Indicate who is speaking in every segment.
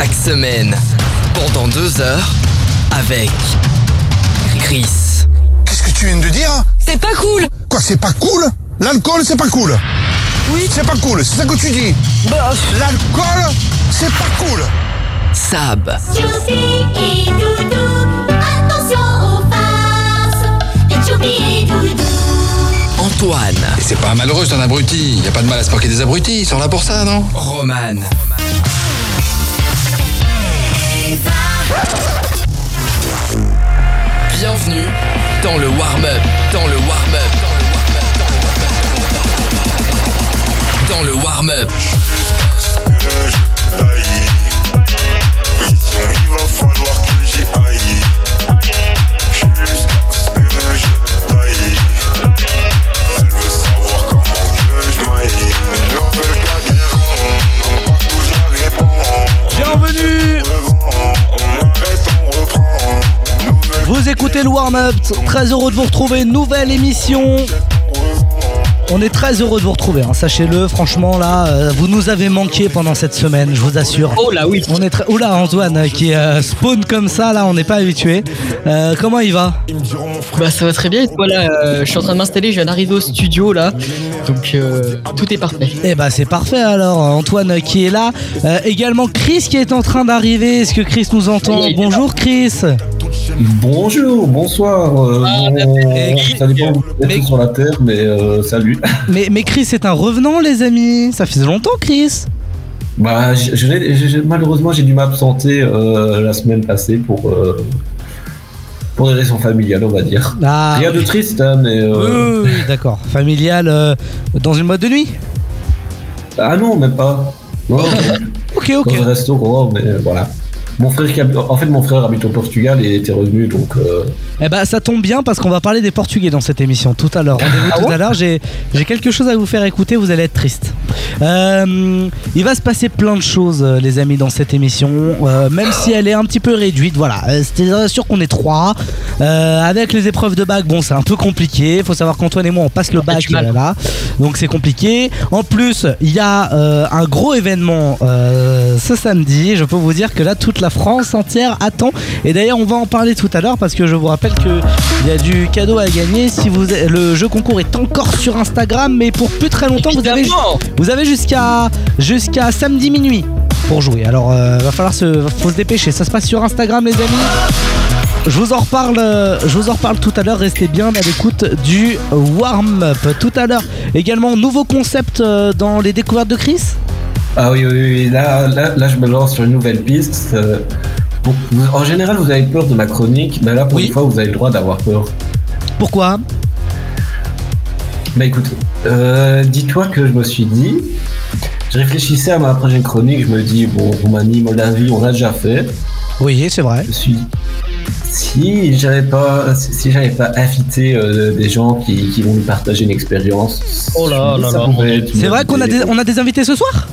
Speaker 1: chaque semaine, pendant deux heures, avec Chris.
Speaker 2: Qu'est-ce que tu viens de dire
Speaker 3: C'est pas cool
Speaker 2: Quoi, c'est pas cool? L'alcool, c'est pas cool
Speaker 3: Oui.
Speaker 2: C'est pas cool, c'est ça que tu dis
Speaker 3: Bah,
Speaker 2: L'alcool, c'est pas cool
Speaker 1: Sab,
Speaker 4: Josie et Doudou, attention aux farces. Et Choupi et Doudou.
Speaker 1: Antoine,
Speaker 5: Et c'est pas un malheureux, c'est un abruti. Y a pas de mal à se moquer des abrutis, ils sont là pour ça, non?
Speaker 1: Roman. Bienvenue dans le warm-up, dans le warm-up, dans le warm-up. Dans le warm-up.
Speaker 6: Vous écoutez le warm-up, très heureux de vous retrouver, nouvelle émission. On est très heureux de vous retrouver, hein, sachez-le, franchement là, euh, vous nous avez manqué pendant cette semaine, je vous assure.
Speaker 3: oh là oui.
Speaker 6: On est très... Oula Antoine euh, qui euh, spawn comme ça, là on n'est pas habitué. Comment il va?
Speaker 3: Bah ça va très bien. Voilà, je suis en train de m'installer, je viens d'arriver au studio là. Donc tout est parfait.
Speaker 6: Eh bah c'est parfait alors, Antoine qui est là. Également Chris qui est en train d'arriver, est-ce que Chris nous entend?
Speaker 3: Oui,
Speaker 6: Bonjour Chris
Speaker 7: Bonjour, bonsoir. euh,
Speaker 3: Ah,
Speaker 7: bon,
Speaker 6: mais-
Speaker 7: ça dépend où vous
Speaker 6: mais-
Speaker 7: êtes sur la terre, mais euh, salut.
Speaker 6: mais, mais Chris est un revenant les amis, ça fait longtemps Chris
Speaker 7: Bah, malheureusement, j'ai dû m'absenter euh, la semaine passée pour pour des raisons familiales, on va dire.
Speaker 6: Ah,
Speaker 7: Rien de triste, hein, mais
Speaker 6: oui, oui, d'accord. Familial dans une boîte de nuit?
Speaker 7: Ah non, même pas. Non,
Speaker 6: Ok,
Speaker 7: dans
Speaker 6: ok.
Speaker 7: un restaurant, mais voilà. Mon frère, qui en fait, mon frère habite au Portugal et était revenu, donc. euh,
Speaker 6: Eh ben ça tombe bien parce qu'on va parler des Portugais dans cette émission tout à l'heure. Rendez-vous tout à l'heure. J'ai j'ai quelque chose à vous faire écouter. Vous allez être triste. Euh, il va se passer plein de choses, euh, les amis, dans cette émission. euh, même si elle est un petit peu réduite. Voilà. C'était sûr qu'on est trois. Euh, avec les épreuves de bac, bon, c'est un peu compliqué. Il faut savoir qu'Antoine et moi, on passe le bac euh, là. Donc c'est compliqué. En plus, il y a euh, un gros événement euh, ce samedi. Je peux vous dire que là, toute la France entière attend. Et d'ailleurs, on va en parler tout à l'heure parce que je vous rappelle que il y a du cadeau à gagner. Si vous le jeu concours est encore sur Instagram, mais pour plus très longtemps, vous avez
Speaker 3: Évidemment.
Speaker 6: vous avez jusqu'à jusqu'à samedi minuit pour jouer. Alors, euh, va falloir se faut se dépêcher. Ça se passe sur Instagram, les amis. Je vous en reparle, euh, je vous en reparle tout à l'heure. Restez bien à l'écoute du warm-up. Tout à l'heure, également nouveau concept euh, dans les découvertes de Chris?
Speaker 7: Ah oui, oui, oui. Là, là, là, je me lance sur une nouvelle piste. Euh, bon, vous- en général, vous avez peur de ma chronique, mais là, pour
Speaker 6: Oui.
Speaker 7: une fois, vous avez le droit d'avoir peur.
Speaker 6: Pourquoi?
Speaker 7: Bah écoute, euh, dis-toi que je me suis dit, je réfléchissais à ma prochaine chronique, je me dis, bon, Roumanie, Moldavie, on l'a déjà fait.
Speaker 6: Oui, c'est vrai.
Speaker 7: Je me suis dit, si j'avais pas, si j'avais pas invité euh, des gens qui, qui vont nous partager une expérience,
Speaker 3: Oh là là là.
Speaker 6: C'est vrai qu'on a des, on a des invités ce soir?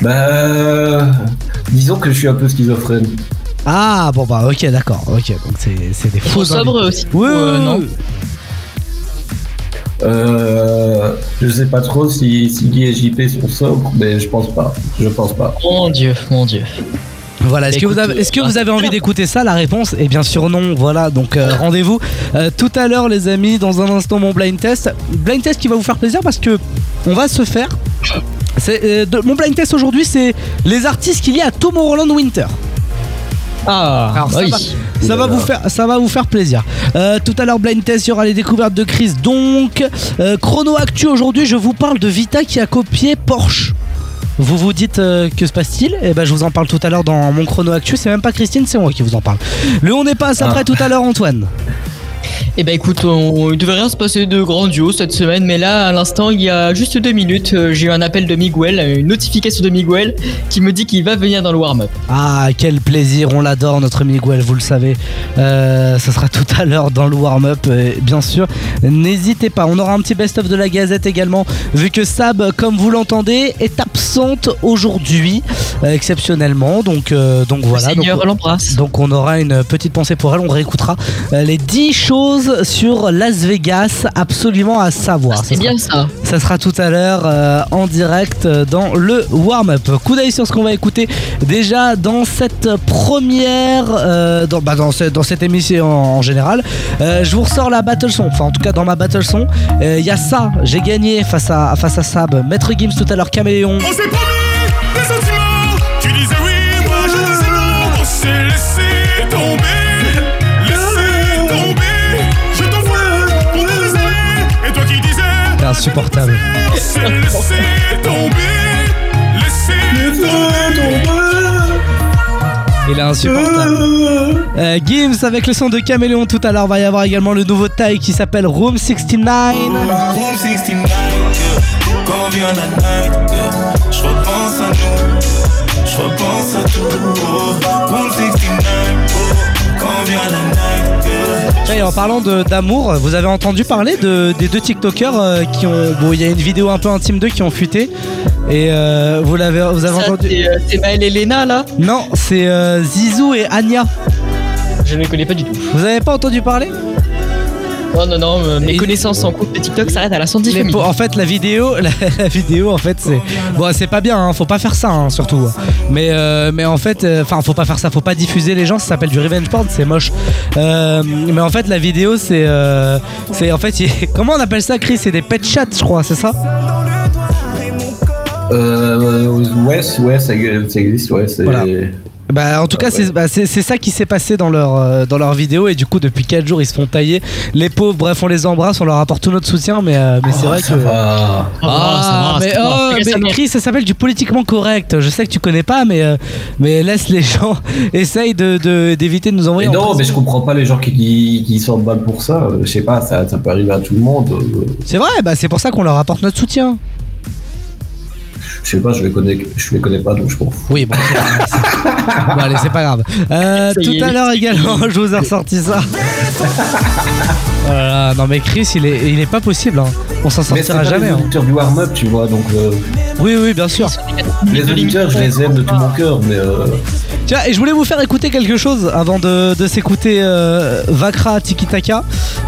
Speaker 7: Bah, disons que je suis un peu schizophrène.
Speaker 6: Ah bon bah ok d'accord ok donc c'est c'est des
Speaker 3: Faut
Speaker 6: faux
Speaker 3: sobre aussi.
Speaker 6: Oui,
Speaker 3: Euh,
Speaker 6: oui,
Speaker 3: non.
Speaker 7: Euh, je sais pas trop si, si Guy et JP sont sobres, mais je pense pas. Je pense pas.
Speaker 3: Mon dieu, mon dieu.
Speaker 6: Voilà, est-ce que, vous avez, est-ce que
Speaker 3: euh,
Speaker 6: vous avez envie d'écouter ça La réponse? Est bien sûr non. Voilà, donc euh, rendez-vous euh, tout à l'heure, les amis. Dans un instant, mon blind test. Blind test qui va vous faire plaisir parce que on va se faire. Euh, de- mon blind test aujourd'hui, c'est les artistes qu'il y a à Tomorrowland Winter.
Speaker 3: Ah,
Speaker 6: Alors, ça va. Ça va, vous faire, ça va vous faire plaisir. Euh, tout à l'heure, blind test, il y aura les découvertes de Chris. Donc, euh, chrono actu aujourd'hui, je vous parle de Vita qui a copié Porsche. Vous vous dites euh, que se passe-t-il? Eh ben, je vous en parle tout à l'heure dans mon chrono actu. C'est même pas Christine, c'est moi qui vous en parle. Le on n'est pas après
Speaker 7: Ah.
Speaker 6: tout à l'heure, Antoine.
Speaker 3: Eh ben écoute, on, il devait rien se passer de grandiose cette semaine, mais là, à l'instant, il y a juste deux minutes, euh, j'ai eu un appel de Miguel, une notification de Miguel qui me dit qu'il va venir dans le warm-up.
Speaker 6: Ah, quel plaisir, on l'adore, notre Miguel, vous le savez. Euh, ce sera tout à l'heure dans le warm-up, euh, bien sûr. N'hésitez pas, on aura un petit best-of de la Gazette également, vu que Sab, comme vous l'entendez, est absente aujourd'hui. euh, exceptionnellement. Donc, donc voilà. Donc,
Speaker 3: l'embrasse.
Speaker 6: donc on aura une petite pensée pour elle. On réécoutera les 10 choses sur Las Vegas absolument à savoir.
Speaker 3: Ah, c'est bien ça.
Speaker 6: ça sera tout à l'heure euh, en direct euh, dans le warm-up. Coup d'œil sur ce qu'on va écouter déjà dans cette première, euh, dans, bah, dans, ce- dans cette émission en, en général. Euh, je vous ressors la battle son, enfin en tout cas dans ma battle son. Euh, Il y a ça, j'ai gagné face à, face à Sab. Maître Gims tout à l'heure, Caméléon.
Speaker 8: On s'est promis des sentiments. Tu disais
Speaker 6: Il est insupportable. Euh, Gims avec le son de Caméléon tout à l'heure. Va y avoir également le nouveau taille qui s'appelle Room 69.
Speaker 9: Room 69, quand vient la night, je à à tout. Room 69, quand vient la night,
Speaker 6: Tiens, et en parlant d'amour, vous avez entendu parler de, des deux TikTokers euh, qui ont. Bon, il y a une vidéo un peu intime d'eux qui ont fuité. Et euh, vous l'avez, vous avez
Speaker 3: Ça,
Speaker 6: entendu
Speaker 3: c'est euh, Maël et Léna là?
Speaker 6: Non, c'est euh, Zizou et Anya.
Speaker 3: Je ne les connais pas du tout.
Speaker 6: Vous avez pas entendu parler?
Speaker 3: Non, non, non, euh, mes
Speaker 6: Et-
Speaker 3: connaissances en couple de TikTok s'arrêtent à la santé
Speaker 6: Les
Speaker 3: famille.
Speaker 6: po- En fait, la vidéo, la, la vidéo, en fait, c'est bon, c'est pas bien. hein, faut pas faire ça, hein, surtout. Mais, euh, mais en fait, enfin, faut pas faire ça. Faut pas diffuser les gens. Ça s'appelle du revenge porn. C'est moche. Euh, mais en fait, la vidéo, c'est, euh, c'est en fait, comment on appelle ça, Chris? C'est des pet chats, je crois. C'est ça?
Speaker 7: Euh, ouais, ouais, ça, ça existe, ouais. C'est...
Speaker 6: Voilà. Bah, en tout cas, c'est bah, c'est- c'est ça qui s'est passé dans leur, euh, dans leur vidéo. Et du coup, depuis 4 jours, ils se font tailler. Les pauvres, bref, on les embrasse, on leur apporte tout notre soutien. Mais, euh, mais c'est vrai
Speaker 7: ça
Speaker 6: que.
Speaker 7: va.
Speaker 6: Ah, mais, oh, mais Chris, ça s'appelle du politiquement correct. Je sais que tu connais pas, mais, euh, mais laisse les gens. Essaye de- de- d'éviter de, nous envoyer
Speaker 7: Mais
Speaker 6: en
Speaker 7: non,
Speaker 6: prison.
Speaker 7: mais je comprends pas les gens qui, qui, qui sortent mal pour ça. Euh, Je sais pas, ça, ça peut arriver à tout le monde. Euh,
Speaker 6: C'est vrai, bah, c'est pour ça qu'on leur apporte notre soutien.
Speaker 7: Je sais pas, je les connais, je les connais pas, donc je fous.
Speaker 6: Oui, bon, c'est- bon, allez, c'est pas grave. Euh, tout à l'heure également, je vous ai ressorti ça. Là, non mais Chris, il est, il est pas possible. hein. On s'en sortira
Speaker 7: pas
Speaker 6: jamais.
Speaker 7: les
Speaker 6: hein.
Speaker 7: du warm-up, tu vois, donc euh,
Speaker 6: Oui, oui, bien sûr.
Speaker 7: les auditeurs, je les aime de tout mon cœur, mais euh,
Speaker 6: Tiens, et je voulais vous faire écouter quelque chose avant de, de s'écouter euh, Vakra Tiki Taka.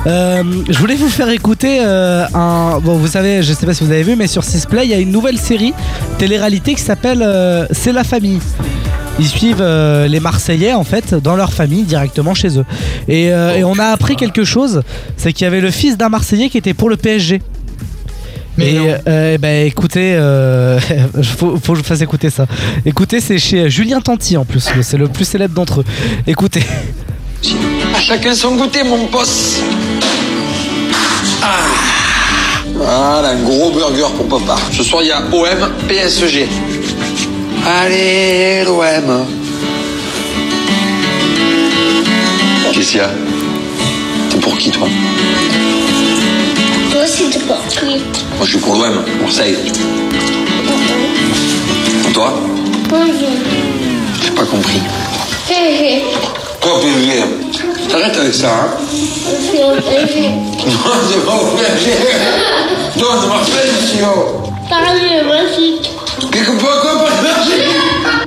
Speaker 6: Euh, je voulais vous faire écouter euh, un. Bon, vous savez, je sais pas si vous avez vu, mais sur Sisplay, il y a une nouvelle série télé-réalité qui s'appelle euh, C'est la famille. Ils suivent les Marseillais en fait dans leur famille directement chez eux. Et on a appris quelque chose, c'est qu'il y avait le fils d'un Marseillais qui était pour le PSG.
Speaker 3: Mais
Speaker 6: et euh, ben écoutez, euh, faut, faut que je vous fasse écouter ça. Écoutez, c'est chez Julien Tanti en plus, c'est le plus célèbre d'entre eux. Écoutez.
Speaker 5: À chacun son goûter, mon boss. Ah. Voilà, un gros burger pour papa. Ce soir, il y a OM PSG. Allez, l'OM. Qu'est-ce qu'il y a? T'es pour qui, toi
Speaker 4: aussi, t'es pour qui?
Speaker 5: Moi, je suis pour l'OM, Marseille. Et toi J'ai pas compris.
Speaker 4: PSG.
Speaker 5: Quoi, PSG T'arrêtes avec ça, hein
Speaker 4: C'est au PSG.
Speaker 5: Non, c'est pas au PSG. Non, c'est Marseille, sinon.
Speaker 4: Pareil, vas-y.
Speaker 5: Quelque part, quoi, pas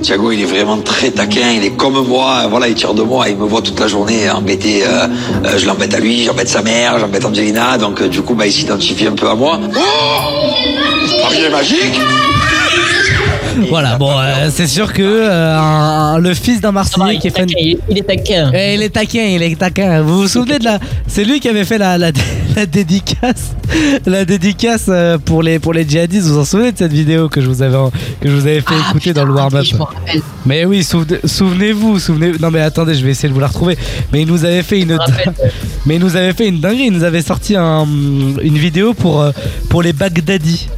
Speaker 5: Thiago, il est vraiment très taquin, il est comme moi, voilà, il tire de moi, il me voit toute la journée embêté, euh, euh, je l'embête à lui, j'embête sa mère, j'embête Angelina, donc euh, du coup, bah, il s'identifie un peu à moi. Oh Paris magique
Speaker 6: Voilà, bon, euh, c'est sûr que euh, un- le fils d'un Marseillais
Speaker 3: il,
Speaker 6: qui
Speaker 3: est
Speaker 6: fan.
Speaker 3: taquin, il, il est taquin.
Speaker 6: Eh, il est taquin, il est taquin. Vous vous souvenez de la. C'est lui qui avait fait la, la, la dédicace. La dédicace euh, pour les, pour les djihadistes. Vous vous en souvenez de cette vidéo que je vous avais, que je vous avais fait
Speaker 3: Ah,
Speaker 6: écouter
Speaker 3: putain,
Speaker 6: dans le warm-up
Speaker 3: oui, je m'en rappelle.
Speaker 6: Mais oui, souvenez- souvenez-vous, souvenez Non mais attendez, je vais essayer de vous la retrouver. Mais il nous avait fait une,
Speaker 3: rappelle.
Speaker 6: mais il nous avait fait une dinguerie. Il nous avait sorti un- une vidéo pour euh, pour les Baghdadis.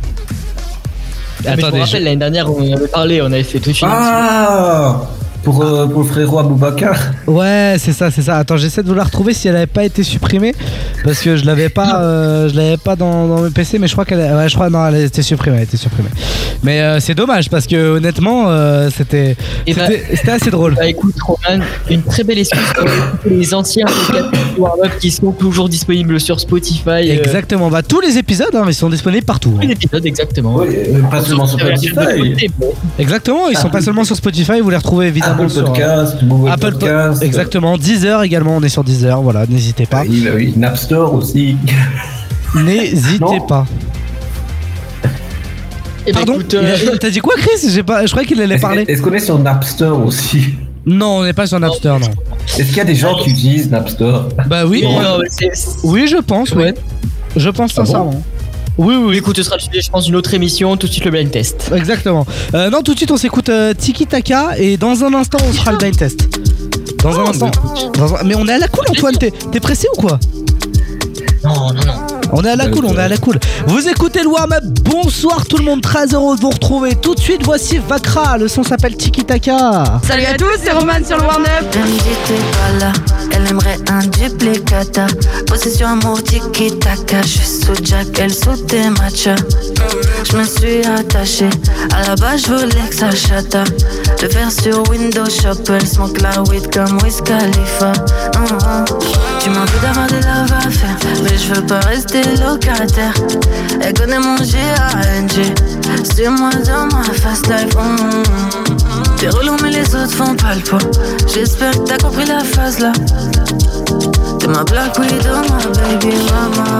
Speaker 3: Je me rappelle, l'année dernière, on en avait parlé, on avait fait toute une.
Speaker 7: Ah Pour, euh, pour le frérot Aboubacar.
Speaker 6: Ouais, c'est ça, c'est ça. Attends, j'essaie de vous la retrouver si elle avait pas été supprimée parce que je l'avais pas, euh, je l'avais pas dans, dans mes PC, mais je crois qu'elle, ouais, je crois non, elle a été supprimée, elle a été supprimée. Mais euh, c'est dommage parce que honnêtement, euh, c'était,
Speaker 3: Et bah-
Speaker 6: c'était, c'était assez drôle.
Speaker 3: Bah écoute Roman, une très belle excuse pour les anciens podcasts qui sont toujours disponibles sur Spotify. euh,
Speaker 6: Exactement. Bah tous les épisodes, hein, ils sont disponibles partout.
Speaker 3: tous les épisodes exactement.
Speaker 7: Oui, pas seulement sur Spotify.
Speaker 6: Exactement. Ils sont pas seulement sur Spotify, vous les retrouvez évidemment
Speaker 7: Apple
Speaker 6: sur
Speaker 7: Podcast, Google
Speaker 6: Apple Po-
Speaker 7: Podcast.
Speaker 6: Exactement. Deezer également. On est sur Deezer. Voilà, n'hésitez pas.
Speaker 7: Oui, bah oui, Napster aussi.
Speaker 6: N'hésitez pas.
Speaker 3: Et bah,
Speaker 6: Pardon
Speaker 3: écoute, euh,
Speaker 6: T'as dit quoi, Chris? J'ai pas. Je croyais qu'il allait
Speaker 7: Est-ce
Speaker 6: parler.
Speaker 7: est-ce qu'on est sur Napster aussi?
Speaker 6: Non, on n'est pas sur Napster, non.
Speaker 7: Est-ce qu'il y a des gens qui utilisent Napster
Speaker 6: Bah oui.
Speaker 3: non,
Speaker 6: Oui, je pense.
Speaker 3: Ouais.
Speaker 6: Je pense
Speaker 7: Ah
Speaker 6: sincèrement. Oui, oui.
Speaker 3: Écoute, ce sera le sujet, je pense, d'une autre émission. Tout de suite, le blind test.
Speaker 6: Exactement. Euh, non, tout de suite, on s'écoute euh, Tiki Taka et dans un instant, on sera le blind test. Dans un instant. dans un- Mais on est à la cool, Antoine. T'es t'es pressé ou quoi?
Speaker 3: Non, non, non.
Speaker 6: On est à la cool, on est à la cool. Vous écoutez le warm-up. Bonsoir tout le monde. Très heureux de vous retrouver. Tout de suite, voici Vakra. Le son s'appelle Tiki Taka.
Speaker 10: Salut à tous, c'est Roman sur le Warn Up.
Speaker 11: Elle me dit t'es pas là, elle aimerait un duplicata. Possession amour tiki taka, je suis sous Jack, elle sous tes matchs. Je me suis attachée, à la base je voulais que ça chata. Le faire sur Windows Shop, elle smoke la weed comme Wiz Khalifa. Hum. Tu m'en veux d'avoir des love à faire, mais je veux pas rester locataire. Elle connaît mon G-A-N-G, suis-moi dans ma fast life. hum. T'es relou mais les autres font pas le poids J'espère que t'as compris la phase là T'es ma black widow, ma baby mama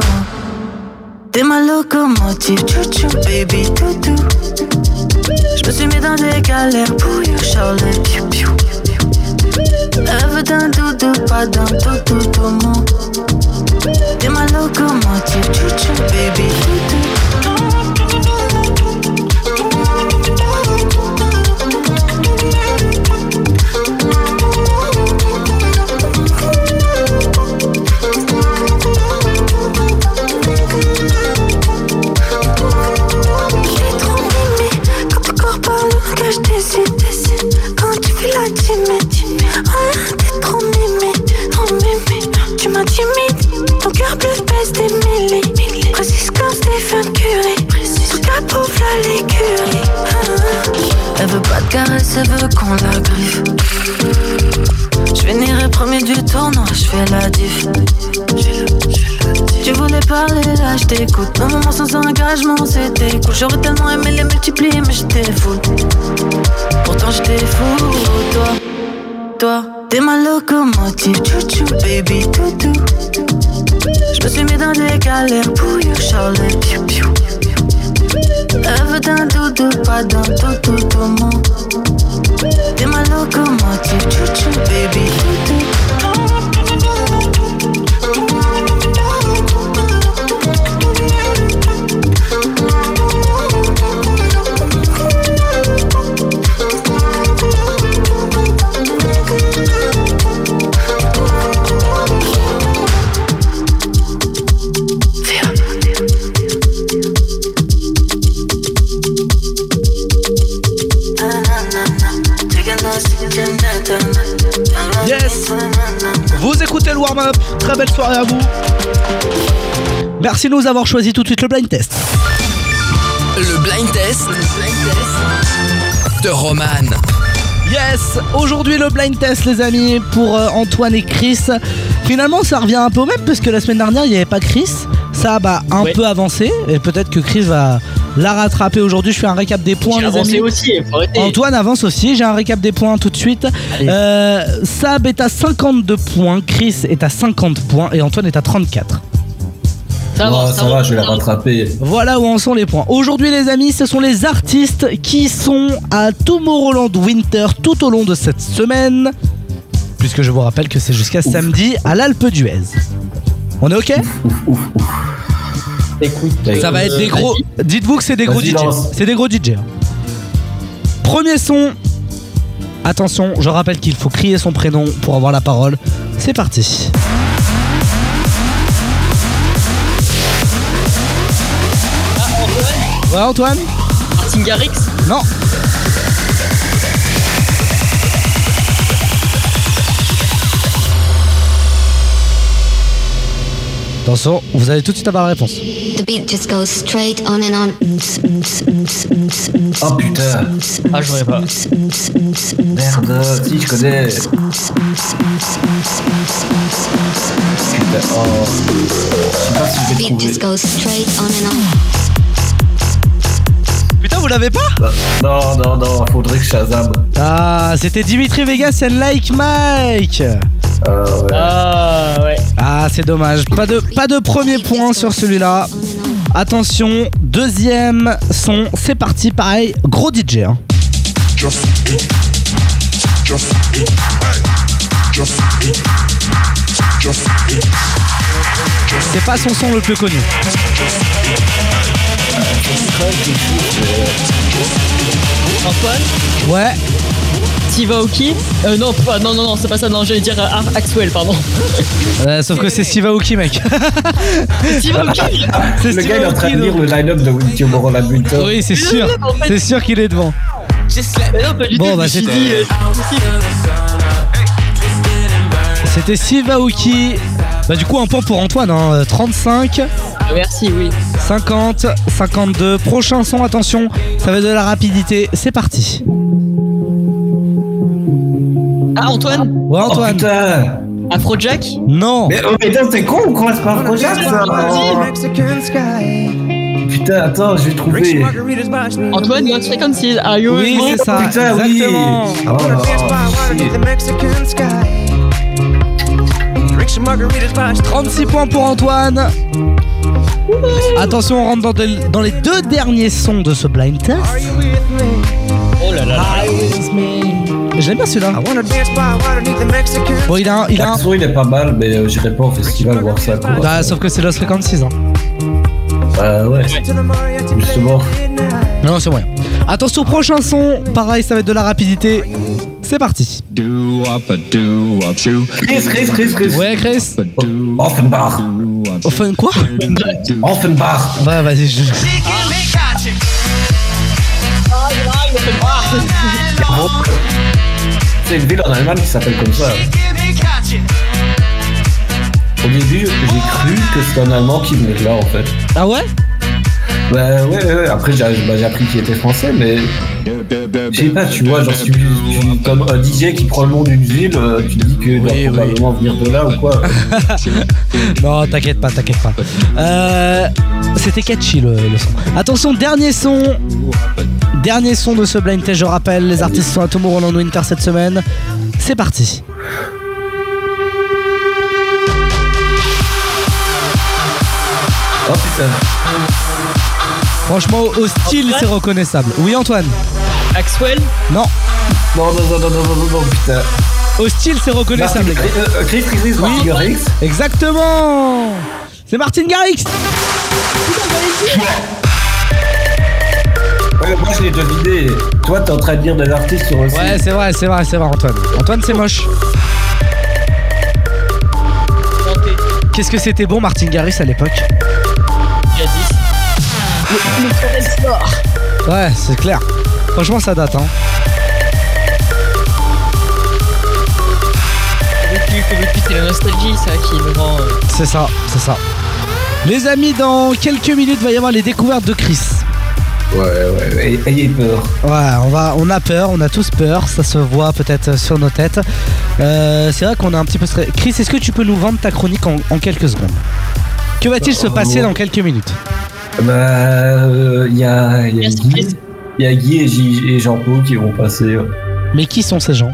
Speaker 11: T'es ma locomotive, chouchou, baby toutou Je me suis mis dans des galères pour you, Charlotte, piou piou Veut d'un doudou, pas d'un toutou, tout mon T'es ma locomotive, chouchou, baby elle veut qu'on la griffe. Je finirai premier du tournoi, je fais la diff. Tu voulais parler, là je t'écoute. Un moment sans engagement, c'était cool. J'aurais tellement aimé les multiplier, mais j'étais fou. Pourtant j'étais fou, toi. Toi, t'es ma locomotive, chouchou, baby, toutou. Je me suis mis dans des galères pour you, Charlotte, piou piou. D'un doudou, pas d'un toutou, tout mon. T'es ma locomotive, chouchou, baby, toutou.
Speaker 6: Warm-up. Très belle soirée à vous. Merci de nous avoir choisi tout de suite le blind test.
Speaker 1: Le blind test de Roman.
Speaker 6: Yes, aujourd'hui le blind test les amis pour euh, Antoine et Chris. Finalement ça revient un peu au même parce que la semaine dernière il n'y avait pas Chris. Ça a bah, un
Speaker 3: Ouais.
Speaker 6: peu avancé et peut-être que Chris va la rattraper aujourd'hui. Je fais un récap des points les amis.
Speaker 3: aussi, faut arrêter.
Speaker 6: Antoine avance aussi, j'ai un récap des points tout de suite. Euh, Sab est à 52 points, Chris est à 50 points et Antoine est à 34.
Speaker 3: Ça va,
Speaker 7: Oh, ça va, je vais la rattraper.
Speaker 6: Voilà où en sont les points. Aujourd'hui les amis, ce sont les artistes qui sont à Tomorrowland Winter tout au long de cette semaine. Puisque je vous rappelle que c'est jusqu'à samedi à l'Alpe d'Huez. On est ok?
Speaker 3: Écoute,
Speaker 6: Ça va être des gros. Dites-vous que c'est des gros DJ. C'est des gros DJ. hein. Premier son. Attention, je rappelle qu'il faut crier son prénom pour avoir la parole. C'est parti. Ouais Antoine?
Speaker 3: Martin Garrix?
Speaker 6: Non. Attention, vous allez tout de suite avoir la réponse.
Speaker 4: The beat just goes straight on and on.
Speaker 7: Oh putain.
Speaker 3: Ah, je pas.
Speaker 7: Merde, si je connais. Putain, oh. Je sais pas si je vais trouver.
Speaker 6: Putain, vous l'avez pas
Speaker 7: Non, non, non, faudrait que Shazam.
Speaker 6: Ah, c'était Dimitri Vegas and Like Mike.
Speaker 7: Ah ouais.
Speaker 3: Ah,
Speaker 6: c'est dommage. Pas de, pas de premier point sur celui-là. Attention, deuxième son, c'est parti, pareil, gros DJ. hein. C'est pas son son le plus connu.
Speaker 3: Antoine?
Speaker 6: Ouais,
Speaker 3: Steve Aoki euh, non, pas- non, non, non, c'est pas ça, non, j'allais dire euh, Axwell, pardon.
Speaker 6: euh, sauf que c'est Steve Aoki, mec.
Speaker 3: Steve Aoki
Speaker 6: c'est
Speaker 7: Le
Speaker 6: Steve
Speaker 7: gars il est en train de lire le line-up de Tomorrowland Winter.
Speaker 6: Oui, c'est sûr. C'est sûr qu'il est devant.
Speaker 3: Mais non, pas du
Speaker 6: Bon,
Speaker 3: tout,
Speaker 6: bah,
Speaker 3: suis
Speaker 6: c'était-
Speaker 3: dit, euh,
Speaker 6: C'était Steve Aoki. Bah, du coup, un point pour Antoine. Hein. 35,
Speaker 3: ah, merci, oui.
Speaker 6: 50, 52. Prochain son, attention, ça va être de la rapidité. C'est parti.
Speaker 3: Ah, Antoine
Speaker 6: Ouais,
Speaker 7: Oh
Speaker 6: Antoine.
Speaker 7: putain
Speaker 3: Afrojack
Speaker 6: non.
Speaker 7: Mais oh putain, c'est con ou quoi C'est pas un projet ça Putain, attends, je vais trouver.
Speaker 3: Antoine, What Frequencies Are You
Speaker 6: Oui,
Speaker 3: with me
Speaker 6: c'est ça.
Speaker 7: Putain, oui
Speaker 6: Exactement.
Speaker 7: Oh, shit.
Speaker 6: 36 points pour Antoine. Attention, on rentre dans, de- dans les deux derniers sons de ce blind test.
Speaker 3: Oh là là là.
Speaker 6: J'aime bien celui-là. Bon, il a un. Il a un...
Speaker 7: L'accent il est pas mal, mais euh, j'irai pas au festival voir ça quoi.
Speaker 6: Bah, sauf que c'est Lost Frequencies. Hein.
Speaker 7: Bah ouais, justement.
Speaker 6: Non, c'est moyen. Attention, prochain son. Pareil, ça va être de la rapidité. C'est parti.
Speaker 7: Chris, Chris, Chris, Chris.
Speaker 6: Ouais, Chris.
Speaker 7: Offenbach.
Speaker 6: Enfin, quoi?
Speaker 7: Offenbach.
Speaker 6: Ouais, vas-y, je.
Speaker 7: C'est une ville en Allemagne qui s'appelle comme ça. Au début, j'ai cru que c'était un Allemand qui venait de là en fait.
Speaker 6: Ah ouais?
Speaker 7: Bah ouais, ouais, ouais. après j'ai bah, j'ai appris qu'il était français, mais je sais pas, tu vois, genre si tu, tu- comme un DJ qui prend le nom d'une ville, euh, tu te dis qu'il doit
Speaker 6: Oui, oui.
Speaker 7: probablement venir de là ou quoi.
Speaker 6: Non, t'inquiète pas, t'inquiète pas. Euh, C'était catchy le, le son. Attention, dernier son. Dernier son de ce blind test, je rappelle. Les artistes sont à Tomorrowland Winter cette semaine. C'est parti.
Speaker 7: Oh putain.
Speaker 6: Franchement, au style, c'est reconnaissable. Oui, Antoine
Speaker 3: Axwell
Speaker 6: Non.
Speaker 7: Non, non, non, non, non, non, non, non, putain.
Speaker 6: Au style, c'est reconnaissable.
Speaker 7: Euh, Chris, Chris, Chris, Martin Garrix.
Speaker 6: Exactement C'est Martin Garrix
Speaker 7: Ouais, moi je l'ai deviné. Toi, t'es en train de dire des artistes sur le site.
Speaker 6: Ouais, c'est vrai, c'est vrai, c'est vrai, Antoine. Antoine, c'est moche. Qu'est-ce que c'était bon, Martin Garrix, à l'époque?
Speaker 3: Jadis.
Speaker 6: Ouais, c'est clair. Franchement, ça date, hein.
Speaker 3: C'est la nostalgie, ça, qui me rend.
Speaker 6: C'est ça, c'est ça. Les amis, dans quelques minutes, va y avoir les découvertes de Chris.
Speaker 7: Ouais, ouais, ouais. Ayez peur.
Speaker 6: Ouais, on, va, on a peur, on a tous peur, ça se voit peut-être sur nos têtes. Euh, c'est vrai qu'on a un petit peu stressé. Chris, est-ce que tu peux nous vendre ta chronique en, en quelques secondes? Que va-t-il se passer dans quelques minutes?
Speaker 7: Bah, euh, il y a, il y a
Speaker 3: Merci,
Speaker 7: Guy,
Speaker 3: Chris.
Speaker 7: il y a Guy et, J- et Jean-Paul qui vont passer. euh.
Speaker 6: Mais qui sont ces gens?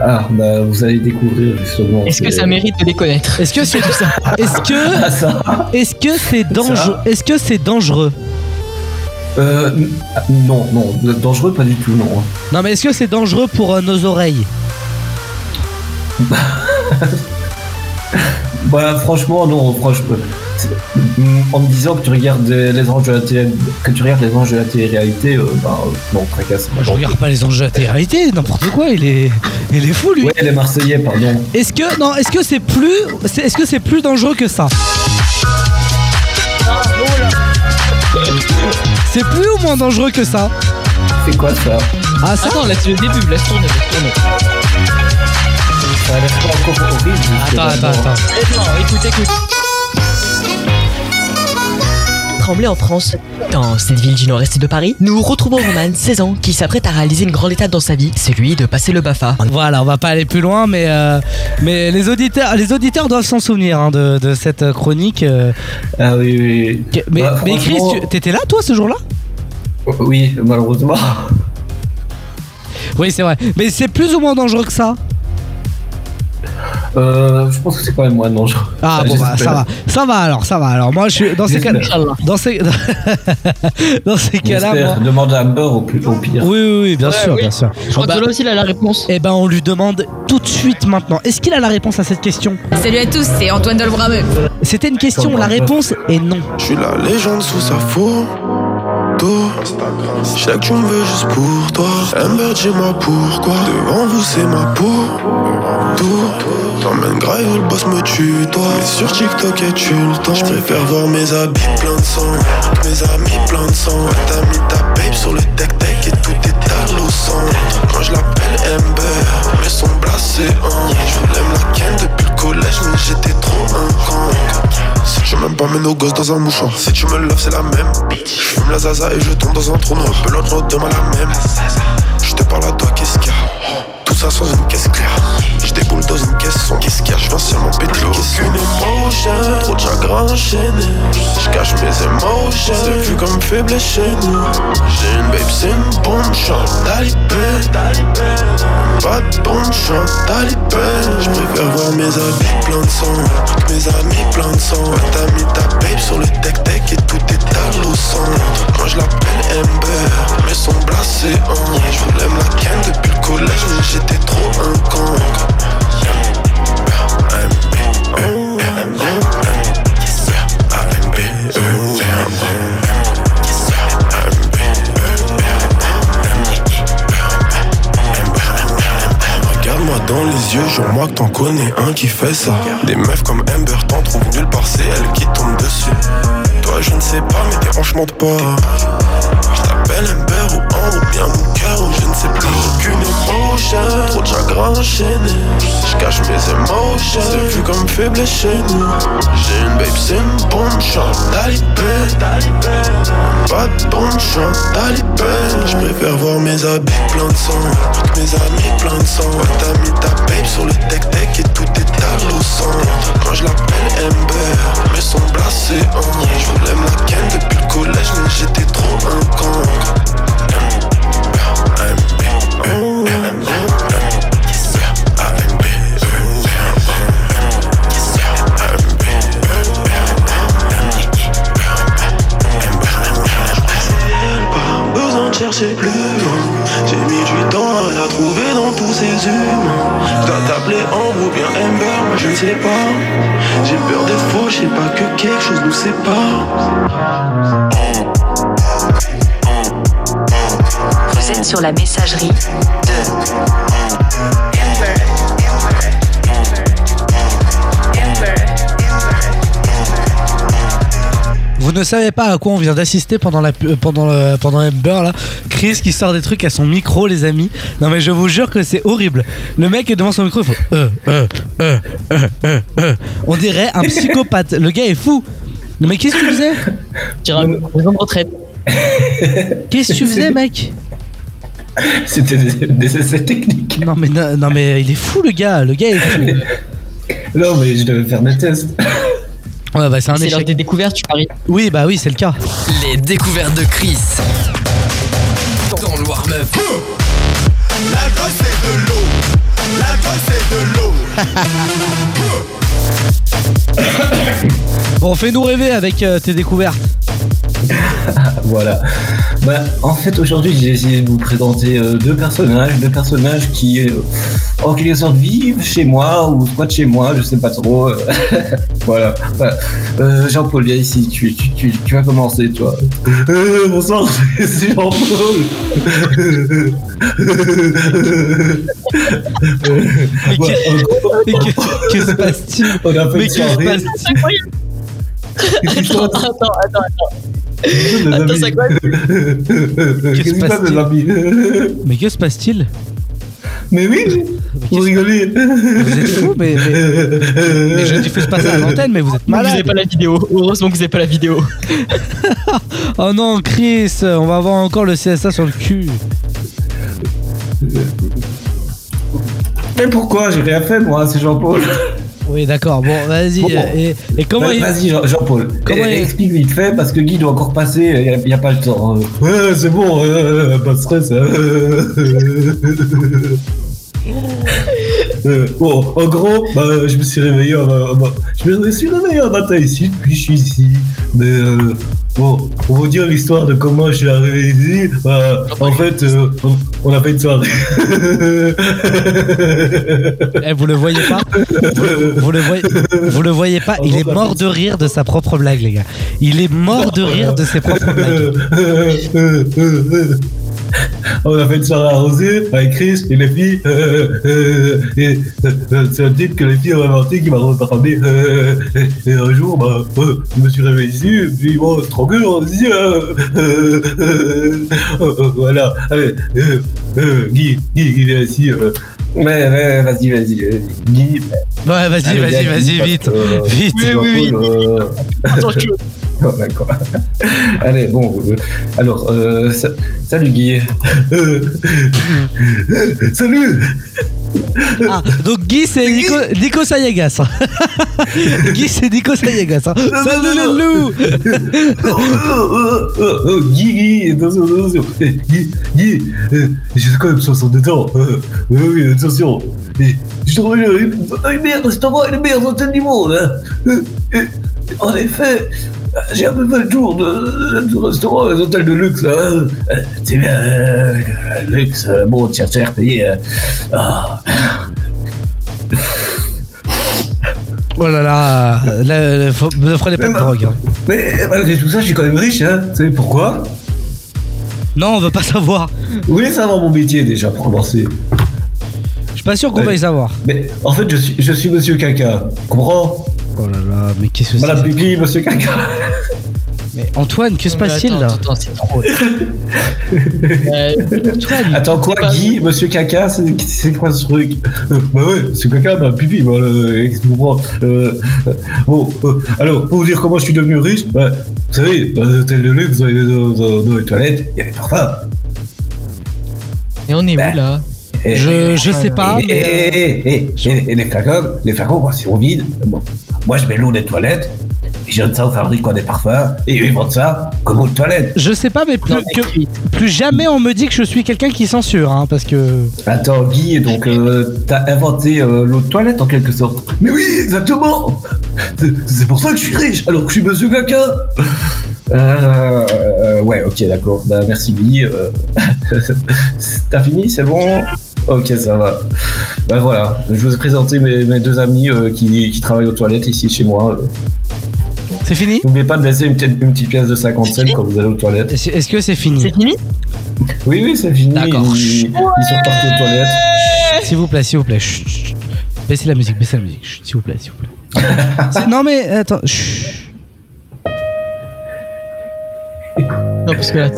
Speaker 7: Ah, bah, vous allez découvrir justement.
Speaker 3: Est-ce que ça mérite de les connaître?
Speaker 6: Est-ce que c'est Est-ce que
Speaker 7: Ah, ça.
Speaker 6: est-ce que c'est dangereux? Est-ce que c'est dangereux?
Speaker 7: Euh, Non, non, dangereux, pas du tout, non.
Speaker 6: Non, mais est-ce que c'est dangereux pour euh, nos oreilles?
Speaker 7: Bah, franchement, non, franchement. En me disant que tu regardes les anges de la télé, que tu regardes les anges de la télé-réalité, euh, bah, non, tracasse.
Speaker 6: Moi, je regarde pas les enjeux de la télé-réalité, n'importe quoi. Il est, il est fou lui.
Speaker 7: Ouais, les Marseillais, pardon.
Speaker 6: Est-ce que non Est-ce que c'est plus Est-ce que c'est plus dangereux que ça? C'est plus ou moins dangereux que ça?
Speaker 7: C'est quoi ça?
Speaker 6: Ah ça
Speaker 3: Attends, laisse le début, laisse tourner, laisse tourner.
Speaker 7: Ça a l'air pas encore horrible.
Speaker 6: Attends, attends, attends.
Speaker 3: Non, écoute, écoute.
Speaker 12: Tremblay en France. Dans cette ville du nord-est de Paris, nous retrouvons Roman, 16 ans, qui s'apprête à réaliser une grande étape dans sa vie, celui de passer le BAFA.
Speaker 6: Voilà, on va pas aller plus loin, mais, euh, mais les, auditeurs, les auditeurs doivent s'en souvenir hein, de, de cette chronique. euh.
Speaker 7: Ah oui, oui.
Speaker 6: Que- Mais,
Speaker 7: Bah,
Speaker 6: mais Chris, tu- t'étais là toi ce jour-là?
Speaker 7: Oui, malheureusement.
Speaker 6: Oui, c'est vrai. Mais c'est plus ou moins dangereux que ça?
Speaker 7: Euh, je pense que c'est quand même moins dangereux.
Speaker 6: Ah bon bah ça va, ça va alors, ça va alors. Moi je suis dans ces cas, dans ces dans ces cas-là, moi.
Speaker 7: Demande à Amber au, plus, au pire.
Speaker 6: Oui, oui, oui, bien
Speaker 3: Ouais,
Speaker 6: sûr,
Speaker 3: oui.
Speaker 6: bien sûr.
Speaker 3: Je crois
Speaker 6: Bah,
Speaker 3: que Zola aussi, il a la réponse.
Speaker 6: Eh ben, on lui demande tout de suite maintenant. Est-ce qu'il a la réponse à cette question?
Speaker 10: Salut à tous, c'est Antoine Dolbrameux.
Speaker 6: C'était une question, la réponse est non.
Speaker 8: Je suis la légende sous sa photo. Je sais que tu me veux juste pour toi. Amber, dis-moi pourquoi. Devant vous, c'est ma peau. Tout. T'emmènes grave, le boss me tue, toi. Mais sur TikTok, et tu le temps. Je préfère voir mes habits pleins de sang. Mes amis pleins de sang. T'as mis ta babe sur le tech-tech et tout est au centre. Quand je l'appelle Amber, mes sons blasés. Hein. Je voulais me la ken depuis le collège, mais j'étais trop un con. Si tu m'aimes pas, mets nos gosses dans un mouchoir. Si tu me loves, c'est la même. Je fume la zaza et je tombe dans un trou noir. Pelote demain la même. Je te parle à toi, qu'est-ce qu'il y a? Ça sans une caisse claire. Je déboule dans une caisse sans qu'est-ce qu'il y a Je viens seulement péter. Aucune émotion, trop de chagrin enchaîné. Je cache mes émotions. C'est vu comme faible chez nous. J'ai une babe, c'est une bombe, chante talibé. Pas de bombe, chante talibé. Je préfère voir mes habits pleins de sang. Mes amis pleins de sang. T'as mis ta babe sur le tech-tech et tout est au centre. Moi je l'appelle Amber, mais son blasé hein. Je voulais me la ken depuis le collège, mais j'étais trop un con. Regarde-moi dans les yeux, je moi que t'en connais un qui fait ça. Des meufs comme Amber t'en trouvent nulle part, c'est elle qui tombe dessus. Toi, je ne sais pas, mais tes hanches pas. Je t'appelle Amber ou Ambre ou bien mon cœur ou je ne sais plus. Aucune trop de chagrin enchaîné. Je cache mes émotions, c'est vu comme faible chez nous. J'ai une babe, c'est une bombe, chante talibé. Pas de bombe, chante talibé. Je préfère voir mes habits pleins de sang. que Mes amis pleins de sang. T'as mis ta babe sur le tech-tech et tout est au centre. Quand je l'appelle Amber, mes sons blasés. Hein. Je voulais me la ken depuis le collège, mais j'étais trop un con. Chercher plus. J'ai mis du temps à la trouver dans tous ces humains. Je dois t'appeler Ambre ou bien Amber, moi je ne sais pas. J'ai peur des faux, je sais pas que quelque chose nous sépare.
Speaker 13: Vous êtes sur la messagerie
Speaker 6: Vous ne savez pas à quoi on vient d'assister pendant la pendant le, pendant Amber là. Chris qui sort des trucs à son micro les amis. Non mais je vous jure que c'est horrible. Le mec est devant son micro il faut euh, euh, euh, euh, euh, euh. On dirait un psychopathe. Le gars est fou. Non mais qu'est-ce que tu faisais?
Speaker 3: Dirais une retraite.
Speaker 6: Qu'est-ce que tu faisais mec?
Speaker 7: C'était des, des essais techniques.
Speaker 6: Non mais non, non, mais il est fou le gars. Le gars est fou.
Speaker 7: Non, mais je devais faire des tests.
Speaker 6: Ouais bah c'est un
Speaker 3: C'est l'heure
Speaker 6: échec.
Speaker 3: des découvertes, tu paries.
Speaker 6: Oui bah oui c'est le cas.
Speaker 1: Les découvertes de Chris. Dans le warm-up.
Speaker 8: L'alcool c'est de l'eau. L'alcool c'est de l'eau.
Speaker 6: Bon fais-nous rêver avec euh, tes découvertes.
Speaker 7: Voilà. Bah, en fait, aujourd'hui, j'ai essayé de vous présenter euh, deux personnages, deux personnages qui, euh, en quelque sorte, vivent chez moi ou squattent chez moi, je sais pas trop. euh, voilà. Euh, Jean-Paul, viens ici, tu, tu, tu, tu vas commencer, toi. Euh, bonsoir, c'est Jean-Paul.
Speaker 6: Mais que- que, que se passe-t-il
Speaker 7: on a fait
Speaker 6: Mais que se passe-t-il?
Speaker 3: Attends, attends, attends, attends. Quoi
Speaker 7: Qu'est-ce qui se passe,
Speaker 6: passe-t-il
Speaker 7: les amis
Speaker 6: Mais que se passe-t-il?
Speaker 7: Mais oui, vous rigolez.
Speaker 6: Vous êtes fou, mais, mais, mais je diffuse pas ça à l'antenne, mais vous êtes
Speaker 3: Vous
Speaker 6: malade.
Speaker 3: n'avez pas la vidéo. Heureusement que vous n'avez pas la vidéo.
Speaker 6: Oh non, Chris, on va avoir encore le CSA sur le cul.
Speaker 7: Mais pourquoi? J'ai rien fait, moi, c'est Jean-Paul.
Speaker 6: Oui, d'accord. Bon, vas-y.
Speaker 7: Bon, bon.
Speaker 6: Et, et comment
Speaker 7: Bah,
Speaker 6: il...
Speaker 7: Vas-y, Jean- Jean-Paul.
Speaker 6: Comment
Speaker 7: Eh,
Speaker 6: il-
Speaker 7: Explique vite fait parce que Guy doit encore passer, il n'y a, pas le temps. Ouais, c'est bon, euh, pas de stress. euh. Euh, bon, en gros, bah, je me suis réveillé, un- un- je me suis réveillé un matin ici, puis je suis ici. Mais euh, bon, pour vous dire l'histoire de comment je suis arrivé ici, bah, en fait, euh, on, on a fait une soirée.
Speaker 6: Eh, vous le voyez pas vous, vous le voyez, vous le voyez pas Il est mort de rire de sa propre blague, les gars. Il est mort de rire de ses propres blagues.
Speaker 7: On a fait une soirée arrosée avec Chris et les filles. euh, euh, et euh, c'est un type que les filles ont inventé qui m'a ramené. Euh, et, et un jour, bah, euh, je me suis réveillé ici, et puis bon, c'est trop cool, on se dit. euh, euh, euh, euh, voilà. Allez, euh, euh, Guy, Guy, Guy, viens ici. euh. Ouais, ouais, vas-y, vas-y. Guy.
Speaker 6: Ouais, vas-y, vas-y, vas-y, vite. Vite. Oui, oui,
Speaker 7: D'accord. Allez, bon. euh, alors, euh, sa- salut Guy. Salut
Speaker 6: Ah, donc Guy, c'est Nico, Nico Sayagas. Guy, c'est Nico Sayagas. hein. Salut le loup
Speaker 7: oh, oh, oh, Guy, Guy, attention, attention. Eh, Guy, Guy, euh, j'ai quand même 62 ans. Euh, oui, oui, attention. Eh, je trouve le le meilleur restaurant et le meilleur hôtel du monde. hein. Euh, euh, en effet, j'ai un peu fait le tour de, et des hôtels de luxe. hein. Euh, C'est bien, euh, luxe, euh, bon, tiens, cher payé. euh. Ah.
Speaker 6: Oh là là, là, là, faut- ne prenez pas de drogue. hein.
Speaker 7: Mais malgré tout ça, je suis quand même riche, hein. Vous savez pourquoi?
Speaker 6: Non, on veut pas savoir.
Speaker 7: Vous voulez savoir mon métier déjà pour commencer?
Speaker 6: Je suis pas sûr qu'on
Speaker 7: Ouais.
Speaker 6: veuille savoir.
Speaker 7: Mais en fait, je suis, je suis Monsieur Caca. Comprends?
Speaker 6: Oh là là, mais qu'est-ce que c'est
Speaker 7: Madame Monsieur Caca.
Speaker 6: Mais Antoine, que se passe-t-il là
Speaker 3: Attends, c'est trop. Euh, Antoine,
Speaker 7: Attends quoi,
Speaker 3: c'est pas-
Speaker 7: Guy, Monsieur Caca, c'est c'est quoi ce truc Euh, Bah ouais, Monsieur Caca, bah Pipi, bah, euh. Euh, bon, euh, alors, pour vous dire comment je suis devenu riche, bah, vous savez, dans les hôtels de luxe, dans les, dans- dans- les toilettes, il y a des parfums.
Speaker 3: Et on est où là
Speaker 7: Et-
Speaker 6: Je, je sais pas,
Speaker 7: Et,
Speaker 6: mais.
Speaker 7: et, et, et, et- et les flacons, les flacons, ils sont vides, bon, moi je mets l'eau des toilettes, et je donne ça aux fabricants des parfums, et eux ils vendent ça comme eau de toilette.
Speaker 6: Je sais pas, mais plus, que- plus jamais on me dit que je suis quelqu'un qui censure, hein, parce que.
Speaker 7: Attends, Guy, donc euh, t'as inventé euh, l'eau de toilette en quelque sorte. Mais oui, exactement C'est- pour ça que je suis riche, alors que je suis monsieur caca euh, euh, Ouais, ok, d'accord. Bah, merci Guy. euh. T'as fini, c'est bon? Ok, ça va. Bah voilà, je vous ai présenté mes, mes deux amis euh, qui, qui travaillent aux toilettes ici chez moi.
Speaker 6: C'est fini
Speaker 7: N'oubliez pas de laisser une petite, une petite pièce de 50 cents quand vous allez aux toilettes.
Speaker 6: Est-ce que c'est fini
Speaker 3: C'est fini
Speaker 7: Oui, oui, c'est fini.
Speaker 6: D'accord.
Speaker 7: Ils, ils sont partis aux toilettes.
Speaker 6: S'il vous plaît, s'il vous plaît. chut, chut. Baissez la musique, baissez la musique. chut, S'il vous plaît, s'il vous plaît. Non mais attends. chut.
Speaker 3: Non, parce que là,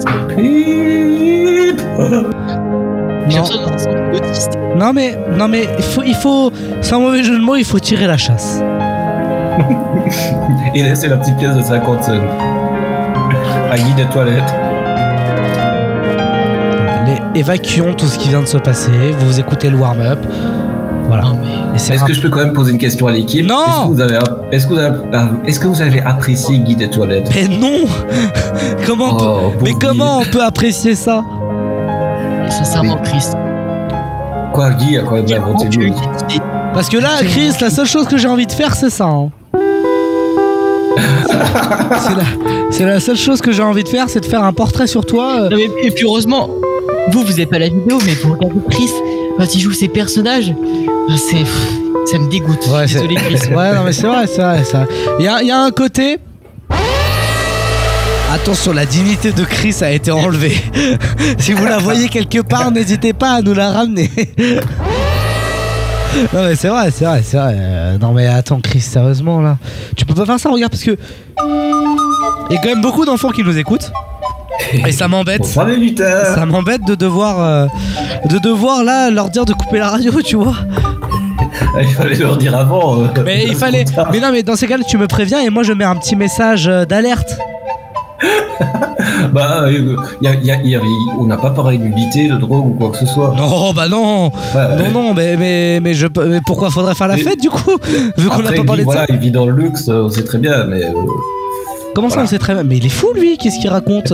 Speaker 6: Non, mais non mais il faut il faut sans mauvais jeu de mots il faut tirer la chasse.
Speaker 7: Et laisser la petite pièce de 50 cents. À Guy des toilettes.
Speaker 6: Allez, évacuons tout ce qui vient de se passer. Vous écoutez le warm-up. Voilà. C'est
Speaker 7: Est-ce que je peux quand même poser une question à l'équipe?
Speaker 6: Non
Speaker 7: Est-ce que vous avez, est-ce que vous avez, ah, que vous avez apprécié Guy des toilettes?
Speaker 6: Mais non Comment on peut-
Speaker 7: Oh,
Speaker 6: Mais comment on peut apprécier ça?
Speaker 3: Sincèrement, Chris.
Speaker 7: Quoi, Guy a quand même inventé lui
Speaker 6: Parce que là, Chris, la seule chose que j'ai envie de faire, c'est ça. hein. c'est la, seule chose que j'ai envie de faire, c'est de faire un portrait sur toi. euh.
Speaker 3: Non, mais, et puis heureusement, vous, vous avez pas la vidéo, mais vous regardez Chris quand il joue ses personnages. ah, C'est. Ça me dégoûte.
Speaker 6: Ouais, c'est-
Speaker 3: Désolé, Chris.
Speaker 6: Ouais, non, mais c'est vrai, c'est vrai. ça. Il y a, il y a un côté. Attention, la dignité de Chris a été enlevée. si vous la voyez quelque part, n'hésitez pas à nous la ramener. non, mais c'est vrai, c'est vrai, c'est vrai. Euh, Non, mais attends, Chris, sérieusement, là. Tu peux pas faire ça, regarde, parce que. Il y a quand même beaucoup d'enfants qui nous écoutent. Et ça m'embête. Ça m'embête de devoir, euh, de devoir là leur dire de couper la radio, tu vois.
Speaker 7: Il fallait leur dire avant. euh.
Speaker 6: Mais il fallait. Mais non, mais dans ces cas-là, tu me préviens et moi je mets un petit message d'alerte.
Speaker 7: Bah, euh, y a- y a- y a- on n'a pas parlé d'unité, de drogue ou quoi que ce soit.
Speaker 6: Non, bah non. Non, non, mais, mais, mais, je, mais pourquoi faudrait faire la
Speaker 7: Mais-
Speaker 6: fête du coup Vu qu'on n'a pas parlé
Speaker 7: vit,
Speaker 6: de ça.
Speaker 7: voilà, il vit dans le luxe, euh, on sait très bien, mais. euh,
Speaker 6: Comment ça, on sait très bien? Mais il est fou lui, qu'est-ce qu'il raconte?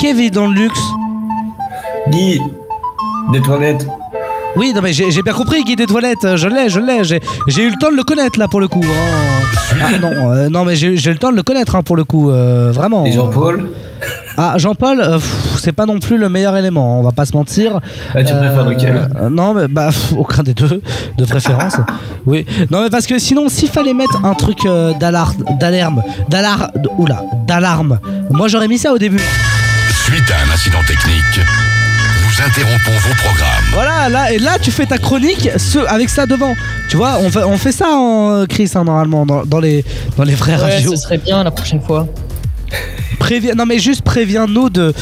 Speaker 6: Kev est dans le luxe?
Speaker 7: Guy, des toilettes.
Speaker 6: Oui, non, mais j'ai bien compris, Guy des toilettes, euh, je l'ai, je l'ai, j'ai eu le temps de le connaître là pour le coup. hein. Ah, non, euh, non, mais j'ai eu le temps de le connaître hein, pour le coup, euh, vraiment.
Speaker 7: Et Jean-Paul
Speaker 6: Ah, Jean-Paul, euh, c'est pas non plus le meilleur élément, on va pas se mentir.
Speaker 7: Ah, tu préfères lequel?
Speaker 6: euh, Non, mais bah, pff, aucun des deux, de préférence. oui. Non, mais parce que sinon, s'il fallait mettre un truc euh, d'alarme, d'alarme, d'alarme, oula, d'alarme, moi j'aurais mis ça au début.
Speaker 14: Suite à un incident technique, nous interrompons vos programmes.
Speaker 6: Voilà, là, et là, tu fais ta chronique ce, avec ça devant. Tu vois, on fait, on fait ça en Chris, hein, normalement, dans, dans les, dans les vraies
Speaker 3: Ouais,
Speaker 6: radios.
Speaker 3: ce serait bien la prochaine fois.
Speaker 6: Préviens, non mais juste préviens-nous de,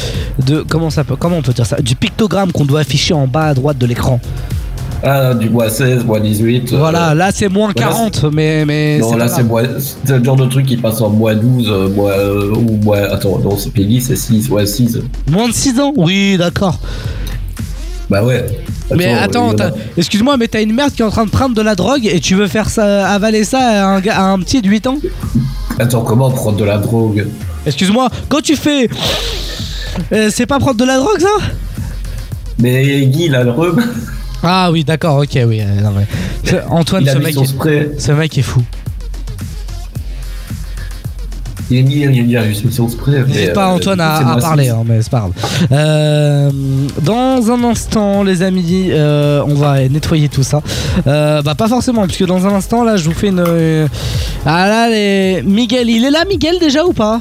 Speaker 6: de comment ça peut, comment on peut dire ça, du pictogramme qu'on doit afficher en bas à droite de l'écran.
Speaker 7: Ah, du bois 16, bois 18. euh,
Speaker 6: Voilà, là c'est moins
Speaker 7: voilà,
Speaker 6: 40, mais mais
Speaker 7: Non, là c'est bois. C'est le genre de truc qui passe en bois 12, euh, bois. euh, ou bois. Attends, non, c'est Peggy, c'est 6, ouais, 6.
Speaker 6: moins de 6 ans? Oui, d'accord.
Speaker 7: Bah ouais.
Speaker 6: Mais
Speaker 7: Attends, a-
Speaker 6: excuse-moi, mais t'as une merde qui est en train de prendre de la drogue et tu veux faire ça, avaler ça à un, gars- à un petit de 8 ans?
Speaker 7: Attends, comment prendre de la drogue?
Speaker 6: Excuse-moi, quand tu fais, Euh, c'est pas prendre de la drogue ça?
Speaker 7: Mais Guy, il a le rhum.
Speaker 6: Ah oui, d'accord, ok, oui. euh, non, mais- Antoine, ce mec, est- ce mec est fou.
Speaker 7: Il a mis, il a juste son spray. mais,
Speaker 6: N'hésite pas
Speaker 7: euh,
Speaker 6: Antoine à, parler, hein, mais c'est pas grave. Euh, dans un instant, les amis, euh, on va nettoyer tout ça. Euh, bah pas forcément, puisque dans un instant, là, je vous fais une. euh, Ah là, les... Miguel, il est là, Miguel déjà ou pas?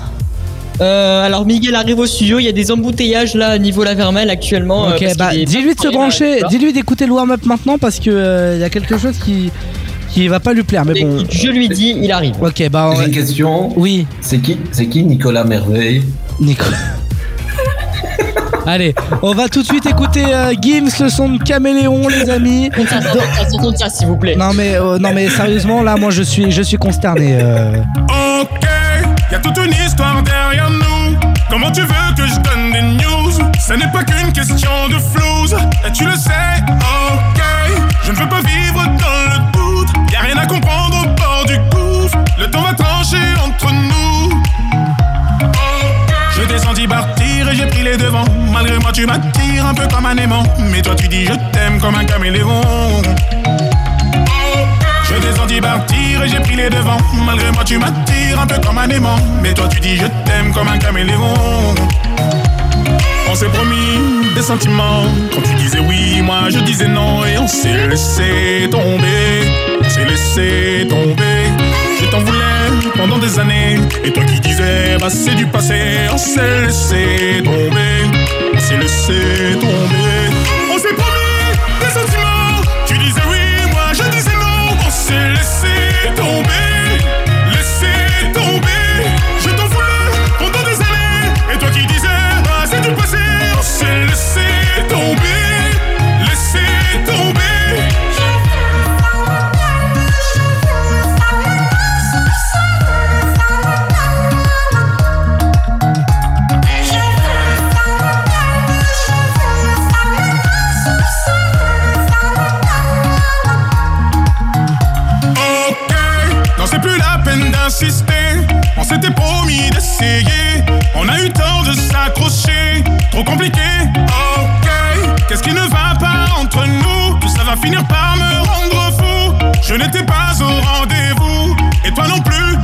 Speaker 3: Euh, alors Miguel arrive au studio, il y a des embouteillages là niveau la Vermelle actuellement.
Speaker 6: Ok, bah dis-lui de se brancher, dis-lui d'écouter le warm-up maintenant parce que euh, il y a quelque chose qui qui va pas lui plaire. Mais bon.
Speaker 3: Je lui dis, il arrive.
Speaker 6: Ok, bah
Speaker 7: J'ai une question.
Speaker 6: Oui.
Speaker 7: C'est qui, c'est qui Nicolas Merveille
Speaker 6: Nicolas. Allez, on va tout de suite écouter euh, Gims, le son de Caméléon, les amis.
Speaker 3: S'il vous plaît.
Speaker 6: Non mais euh, non mais sérieusement là, moi je suis je suis consterné. euh.
Speaker 9: Ok, y a toute une histoire derrière nous. Comment tu veux que je donne des news? Ce n'est pas qu'une question de flouze, et tu le sais. Ok, je ne veux pas vivre dans les devants. Malgré moi, tu m'attires un peu comme un aimant. Mais toi, tu dis je t'aime comme un caméléon. Je descendis partir et j'ai pris les devants. Malgré moi, tu m'attires un peu comme un aimant. Mais toi, tu dis je t'aime comme un caméléon. On s'est promis des sentiments. Quand tu disais oui, moi je disais non. Et on s'est laissé tomber. On s'est laissé tomber. Je t'en voulais pendant des années. Et toi qui disais, bah c'est du passé. On s'est laissé tomber. On s'est laissé tomber. On s'est promis Je n'étais pas au rendez-vous. Et toi non plus.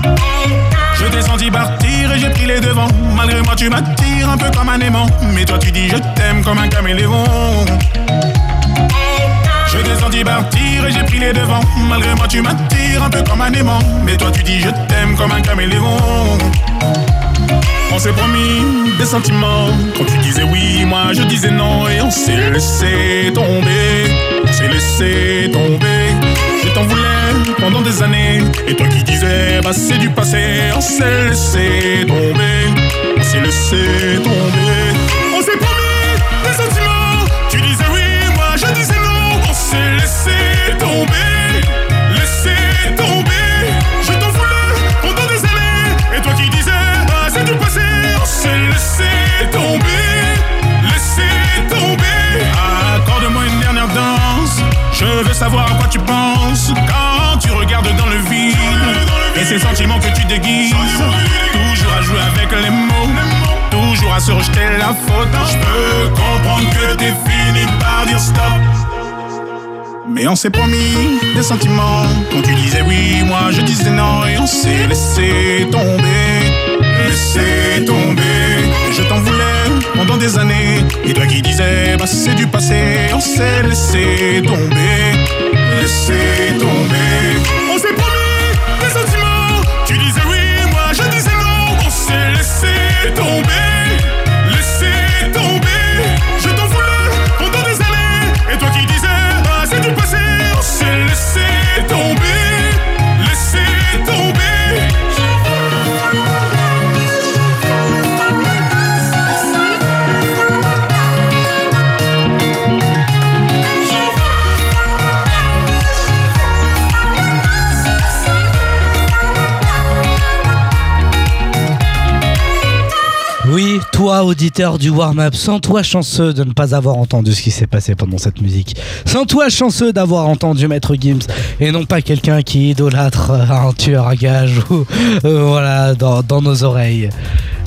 Speaker 9: Je descendis partir et j'ai pris les devants. Malgré moi, tu m'attires un peu comme un aimant. Mais toi, tu dis je t'aime comme un caméléon. Je descendis partir et j'ai pris les devants. Malgré moi, tu m'attires un peu comme un aimant. Mais toi, tu dis je t'aime comme un caméléon. On s'est promis des sentiments. Quand tu disais oui, moi je disais non. Et on s'est laissé tomber. On s'est laissé tomber. T'en voulais pendant des années. Et toi qui disais, bah c'est du passé. On s'est laissé tomber. On s'est laissé tomber. Savoir à quoi tu penses quand tu regardes dans le vide. Et ces sentiments que tu déguises. Toujours à jouer avec les mots. Toujours à se rejeter la faute. Je peux comprendre que t'es fini par dire stop. Mais on s'est promis des sentiments. Quand tu disais oui, moi je disais non. Et on s'est laissé tomber. Laissé tomber. Et je t'en voulais des années. Et toi qui disais, bah c'est du passé. On s'est laissé tomber. Laissé tomber. On s'est promis des sentiments. Tu disais oui, moi je disais non. On s'est laissé tomber. Toi,
Speaker 6: auditeur du warm-up, sans toi chanceux de ne pas avoir entendu ce qui s'est passé pendant cette musique. Sans toi chanceux d'avoir entendu Maître Gims et non pas quelqu'un qui idolâtre euh, un tueur à gage ou euh, voilà dans, dans nos oreilles.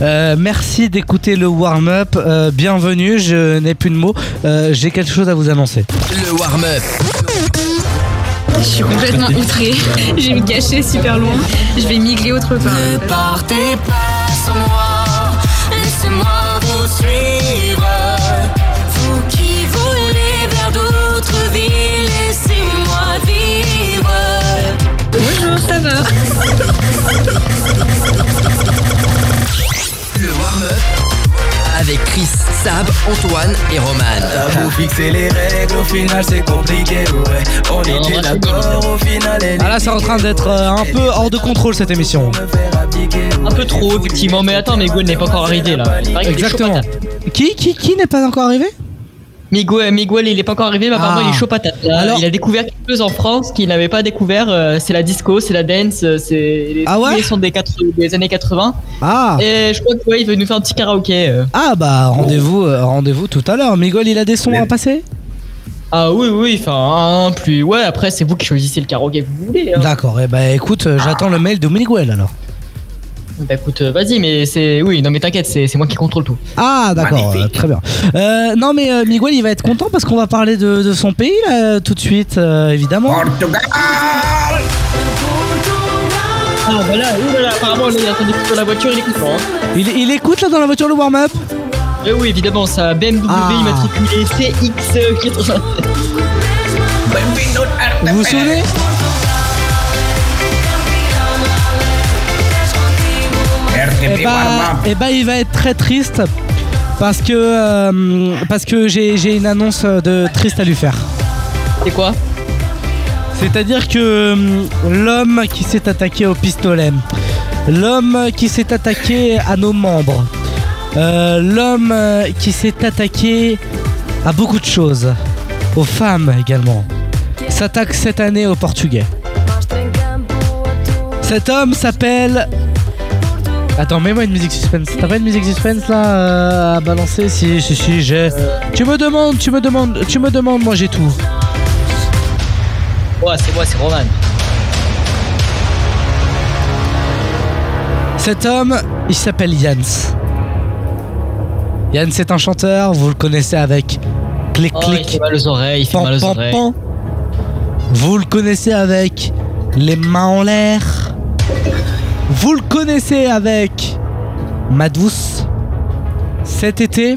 Speaker 6: Euh, merci d'écouter le warm-up. Euh, bienvenue, je n'ai plus de mots. Euh, J'ai quelque chose à vous annoncer.
Speaker 1: Le warm-up.
Speaker 10: Je suis complètement outrée. Je vais me cacher super loin. Je vais migrer autre part.
Speaker 4: Ne partez pas sans moi, laissez-moi vous suivre. Vous qui voulez vers d'autres villes, laissez-moi vivre.
Speaker 10: Bonjour, ça va
Speaker 1: Le warm-up. Avec Chris, Sab, Antoine et Roman.
Speaker 15: Vous fixez les règles, au final c'est compliqué, ouais. On était d'accord, au final
Speaker 6: Ah là, c'est en train d'être euh, un peu hors de contrôle cette émission.
Speaker 3: Un peu trop, effectivement. Mais attends, Miguel n'est pas encore arrivé là.
Speaker 6: Exactement. Qui, qui, qui n'est pas encore arrivé?
Speaker 3: Miguel, Miguel, il est pas encore arrivé, mais apparemment
Speaker 6: Ah.
Speaker 3: il est chaud patate. Là,
Speaker 6: Alors-
Speaker 3: il a découvert quelque chose en France qu'il n'avait pas découvert. euh, c'est la disco, c'est la dance, euh, c'est les
Speaker 6: Ah ouais?
Speaker 3: sons des, 80 des années 80.
Speaker 6: Ah
Speaker 3: Et je crois qu'il ouais, il veut nous faire un petit karaoké. euh.
Speaker 6: Ah bah rendez-vous rendez-vous tout à l'heure. Miguel, il a des sons à passer?
Speaker 3: Ah oui, oui, enfin, un plus. Ouais, après, c'est vous qui choisissez le karaoké que vous voulez. hein.
Speaker 6: D'accord, et bah écoute, euh, j'attends le mail de Miguel alors.
Speaker 3: Bah écoute, euh, vas-y, mais c'est. Oui, non, mais t'inquiète, c'est c'est moi qui contrôle tout.
Speaker 6: Ah d'accord, euh, très bien. Euh, non mais euh, Miguel il va être content parce qu'on va parler de, de son pays là tout de suite euh, évidemment.
Speaker 3: Ah, bah là, là là, apparemment, là, il est en train d'écouter dans la voiture, il écoute pas. hein.
Speaker 6: Il, il écoute là dans la voiture le warm-up?
Speaker 3: Eh oui, évidemment, ça BMW
Speaker 6: Ah.
Speaker 3: immatriculé CX80.
Speaker 6: Vous vous souvenez? Eh bah, eh bah, il va être très triste parce que euh, parce que j'ai j'ai une annonce de triste à lui faire.
Speaker 3: C'est quoi?
Speaker 6: C'est-à-dire que euh, l'homme qui s'est attaqué au pistolet, l'homme qui s'est attaqué à nos membres, euh, l'homme qui s'est attaqué à beaucoup de choses, aux femmes également, s'attaque cette année aux Portugais. Cet homme s'appelle. Attends, mets-moi une musique suspense. T'as pas une musique suspense là euh, à balancer Si, si, si, j'ai. Tu me demandes, tu me demandes, tu me demandes, moi j'ai tout.
Speaker 3: Ouais, c'est moi, c'est Roman.
Speaker 6: Cet homme, il s'appelle Jans. Jans est un chanteur, vous le connaissez avec Clic
Speaker 3: Oh, il
Speaker 6: Clic.
Speaker 3: fait mal aux oreilles, il fait
Speaker 6: Pan,
Speaker 3: mal aux
Speaker 6: pan,
Speaker 3: oreilles.
Speaker 6: pan. Vous le connaissez avec Les mains en l'air. Vous le connaissez avec Ma douce. Cet été,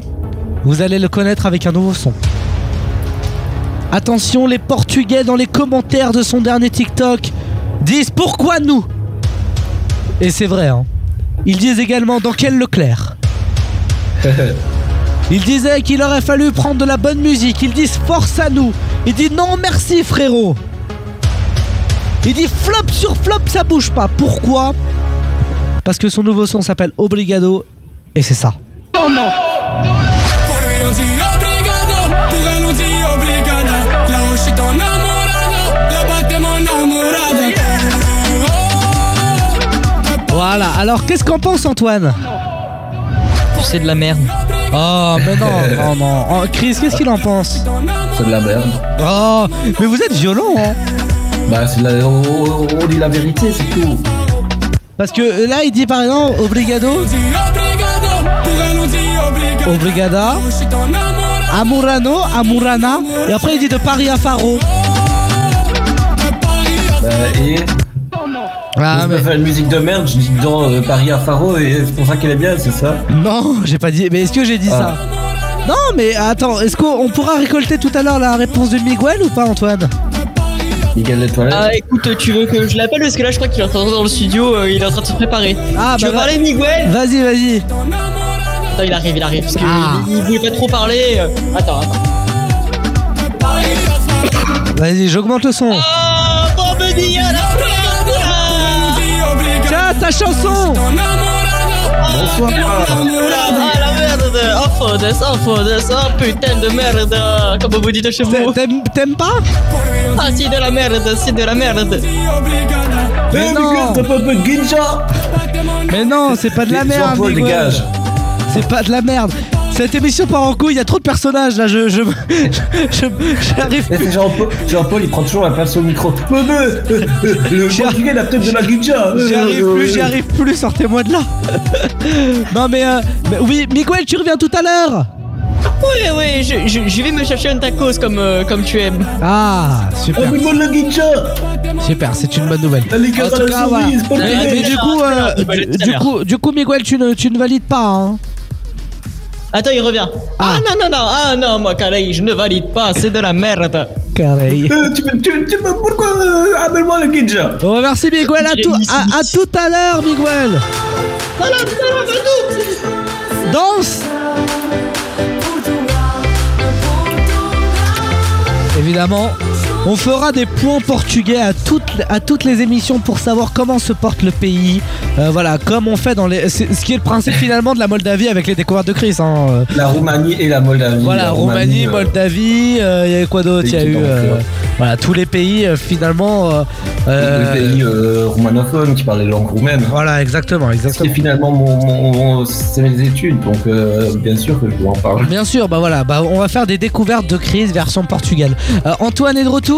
Speaker 6: vous allez le connaître avec un nouveau son. Attention, les Portugais dans les commentaires de son dernier TikTok disent pourquoi nous? Et c'est vrai, hein. Ils disent également dans quel Leclerc Ils disaient qu'il aurait fallu prendre de la bonne musique. Ils disent force à nous. Il dit non merci frérot. Il dit flop sur flop ça bouge pas. Pourquoi? Parce que son nouveau son s'appelle Obrigado Et c'est ça.
Speaker 15: Oh non.
Speaker 6: Voilà, alors qu'est-ce qu'en pense Antoine?
Speaker 3: C'est de la merde.
Speaker 6: Oh, mais non, non, non. Oh, Chris, qu'est-ce qu'il en pense?
Speaker 7: C'est de la merde.
Speaker 6: Oh, mais vous êtes violent, hein
Speaker 7: Bah, c'est de la... on dit la vérité, c'est tout.
Speaker 6: Parce que là, il dit par exemple Obrigado,
Speaker 15: obrigada.
Speaker 6: Amurano, Amurana, et après il dit de Paris à Faro.
Speaker 7: Bah, et.
Speaker 6: Ah, mais-
Speaker 7: faire une musique de merde, je dis dans euh, Paris à Faro, et c'est pour ça qu'elle est bien, c'est ça
Speaker 6: Non, j'ai pas dit. Mais est-ce que j'ai dit
Speaker 7: Ah.
Speaker 6: ça Non, mais attends, est-ce qu'on on pourra récolter tout à l'heure la réponse de Miguel ou pas, Antoine?
Speaker 7: Miguel les toilettes.
Speaker 3: Ah écoute, tu veux que je l'appelle parce que là je crois qu'il est en train de dans le studio, euh, il est en train de se préparer.
Speaker 6: Ah,
Speaker 3: tu
Speaker 6: bah,
Speaker 3: veux
Speaker 6: va-
Speaker 3: parler Miguel?
Speaker 6: Vas-y, vas-y.
Speaker 3: Attends, il arrive, il arrive parce qu'il
Speaker 6: Ah.
Speaker 3: il voulait pas trop parler. euh, Attends, attends.
Speaker 6: Vas-y, j'augmente le son.
Speaker 3: Ah, bon, à la
Speaker 6: Tiens, ta chanson
Speaker 7: Bonsoir.
Speaker 3: Ah la merde Oh Fodes, oh oh putain de merde Comme vous dites chez vous?
Speaker 6: T'aimes t'aimes pas?
Speaker 3: Ah c'est de la merde, c'est de la merde
Speaker 6: Mais non.
Speaker 7: T'as pas un peu de guinja
Speaker 6: Mais non, c'est pas de la merde. C'est pas de la merde. Cette émission part en couille, il y a trop de personnages là, je. je. j'arrive
Speaker 7: Jean-Paul, Jean-Paul, il prend toujours la place au micro. Euh, euh, le portugais, la tête de la guinja.
Speaker 6: J'y arrive plus, j'y arrive plus, sortez-moi de là. non mais, euh, mais oui, Miguel, tu reviens tout à l'heure.
Speaker 3: Oui, oui, je, je, je vais me chercher un tacos comme, euh, comme tu aimes.
Speaker 6: Ah, super,
Speaker 7: Oh, guinja.
Speaker 6: super, c'est une bonne nouvelle.
Speaker 7: La liqueur
Speaker 6: En
Speaker 7: à
Speaker 6: tout
Speaker 7: la
Speaker 6: cas,
Speaker 7: souris,
Speaker 6: voilà.
Speaker 7: c'est pas le
Speaker 6: Mais, du coup, euh,
Speaker 3: aller
Speaker 6: du, coup, du coup, Miguel, tu ne, tu ne valides pas, hein.
Speaker 3: Attends, il revient. Ah, non, non, non, ah non, moi Carré, je ne valide pas, c'est de la merde.
Speaker 6: Carré.
Speaker 7: Euh, tu, me- tu, tu, me- pourquoi euh, appelle-moi la guinja
Speaker 6: Bon, merci Miguel, à, tout, à, à tout à l'heure, Miguel. Danse Évidemment, on fera des points portugais à toutes, à toutes les émissions pour savoir comment se porte le pays. Euh, voilà, comme on fait dans les. c'est- Ce qui est le principe finalement de la Moldavie avec les découvertes de Chris. hein.
Speaker 7: La Roumanie et la Moldavie.
Speaker 6: Voilà,
Speaker 7: La
Speaker 6: Roumanie,
Speaker 7: euh,
Speaker 6: Moldavie, euh, il y avait quoi d'autre? Il y a eu. voilà, tous les pays finalement.
Speaker 7: Les pays roumanophones qui parlent les langues roumaines.
Speaker 6: Voilà, exactement,
Speaker 7: C'est
Speaker 6: exactement.
Speaker 7: finalement mon, mon- mon- c'est mes études, donc bien sûr que je dois en parler.
Speaker 6: Bien sûr, bah voilà, bah on va faire des découvertes de crise version Portugal. Antoine est de retour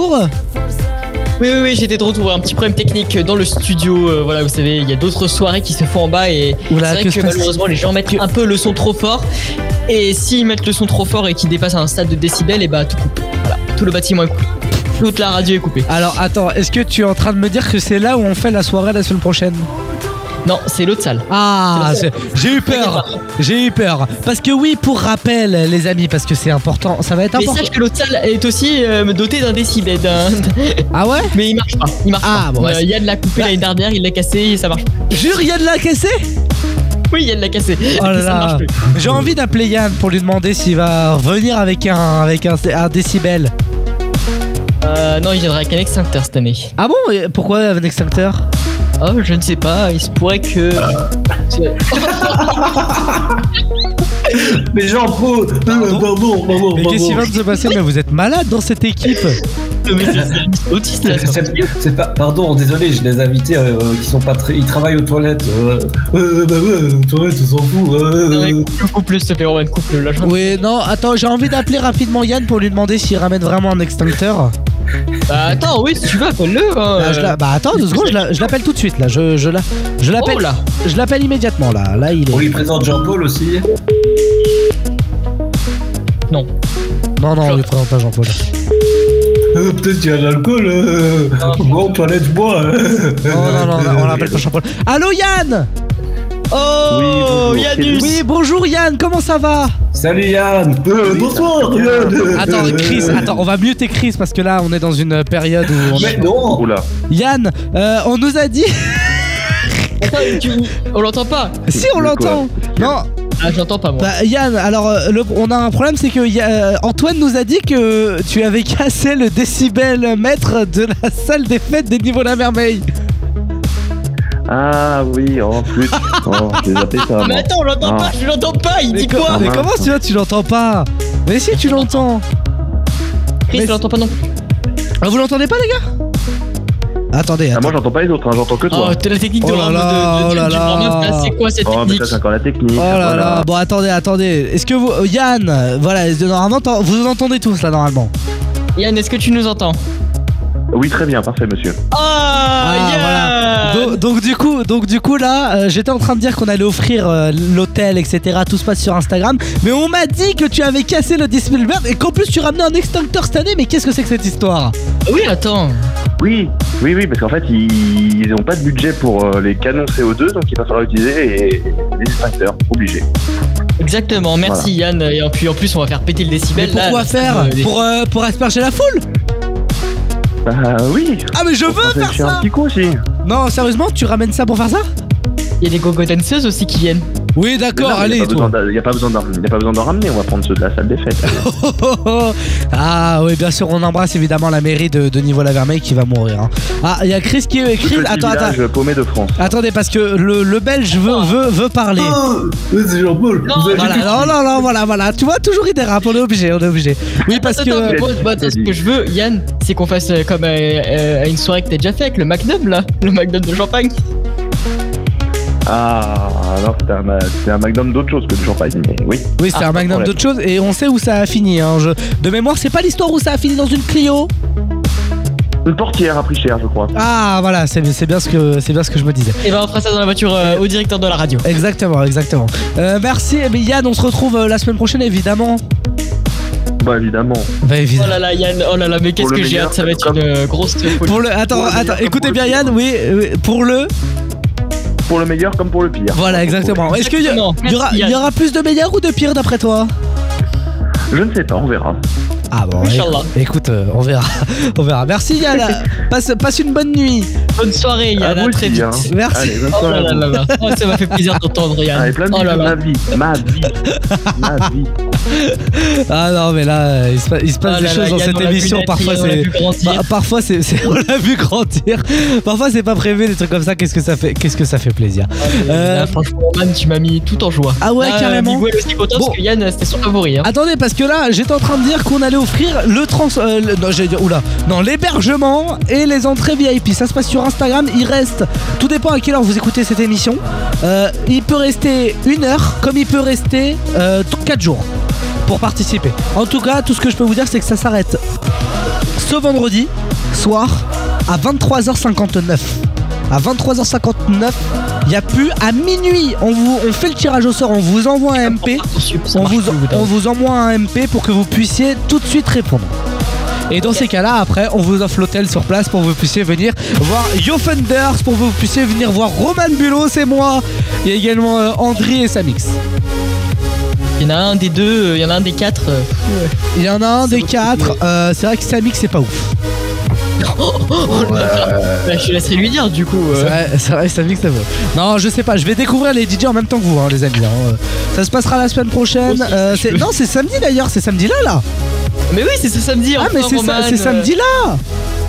Speaker 3: Oui, oui, oui, j'étais de retour. Un petit problème technique dans le studio. euh, voilà, vous savez, il y a d'autres soirées qui se font en bas et c'est vrai
Speaker 6: que
Speaker 3: malheureusement les gens mettent un peu le son trop fort. Et s'ils mettent le son trop fort et qu'il dépasse un stade de décibels, et bah tout coupe. Voilà, tout le bâtiment est coupé. Toute la radio est coupée.
Speaker 6: Alors attends, est-ce que tu es en train de me dire que c'est là où on fait la soirée la semaine prochaine?
Speaker 3: Non, c'est l'autre salle.
Speaker 6: Ah, j'ai eu peur, j'ai eu peur. Parce que oui, pour rappel, les amis, parce que c'est important, ça va être
Speaker 3: Mais
Speaker 6: important.
Speaker 3: sache que l'autre salle est aussi euh, dotée d'un décibel.
Speaker 6: Ah ouais
Speaker 3: Mais il marche pas. Il marche
Speaker 6: Ah,
Speaker 3: pas.
Speaker 6: bon, bah,
Speaker 3: Euh, Yann l'a coupé l'année dernière, il l'a cassé et ça marche pas.
Speaker 6: Jure, Yann l'a cassé
Speaker 3: Oui, Yann l'a cassé.
Speaker 6: Oh. J'ai envie d'appeler Yann pour lui demander s'il va revenir avec un, avec un, un décibel.
Speaker 3: Euh, non, il viendra avec un extincteur cette année.
Speaker 6: Ah bon? Et Pourquoi un extincteur?
Speaker 3: Oh, je ne sais pas, il se pourrait que.
Speaker 7: Mais Jean-Paul, euh, pardon, pardon,
Speaker 6: Mais qu'est-ce qui de se passer Mais vous êtes malade dans cette équipe
Speaker 3: Mais c'est- c'est autiste.
Speaker 7: C'est pas, pardon, désolé, je les invités euh, qui sont pas très, ils travaillent aux toilettes. Euh, euh, bah ouais, aux toilettes, on s'en fout. euh, euh.
Speaker 3: coupe-le, s'il te plaît, Roman, coupe-le. Là,
Speaker 6: Oui, non, attends, j'ai envie d'appeler rapidement Yann pour lui demander s'il ramène vraiment un extincteur.
Speaker 3: Bah, attends, oui, si tu veux, appelle-le. hein.
Speaker 6: Bah, je la- bah, attends deux secondes, je la- je l'appelle tout de suite là. Je, je la- je l'appelle.
Speaker 3: Oh là.
Speaker 6: Je l'appelle immédiatement là. Là, il est.
Speaker 7: On lui présente Jean-Paul aussi.
Speaker 3: Non.
Speaker 6: Non, non, on lui présente pas Jean-Paul.
Speaker 7: Euh, Peut-être qu'il y a de l'alcool. Euh, toilettes, je bois. euh.
Speaker 6: Non, non, non, non, on l'appelle pas Jean-Paul. Allô Yann
Speaker 3: Oh, Yannus
Speaker 6: Oui, bonjour Yann, comment ça va
Speaker 7: Salut Yann. Euh, bonsoir Yann.
Speaker 6: Attends, Chris, attends, on va muter Chris parce que là, on est dans une période où. On...
Speaker 7: Mais non.
Speaker 16: Oula.
Speaker 6: Yann, euh, on nous a dit.
Speaker 3: Attends, tu... on l'entend pas
Speaker 6: si, on
Speaker 16: De
Speaker 6: l'entend Non,
Speaker 3: Ah, j'entends pas moi.
Speaker 6: Bah Yann, alors euh, le- on a un problème, c'est que y a- euh, Antoine nous a dit que tu avais cassé le décibel mètre de la salle des fêtes des niveaux la merveille.
Speaker 16: Ah oui, en plus. Oh, j'ai zappé ça.
Speaker 3: Mais attends, on l'entend
Speaker 16: Ah.
Speaker 3: pas, je l'entends pas, il dit quoi
Speaker 6: Mais comment tu vois, tu l'entends pas Mais si, tu l'entends.
Speaker 3: Chris,
Speaker 6: Mais-
Speaker 3: je l'entends pas non plus.
Speaker 6: Ah, vous l'entendez pas, les gars Attendez,
Speaker 16: Ah, moi j'entends pas les autres, hein, j'entends que toi.
Speaker 3: Oh, t'as la technique de
Speaker 6: Oh là
Speaker 3: de-
Speaker 6: là,
Speaker 3: de-
Speaker 6: oh
Speaker 3: de-
Speaker 6: là là.
Speaker 3: warm-up, là, C'est quoi cette
Speaker 16: Oh, mais
Speaker 3: technique
Speaker 16: ça c'est encore la technique.
Speaker 6: Oh là
Speaker 16: voilà.
Speaker 6: là, bon attendez, attendez. Est-ce que vous, euh, Yann, voilà, normalement vous entendez tous là normalement.
Speaker 3: Yann, est-ce que tu nous entends?
Speaker 16: Oui, très bien, parfait, monsieur.
Speaker 3: Ah, Yann
Speaker 6: Donc, donc, du coup, donc du coup là, euh, j'étais en train de dire qu'on allait offrir euh, l'hôtel, etc. Tout se passe sur Instagram, mais on m'a dit que tu avais cassé le Spielberg et qu'en plus tu ramenais un extincteur cette année. Mais qu'est-ce que c'est que cette histoire?
Speaker 3: Oui, attends.
Speaker 16: Oui, oui, oui, parce qu'en fait, ils n'ont pas de budget pour euh, les canons CO2, donc il va falloir utiliser les, les extincteurs, obligé.
Speaker 3: Exactement, merci Yann. Et puis en plus, on va faire péter le décibel.
Speaker 6: Mais
Speaker 3: là,
Speaker 6: pourquoi
Speaker 3: là,
Speaker 6: faire?
Speaker 3: euh, les-
Speaker 6: Pour euh, pour asperger la foule?
Speaker 16: Bah oui.
Speaker 6: Ah mais je veux faire
Speaker 16: faire un
Speaker 6: ça
Speaker 16: petit coup aussi.
Speaker 6: Non, sérieusement, tu ramènes ça pour faire ça?
Speaker 3: Il y a des gogo danseuses aussi qui viennent.
Speaker 6: Oui, d'accord,
Speaker 16: non,
Speaker 6: allez.
Speaker 16: Il n'y a, pas besoin d'en- ramener, on va prendre ceux de la salle des fêtes.
Speaker 6: ah oui, bien sûr, on embrasse évidemment la mairie de, de Niveau-la-Vermeille qui va mourir. hein. Ah, il y a Chris qui est. Chris, attends, attends.
Speaker 16: paumé de France.
Speaker 6: Attendez, parce que le, le belge veut, veut, veut parler.
Speaker 7: c'est Jean-Paul. Vous avez
Speaker 6: Voilà, non, non, non, voilà, voilà. Tu vois, toujours il dérape, on est obligé, on est obligé. Oui, parce
Speaker 3: Attends,
Speaker 6: que.
Speaker 3: attends, ce que je veux, Yann, c'est qu'on fasse euh, comme euh, euh, à une soirée que t'as déjà fait avec le Magnum là, le Magnum de champagne.
Speaker 16: Ah, non, c'était un, c'était un magnum d'autre chose que du champagne, mais oui.
Speaker 6: Oui, c'est
Speaker 16: Ah,
Speaker 6: un
Speaker 16: pas de
Speaker 6: magnum
Speaker 16: problème.
Speaker 6: d'autres choses et on sait où ça a fini. Hein. Je- De mémoire, c'est pas l'histoire où ça a fini dans une Clio
Speaker 16: Une portière a pris cher, je crois.
Speaker 6: Ah, voilà, c'est c'est bien, ce que- c'est bien ce que je me disais.
Speaker 3: Et ben on fera ça dans la voiture euh, au directeur de la radio.
Speaker 6: Exactement, exactement. Euh, merci, eh bien, Yann, on se retrouve euh, la semaine prochaine, évidemment.
Speaker 16: Bah évidemment.
Speaker 6: Bah
Speaker 3: Oh
Speaker 6: évidemment.
Speaker 3: là là, Yann, oh là là, mais qu'est-ce
Speaker 16: Pour le
Speaker 3: que j'ai
Speaker 16: meilleur,
Speaker 3: hâte, ça va être
Speaker 16: comme-
Speaker 3: une euh, grosse folie.
Speaker 6: Pour le, attends,
Speaker 16: Pour le
Speaker 6: attends,
Speaker 16: meilleur,
Speaker 6: écoutez bien Yann, oui, oui, pour le.
Speaker 16: Pour le meilleur comme pour le pire.
Speaker 6: Voilà, exactement. Est-ce qu'il y, aura, y plus de meilleurs ou de pires d'après toi?
Speaker 16: Je ne sais pas, on verra.
Speaker 6: Ah bon,
Speaker 3: Inch'Allah.
Speaker 6: écoute, euh, on verra. on verra. Merci Yann, passe, passe une bonne nuit.
Speaker 3: Bonne soirée,
Speaker 16: À
Speaker 3: Yann, à
Speaker 16: vous
Speaker 3: très
Speaker 16: aussi,
Speaker 3: vite.
Speaker 16: hein.
Speaker 6: Merci.
Speaker 16: Allez, bonne
Speaker 3: Oh
Speaker 16: soirée
Speaker 3: là là là là. Oh, ça m'a fait plaisir d'entendre Yann.
Speaker 16: Allez, plein de
Speaker 3: oh là là.
Speaker 16: ma vie, ma vie, ma vie.
Speaker 6: Ah non mais là euh, il se, pa- il se passe
Speaker 3: Oh
Speaker 6: des
Speaker 3: là
Speaker 6: choses
Speaker 3: là,
Speaker 6: dans cette émission parfois
Speaker 3: Yann, on l'a
Speaker 6: c'est
Speaker 3: vu grandir.
Speaker 6: Bah, parfois c'est on l'a vu grandir parfois c'est pas prévu des trucs comme ça qu'est-ce que ça fait qu'est-ce que ça fait plaisir? Euh,
Speaker 3: Là, franchement, man, tu m'as mis tout en joie.
Speaker 6: Ah ouais,
Speaker 3: Là,
Speaker 6: carrément.
Speaker 3: Miguel aussi content
Speaker 6: Bon.
Speaker 3: parce que Yann, c'était son favori. Hein.
Speaker 6: Attendez parce que là j'étais en train de dire qu'on allait offrir le trans euh, le- non j'allais dire oula non l'hébergement et les entrées VIP ça se passe sur Instagram il reste tout dépend à quelle heure vous écoutez cette émission Euh, il peut rester une heure comme il peut rester euh, 4 jours pour participer en tout cas tout ce que je peux vous dire c'est que ça s'arrête ce vendredi soir à 23h59 à 23h59 il n'y a plus à minuit on, vous, on fait le tirage au sort on vous envoie un MP on vous, on vous envoie un MP pour que vous puissiez tout de suite répondre. Et dans ces cas-là, après, on vous offre l'hôtel sur place pour que vous puissiez venir voir Yo pour que vous puissiez venir voir Roman Bulot, c'est moi. Il y a également euh, Andri et Samix.
Speaker 3: Il y en a un des deux, euh, il y en a un des quatre. euh, ouais.
Speaker 6: Il y en a un des quatre. euh, c'est vrai que Samix, c'est pas ouf.
Speaker 3: Bah, je laisserai lui dire du coup. euh.
Speaker 6: C'est vrai, c'est vrai, Samix, c'est bon. Non, je sais pas. Je vais découvrir les DJ en même temps que vous, hein, les amis. hein. Ça se passera la semaine prochaine.
Speaker 3: Aussi,
Speaker 6: Euh,
Speaker 3: si
Speaker 6: non, c'est samedi d'ailleurs. C'est samedi là, là.
Speaker 3: Mais oui, c'est ce samedi.
Speaker 6: Ah,
Speaker 3: enfin,
Speaker 6: mais c'est ça- samedi là.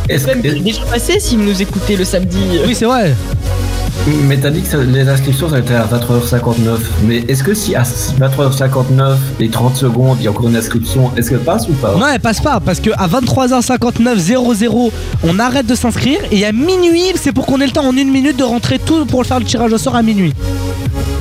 Speaker 7: Est-ce que-
Speaker 3: déjà passé si vous nous écoutez le samedi.
Speaker 6: Oui, c'est vrai.
Speaker 7: Mais t'as dit que ça- les inscriptions ça était à 23h59. Mais est-ce que si à 23h59 et 30 secondes il y a encore une inscription, est-ce qu'elle passe ou pas?
Speaker 6: Non, elle passe pas parce que à 23h59 00 on arrête de s'inscrire et à minuit, c'est pour qu'on ait le temps en une minute de rentrer tout pour faire le tirage au sort à minuit.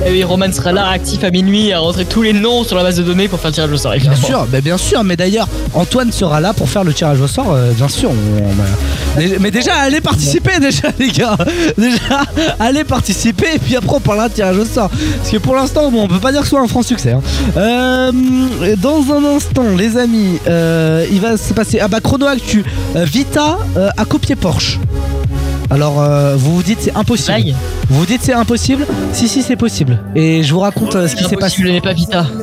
Speaker 3: Eh oui, Roman sera là, actif à minuit, à rentrer tous les noms sur la base de données pour faire le tirage au sort.
Speaker 6: Bien sûr, mais bien sûr, mais d'ailleurs Antoine sera là pour faire le tirage au sort, euh, bien sûr. on- on- mais, déjà allez participer déjà les gars, déjà allez participer et puis après on parlera de tirage au sort. Parce que pour l'instant bon, on peut pas dire que ce soit un franc succès. hein. Euh, dans un instant les amis, euh, il va se passer ah bah chrono actu, Vita a copié Porsche. Alors euh, vous vous dites c'est impossible.
Speaker 3: Blague.
Speaker 6: Vous vous dites c'est impossible Si si c'est possible. Et je vous raconte euh, ce qui s'est passé.
Speaker 3: N'est pas Vita.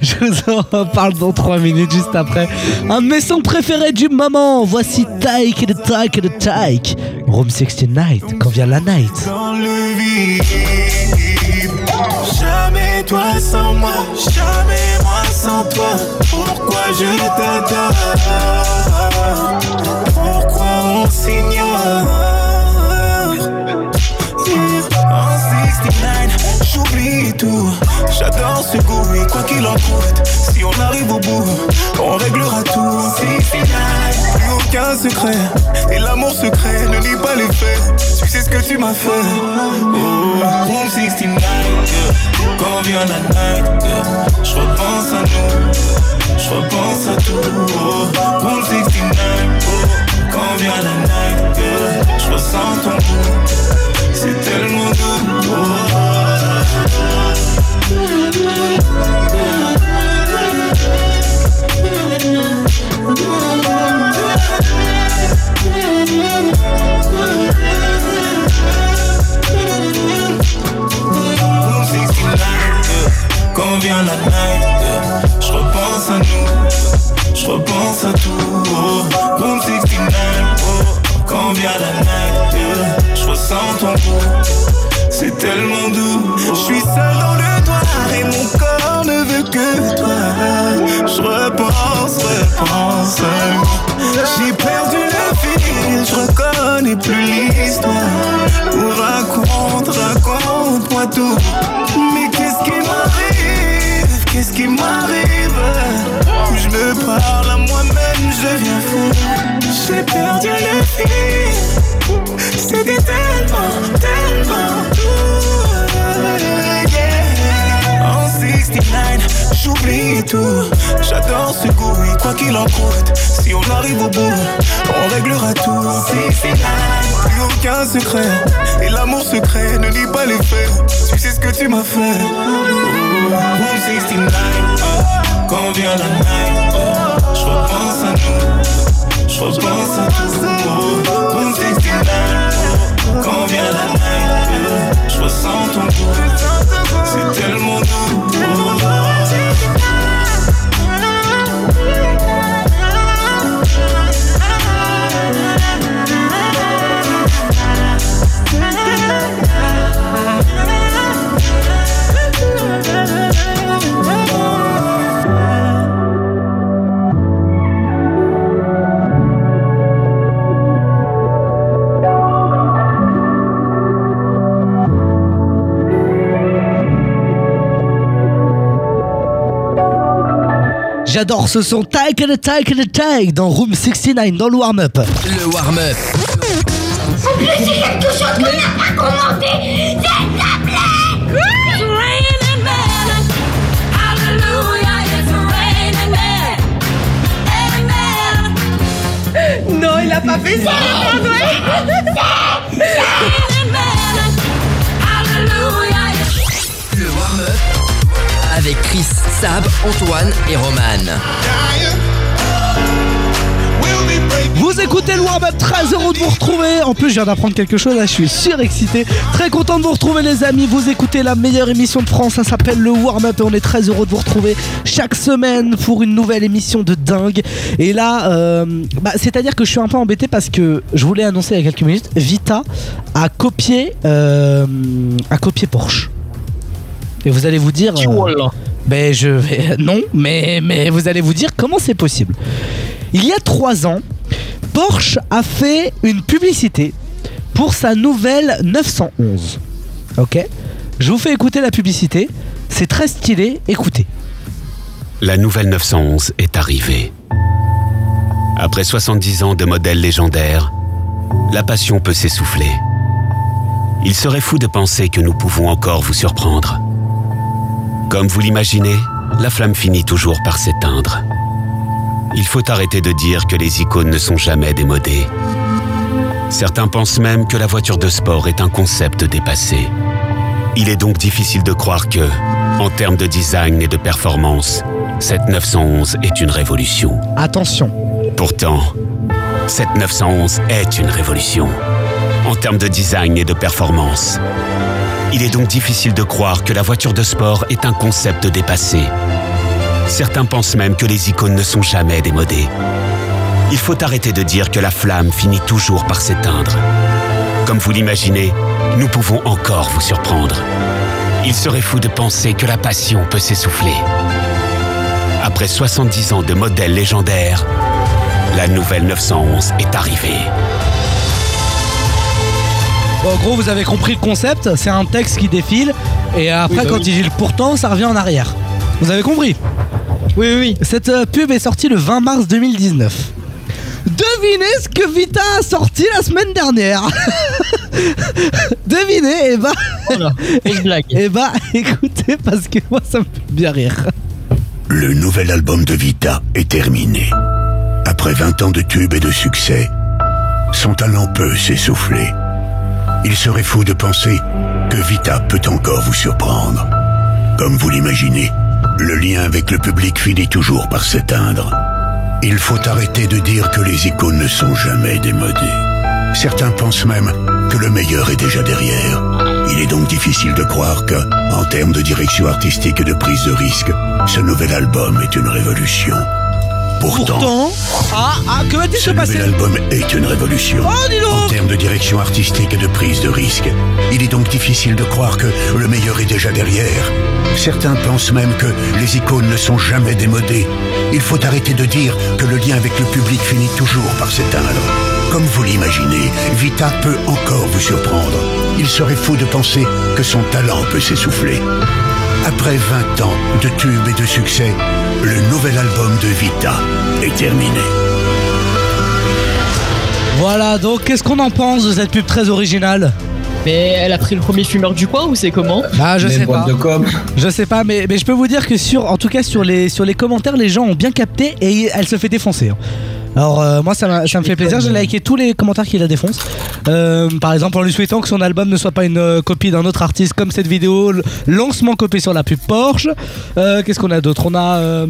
Speaker 6: Je vous en parle dans 3 minutes juste après. Un de mes sons préférés du moment. Voici Take the Take the Take. Room 60 Night. Quand vient la night.
Speaker 9: dans le vide. Jamais toi sans moi, jamais moi sans toi. Pourquoi je t'adore? senior. Yeah, en 69, j'oublie tout.
Speaker 1: J'adore ce goût, mais quoi qu'il en coûte, si on arrive au bout, on réglera tout. 69, plus aucun secret, et l'amour secret ne nie pas les faits. Tu sais ce que tu m'as fait. Oh, 69, quand vient la night, je repense à nous, je repense à tout. Oh, 69, oh combien la night Je ressens ton goût. C'est tellement doux Quand vient la night, je repense à nous, je repense à tout. Oh, je ressens ton corps. C'est tellement doux. Je suis seul dans le noir et mon corps ne veut que toi. Je repense, repense. J'ai perdu le fil, je reconnais plus l'histoire. Pour raconte, raconte-moi tout. Mais qu'est-ce qui m'arrive? Qu'est-ce qui m'arrive? je me parle à moi-même, je viens fou. J'ai perdu le fil. C'était tellement, tellement cool. Yeah. En 69 j'oublie tout. J'adore ce goût, quoi qu'il en coûte, si on arrive au bout, on réglera tout. Plus aucun secret, et l'amour secret ne lie pas les faits. Tu sais ce que tu m'as fait. 169. Quand vient la night. Je repense à nous, je repense à tout. Oh, Room 69, quand vient la night, je ressens ton goût. C'est tellement doux.
Speaker 6: J'adore ce son Take and Take and Take dans Room 69 dans le warm-up.
Speaker 15: Le warm-up.
Speaker 17: En plus, il y a quelque chose qu'on n'a pas commenté. S'il te plaît. It's raining men. Hallelujah, it's raining men. Amen.
Speaker 18: Non, il a pas fait ça.
Speaker 17: Raining men.
Speaker 15: Chris, Sab, Antoine et Roman.
Speaker 6: Vous écoutez le warm-up, très heureux de vous retrouver. En plus, je viens d'apprendre quelque chose, là, je suis surexcité. Très content de vous retrouver, les amis. Vous écoutez la meilleure émission de France, ça s'appelle le warm-up et on est très heureux de vous retrouver chaque semaine pour une nouvelle émission de dingue. Et là, euh, bah, c'est-à-dire que je suis un peu embêté parce que je voulais annoncer il y a quelques minutes, Vita a copié, euh, a copié Porsche. Et vous allez vous dire. euh, ben je vais. Non, mais, mais vous allez vous dire comment c'est possible. Il y a trois ans, Porsche a fait une publicité pour sa nouvelle 911. Ok? Je vous fais écouter la publicité. C'est très stylé. Écoutez.
Speaker 19: La nouvelle 911 est arrivée. Après 70 ans de modèles légendaires, la passion peut s'essouffler. Il serait fou de penser que nous pouvons encore vous surprendre. Comme vous l'imaginez, la flamme finit toujours par s'éteindre. Il faut arrêter de dire que les icônes ne sont jamais démodées. Certains pensent même que la voiture de sport est un concept dépassé. Il est donc difficile de croire que, en termes de design et de performance, cette 911 est une révolution.
Speaker 6: Attention.
Speaker 19: Pourtant, cette 911 est une révolution. En termes de design et de performance. Il est donc difficile de croire que la voiture de sport est un concept dépassé. Certains pensent même que les icônes ne sont jamais démodées. Il faut arrêter de dire que la flamme finit toujours par s'éteindre. Comme vous l'imaginez, nous pouvons encore vous surprendre. Il serait fou de penser que la passion peut s'essouffler. Après 70 ans de modèles légendaires, la nouvelle 911 est arrivée.
Speaker 6: Bon, en gros, vous avez compris le concept. C'est un texte qui défile. Et après,
Speaker 19: Oui, bah
Speaker 6: quand
Speaker 19: oui.
Speaker 6: il dit le pourtant, ça revient en arrière. Vous avez compris
Speaker 3: Oui, oui, oui.
Speaker 6: Cette euh, pub est sortie le 20 mars 2019. Devinez ce que Vita a sorti la semaine dernière. Devinez, et bah.
Speaker 3: Grosse blague.
Speaker 6: Et bah, écoutez, parce que moi, ça me fait bien rire.
Speaker 20: Le nouvel album de Vita est terminé. Après 20 ans de tubes et de succès, son talent peut s'essouffler. Il serait fou de penser que Vita peut encore vous surprendre. Comme vous l'imaginez, le lien avec le public finit toujours par s'éteindre. Il faut arrêter de dire que les icônes ne sont jamais démodées. Certains pensent même que le meilleur est déjà derrière. Il est donc difficile de croire que, en termes de direction artistique et de prise de risque, ce nouvel album est une révolution. Pourtant,
Speaker 6: Pourtant. Ah, ah, que va-t-il se passer
Speaker 20: nouvel album est une révolution.
Speaker 6: Oh, dis donc
Speaker 20: En termes de direction artistique et de prise de risque, il est donc difficile de croire que le meilleur est déjà derrière. Certains pensent même que les icônes ne sont jamais démodées. Il faut arrêter de dire que le lien avec le public finit toujours par s'éteindre. Comme vous l'imaginez, Vita peut encore vous surprendre. Il serait fou de penser que son talent peut s'essouffler. Après 20 ans de tubes et de succès, le nouvel album de Vita est terminé.
Speaker 6: Voilà, donc qu'est-ce qu'on en pense de cette pub très originale?
Speaker 3: Mais elle a pris le premier fumeur du coin ou c'est comment?
Speaker 6: Ah, je
Speaker 7: Les
Speaker 6: sais pas.
Speaker 7: de com.
Speaker 6: Je sais pas, mais, mais je peux vous dire que sur, en tout cas sur les, sur les commentaires, les gens ont bien capté et elle se fait défoncer. Alors euh, moi ça, me fait plaisir, j'ai liké tous les commentaires qui la défoncent. Euh, par exemple en lui souhaitant que son album ne soit pas une euh, copie d'un autre artiste comme cette vidéo, lancement copié sur la pub Porsche. Qu'est-ce qu'on a d'autre? On a...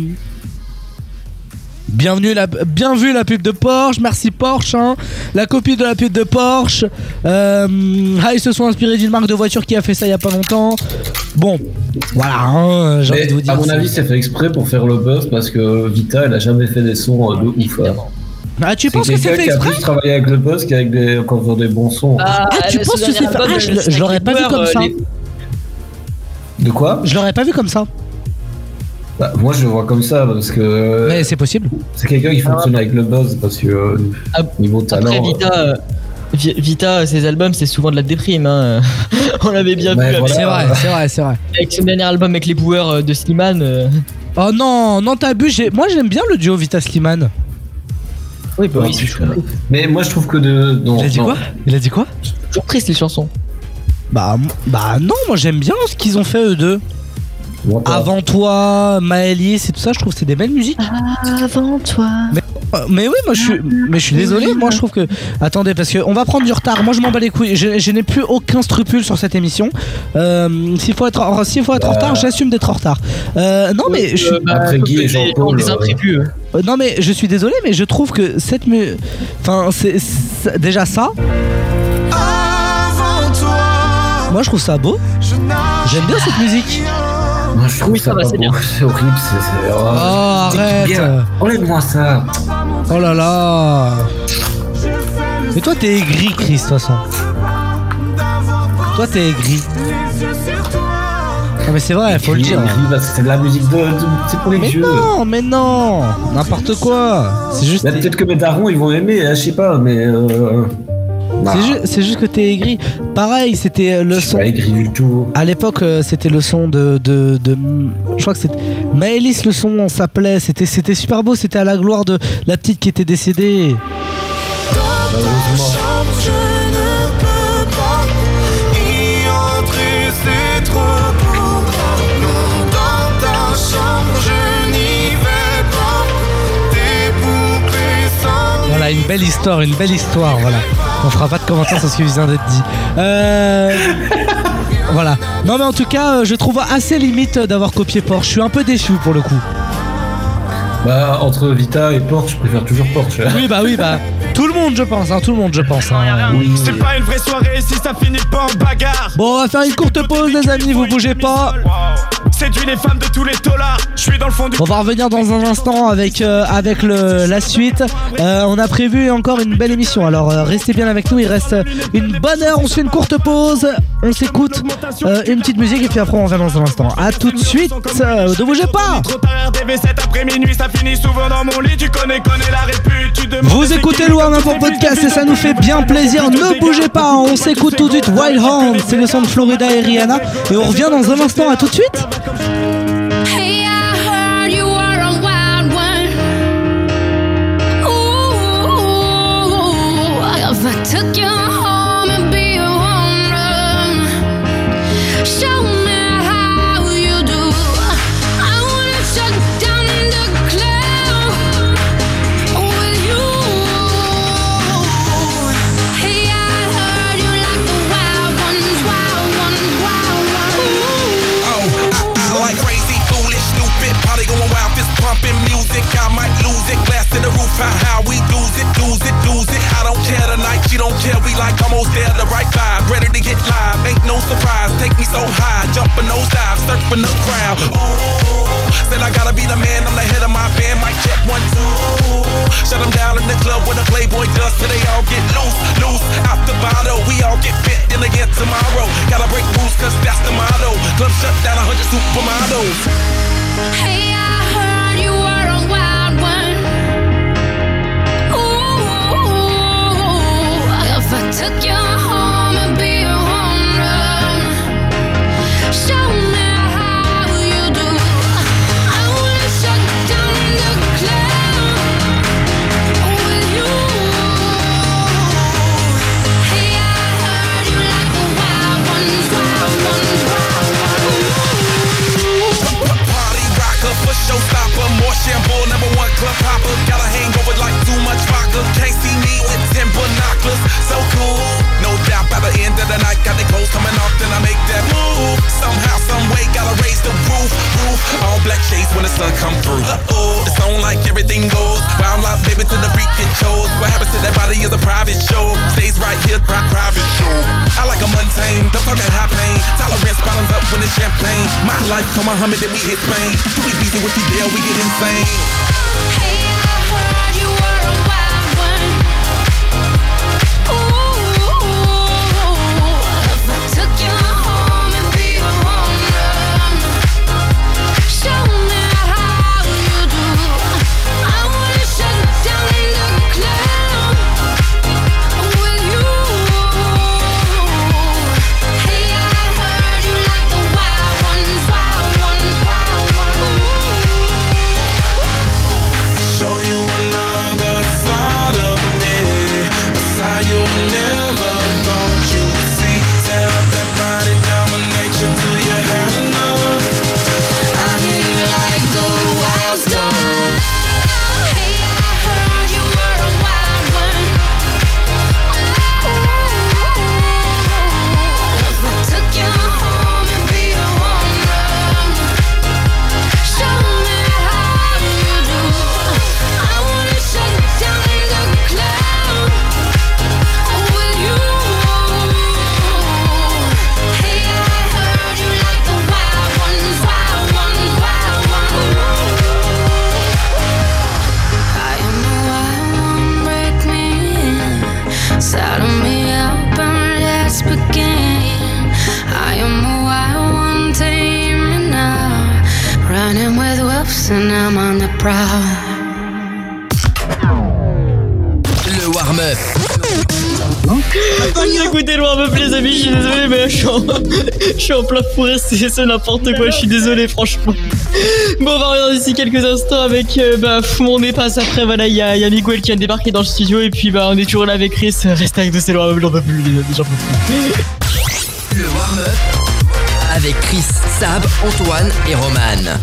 Speaker 6: Bienvenue la, bien vu la pub de Porsche, merci Porsche, hein. la copie de la pub de Porsche. Euh, ah, ils se sont inspirés d'une marque de voiture qui a fait ça il y a pas longtemps. Bon, voilà, hein, j'ai envie de vous dire.
Speaker 7: à mon avis, c'est fait exprès pour faire le buzz parce que Vita, elle a jamais fait des sons euh, de ouf.
Speaker 6: Ah, tu penses que c'est
Speaker 7: quelqu'un
Speaker 6: fait
Speaker 7: qui a
Speaker 6: exprès
Speaker 7: plus travaillé avec le buzz qu'avec des, qu'en faisant des bons sons.
Speaker 3: Ah,
Speaker 6: Ah, tu penses que c'est fait Ah, je, l'aurais pas vu comme ça.
Speaker 3: les-
Speaker 7: De quoi?
Speaker 6: Je l'aurais pas vu comme ça.
Speaker 7: Bah, Moi, je le vois comme ça parce que
Speaker 6: Mais c'est possible.
Speaker 7: c'est quelqu'un qui fonctionne avec le buzz parce que euh,
Speaker 3: Ah,
Speaker 7: niveau talent.
Speaker 3: Après Vita, euh, Vi- Vita, ses albums, c'est souvent de la déprime. hein. On l'avait bien
Speaker 7: Ouais,
Speaker 3: vu
Speaker 7: voilà.
Speaker 6: C'est vrai, c'est vrai, c'est vrai.
Speaker 3: avec son dernier album avec les boueurs euh, de Slimane. euh.
Speaker 6: Oh non, non, t'as bu. j'ai- Moi j'aime bien le duo Vita Slimane.
Speaker 3: Oui, bah oui.
Speaker 7: Mais moi, je trouve que de. non,
Speaker 6: Il a dit
Speaker 7: non.
Speaker 6: quoi? Il a dit quoi?
Speaker 3: Toujours triste les chansons.
Speaker 6: bah, bah non, moi j'aime bien ce qu'ils ont fait eux deux. Avant toi, Maëlys et tout ça, je trouve que c'est des belles musiques.
Speaker 10: Avant toi.
Speaker 6: Euh, Mais oui, moi je suis, mais je suis désolé. Moi je trouve que, attendez, parce que on va prendre du retard. Moi je m'en bats les couilles. Je, je n'ai plus aucun scrupule sur cette émission. Euh, s'il faut être, en- faut être en retard, j'assume d'être en retard. Euh, non mais je, suis-
Speaker 3: Euh, bah,
Speaker 7: Après Guy et Jean-Paul, euh,
Speaker 3: imprévus. euh.
Speaker 6: euh, non mais je suis désolé, mais je trouve que cette, mu- enfin c'est déjà ça. Moi je trouve ça beau. J'aime bien cette musique.
Speaker 7: Moi, je trouve
Speaker 3: Oui,
Speaker 7: ça
Speaker 3: ça va,
Speaker 7: pas
Speaker 3: c'est bien.
Speaker 7: C'est horrible. c'est-
Speaker 6: Oh,
Speaker 7: c'est
Speaker 6: arrête.
Speaker 7: Enlève-moi ça.
Speaker 6: Oh là là. Mais toi t'es aigri, Chris, de toute façon. Toi t'es aigri. Non mais c'est vrai, faut le dire.
Speaker 7: Gris, parce que C'est de la musique de. de- c'est pour les
Speaker 6: Mais
Speaker 7: vieux.
Speaker 6: non, mais non, n'importe quoi. C'est juste,
Speaker 7: Peut-être que mes darons ils vont aimer, hein, je sais pas, mais. Euh... nah,
Speaker 6: c'est ju- c'est juste que t'es aigri. Pareil, c'était euh, le son.
Speaker 7: pas aigri du tout.
Speaker 6: À l'époque, euh, c'était le son de, de, de- je crois que c'était Maëlys. Le son s'appelait. C'était, c'était super beau. C'était à la gloire de la petite qui était décédée.
Speaker 9: Je ne peux pas y entrer, c'est trop pour moi. Non, dans ta chambre, je n'y vais pas. Tes poupées sans
Speaker 6: Voilà, une belle histoire, une belle histoire. Voilà. On fera pas de commentaires sur ce qui vient d'être dit. Euh... Voilà. Non mais en tout cas, euh, je trouve assez limite d'avoir copié Porsche. Je suis un peu déçu pour le coup.
Speaker 7: Bah, entre Vita et Porsche, je préfère toujours Porsche.
Speaker 6: Oui bah oui bah tout le monde je pense, hein, tout le monde je pense. hein.
Speaker 9: C'est pas une vraie soirée si ça finit pas en bagarre.
Speaker 6: Bon, on va faire une courte pause, les amis, vous bougez pas.
Speaker 9: Séduit les femmes de tous les tolards. Je suis dans le fond du.
Speaker 6: On va revenir dans un instant avec, euh, avec le, la suite. Euh, on a prévu encore une belle émission, alors euh, restez bien avec nous. Il reste une bonne heure. On se fait une courte pause, on s'écoute une petite musique et puis après on revient dans un instant. A tout de suite, ne bougez pas.
Speaker 9: Trop tard, RDV7 après minuit, ça finit souvent dans mon lit. Tu connais, connais la répute. Tu demandes
Speaker 6: Vous écoutez Loin pour podcast et ça nous fait bien plaisir. Ne bougez pas, on s'écoute tout de suite Wild Hound, c'est le son de Florida et Rihanna. Et on revient dans un instant, à tout de suite.
Speaker 4: Hey,
Speaker 21: to how, we lose it, lose it, lose it. I don't care tonight, she don't care. We like almost there, the right vibe, ready to get live. Ain't no surprise, take me so high, jumping those dives, surfing the crowd. Ooh, said I gotta be the man, I'm the head of my band. Mic check one two. Shut 'em down in the club with a Playboy does, so they all get loose, loose out the bottle. We all get fit in again tomorrow. Gotta break rules, cause that's the motto. Club shut down, 100 supermodels.
Speaker 4: Hey,
Speaker 21: much. Can't see me with ten binoculars. So cool, no doubt. By the end of the night, got the clothes coming off, then I make that move. Somehow, some way, gotta raise the roof, roof. All black shades when the sun come through. Uh-oh, it's on like everything goes. Wild life, baby, to the freak it shows. What happens to that body is a private show. Stays right here, pri- private show. I like a mundane, don't talk that high pain. Tolerance bottoms up when it's champagne. My life, come on, Muhammad, then we hit Spain. Too easy with you, deal, we get insane.
Speaker 3: Suis en plein fourré, c'est c'est n'importe quoi, je suis désolé franchement. Bon on va revenir d'ici quelques instants avec euh, bah, fou mon nez passe après voilà il y a, il y a Miguel qui vient de débarquer dans le studio et puis bah on est toujours là avec Chris, reste avec nous c'est le warm-up, j'en peux plus j'en peux plus.
Speaker 1: Le warm-up avec Chris, Sab, Antoine et Roman.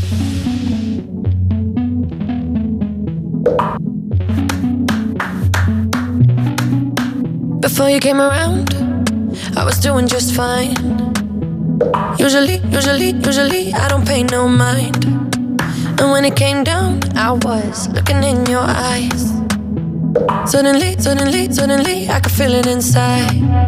Speaker 11: Before you came around, I was doing just fine. Usually, usually, usually, I don't pay no mind. And when it came down, I was looking in your eyes. Suddenly, suddenly, suddenly, I could feel it inside.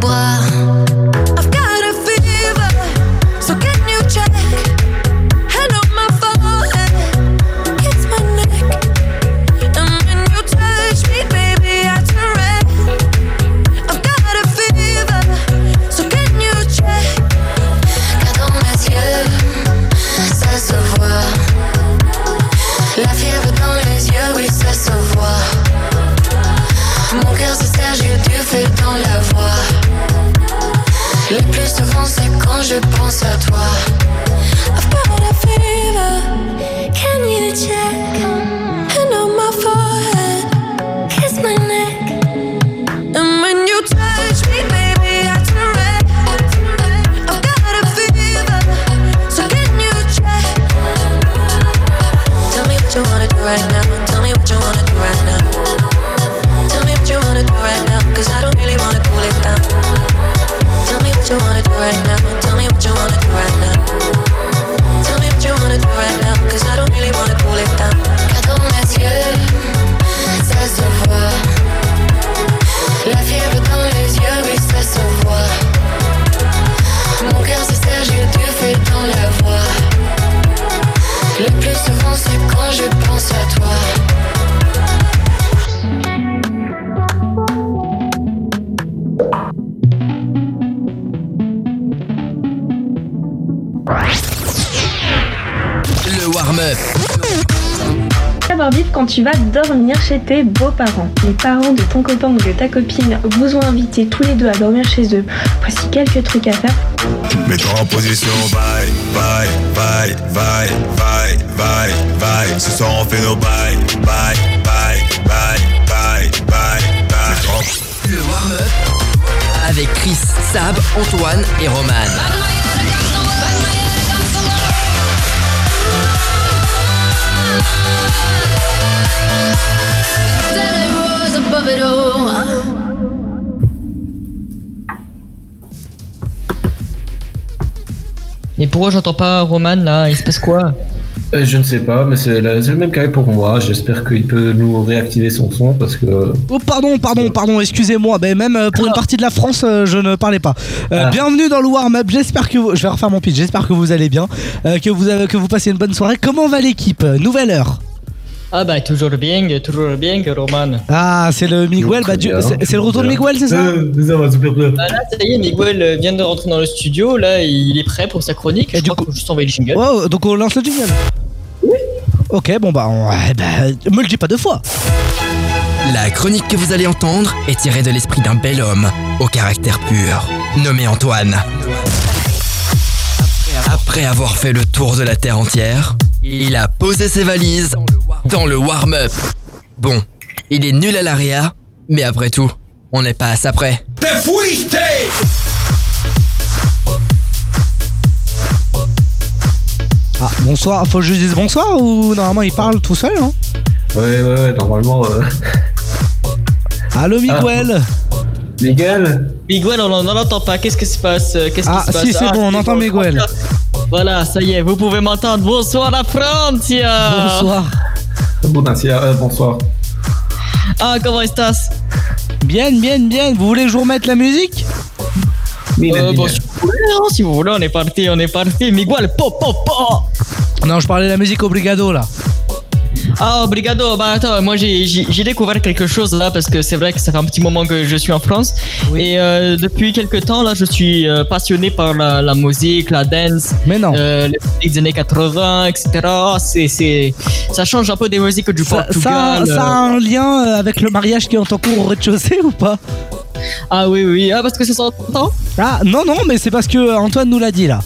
Speaker 4: Temps
Speaker 22: chez tes beaux-parents. Les parents de ton copain ou de ta copine vous ont invité tous les deux à dormir chez eux. Voici quelques trucs à faire.
Speaker 8: Mets-toi en position, bye, bye, bye, bye, bye, bye, bye. Ce soir on fait nos bye, bye, bye, bye, bye, bye, bye.
Speaker 1: Le warm-up. Avec Chris, Sab, Antoine et Roman.
Speaker 3: Et pourquoi j'entends pas Roman là Il se passe quoi?
Speaker 7: Euh, Je ne sais pas, mais c'est le même cas pour moi. J'espère qu'il peut nous réactiver son son parce que.
Speaker 6: Oh pardon, pardon, pardon, excusez-moi, mais même euh, pour une partie de la France, euh, je ne parlais pas. Euh,
Speaker 7: Ah.
Speaker 6: Bienvenue dans le warm-up, j'espère que vous... Je vais refaire mon pitch, j'espère que vous allez bien, euh, que, vous avez... que vous passez une bonne soirée. Comment va l'équipe? Nouvelle heure
Speaker 3: Ah bah toujours bien, toujours bien, Roman.
Speaker 6: Ah, c'est le Miguel, bah, du- c'est c'est le retour de Miguel, c'est ça?
Speaker 7: Euh, ça va super bien.
Speaker 3: Bah là, ça y est, Miguel euh, vient de rentrer dans le studio, là, il est prêt pour sa chronique. Je crois qu'il faut juste envoyer le jingle.
Speaker 6: Oh, donc on lance le jingle? Ok, bon bah, on... bah, me le dis pas deux fois
Speaker 1: La chronique que vous allez entendre est tirée de l'esprit d'un bel homme au caractère pur, nommé Antoine. Après avoir fait le tour de la Terre entière, il a posé ses valises dans le warm-up. Bon, il est nul à l'AREA, mais après tout, on n'est pas à ça près.
Speaker 6: Ah, bonsoir, faut que je dise bonsoir ou normalement il parle tout seul, hein?
Speaker 7: Ouais, ouais, ouais, normalement. euh,
Speaker 6: Allô Miguel?
Speaker 7: Miguel?
Speaker 3: Miguel, on n'en entend pas. Qu'est-ce qui se passe? Qu'est-ce
Speaker 6: Ah,
Speaker 3: qui se passe?
Speaker 6: si, c'est bon, on entend Miguel.
Speaker 3: Voilà, ça y est, vous pouvez m'entendre. Bonsoir la Francia
Speaker 6: Bonsoir
Speaker 7: Bonsoir. euh, bonsoir.
Speaker 3: Ah, comment estás
Speaker 6: Bien, bien, bien, vous voulez que je vous remette la musique?
Speaker 3: Euh, bon, si vous voulez, hein, si vous voulez, on est parti, on est parti. Miguel, po, po, po
Speaker 6: Non, je parlais de la musique obrigado là.
Speaker 3: Ah, obrigado. Bah attends, moi j'ai- découvert quelque chose là parce que c'est vrai que ça fait un petit moment que je suis en France et euh, depuis quelques temps là, je suis euh, passionné par la, la musique, la dance,
Speaker 6: Mais non.
Speaker 3: euh, les musiques des années 80, etc. Ah, c'est ça change un peu des musiques du
Speaker 6: Ça,
Speaker 3: Portugal.
Speaker 6: ça, ça a un lien euh, avec le mariage qui est en cours au rez-de-chaussée ou pas?
Speaker 3: Ah oui oui, ah parce que c'est son temps.
Speaker 6: Ah non, non, mais c'est parce que Antoine nous l'a dit là.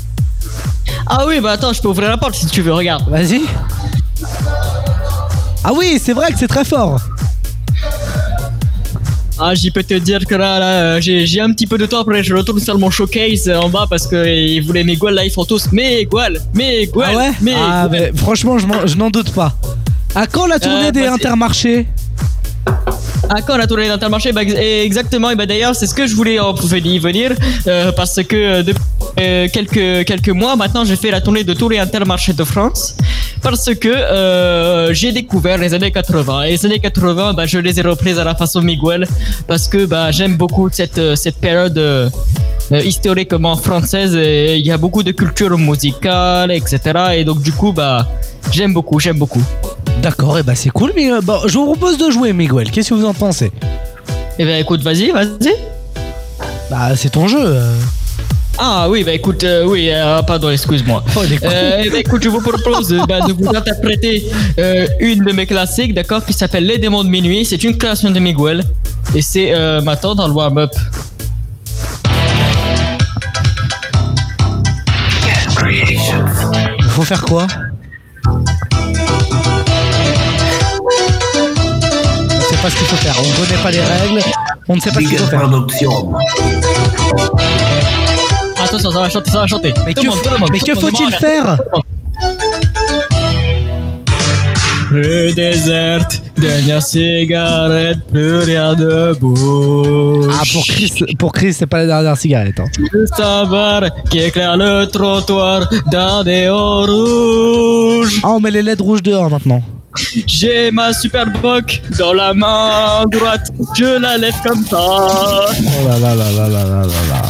Speaker 3: Ah oui, bah attends, je peux ouvrir la porte si tu veux, regarde.
Speaker 6: Vas-y. Ah oui, c'est vrai que c'est très fort.
Speaker 3: Ah, j'y peux te dire que là, là euh, j'ai un petit peu de temps après, je retourne faire mon showcase euh, en bas parce que ils voulaient Miguel, là ils font tous Miguel, Miguel,
Speaker 6: Ah ouais
Speaker 3: Miguel.
Speaker 6: Ah, mais franchement, je n'en doute pas. À quand la tournée
Speaker 3: Euh,
Speaker 6: des
Speaker 3: bah,
Speaker 6: intermarchés?
Speaker 3: Ah, quand on a tourné l'Intermarché, bah, ex- exactement, et bah, d'ailleurs, c'est ce que je voulais en y venir, euh, parce que euh, depuis euh, quelques, quelques mois, maintenant, j'ai fait la tournée de tous les Intermarchés de France, parce que euh, j'ai découvert les années 80. Et les années 80, bah, je les ai reprises à la façon Miguel, parce que bah, j'aime beaucoup cette, euh, cette période euh, euh, historiquement française, et il y a beaucoup de culture musicale, etc. Et donc, du coup, bah, j'aime beaucoup, j'aime beaucoup.
Speaker 6: D'accord, et bah c'est cool, mais euh, bon, je vous propose de jouer, Miguel. Qu'est-ce que vous en pensez?
Speaker 3: Eh ben, écoute, vas-y, vas-y.
Speaker 6: Bah, c'est ton jeu.
Speaker 3: Ah oui, bah écoute, euh, oui, euh, pardon, excuse-moi.
Speaker 6: Oh, il.
Speaker 3: Euh, eh ben, écoute, je vous propose euh, bah, de vous interpréter euh, une de mes classiques, d'accord, qui s'appelle Les démons de minuit. C'est une création de Miguel et c'est euh, maintenant dans le warm-up.
Speaker 6: faut faire quoi? On sait pas ce qu'il faut faire. On connaît pas les règles. On ne sait pas ce qu'il faut faire.
Speaker 3: Attention, ça va chanter, ça va chanter.
Speaker 6: Mais
Speaker 3: Tout
Speaker 6: que,
Speaker 3: le monde, tout le monde,
Speaker 6: mais que
Speaker 3: le
Speaker 6: faut-il faire
Speaker 3: Rue déserte, dernière cigarette, plus rien de bouge.
Speaker 6: Ah pour Chris, pour Chris c'est pas la dernière cigarette. Hein.
Speaker 3: Juste un bar qui éclaire le trottoir d'un déo rouge.
Speaker 6: Ah on met les LED rouges dehors maintenant.
Speaker 3: J'ai ma super boc dans la main droite, je la lève comme ça.
Speaker 6: Oh là là là là là là là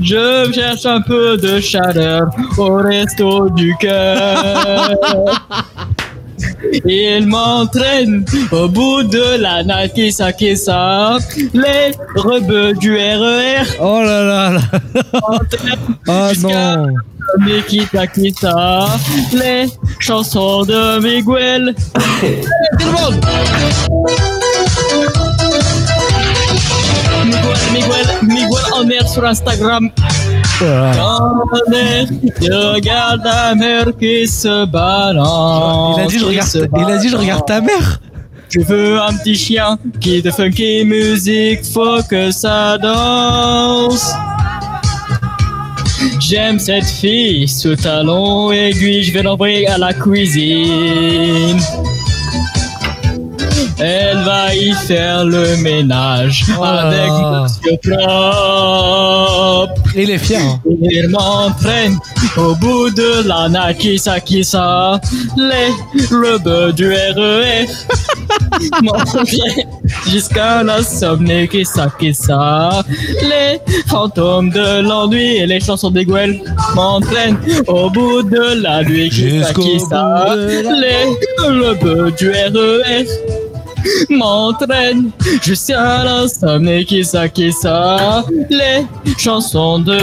Speaker 3: Je cherche un peu de chaleur au resto du cœur. Il m'entraîne au bout de la Nakisa Kisa, les rebeux du RER.
Speaker 6: Oh là là là. Ah oh non.
Speaker 3: Nikita Kita, les chansons de Miguel. Tout le monde Miguel, Miguel, Miguel en mer sur Instagram.
Speaker 6: Oh.
Speaker 3: Attendez, je regarde la mer qui se balance.
Speaker 6: Il a dit je regarde. Il a dit je regarde ta mère.
Speaker 3: Je veux un petit chien qui de funky musique, faut que ça danse. J'aime cette fille, sous talon aiguille, je vais l'envoyer à la cuisine. Elle va y faire le ménage
Speaker 6: Oh là
Speaker 3: avec. Monsieur Propre.
Speaker 6: Il est fier. hein.
Speaker 3: Il m'entraîne au bout de la Nakisa Kisa, les rebeux du RER. jusqu'à l'insomnie qui ça qui les fantômes de l'ennui et les chansons des Gouel m'entraînent au bout de la nuit
Speaker 6: qui
Speaker 3: les le bœuf du REF m'entraîne jusqu'à l'insomnie qui ça qui ça. Les chansons de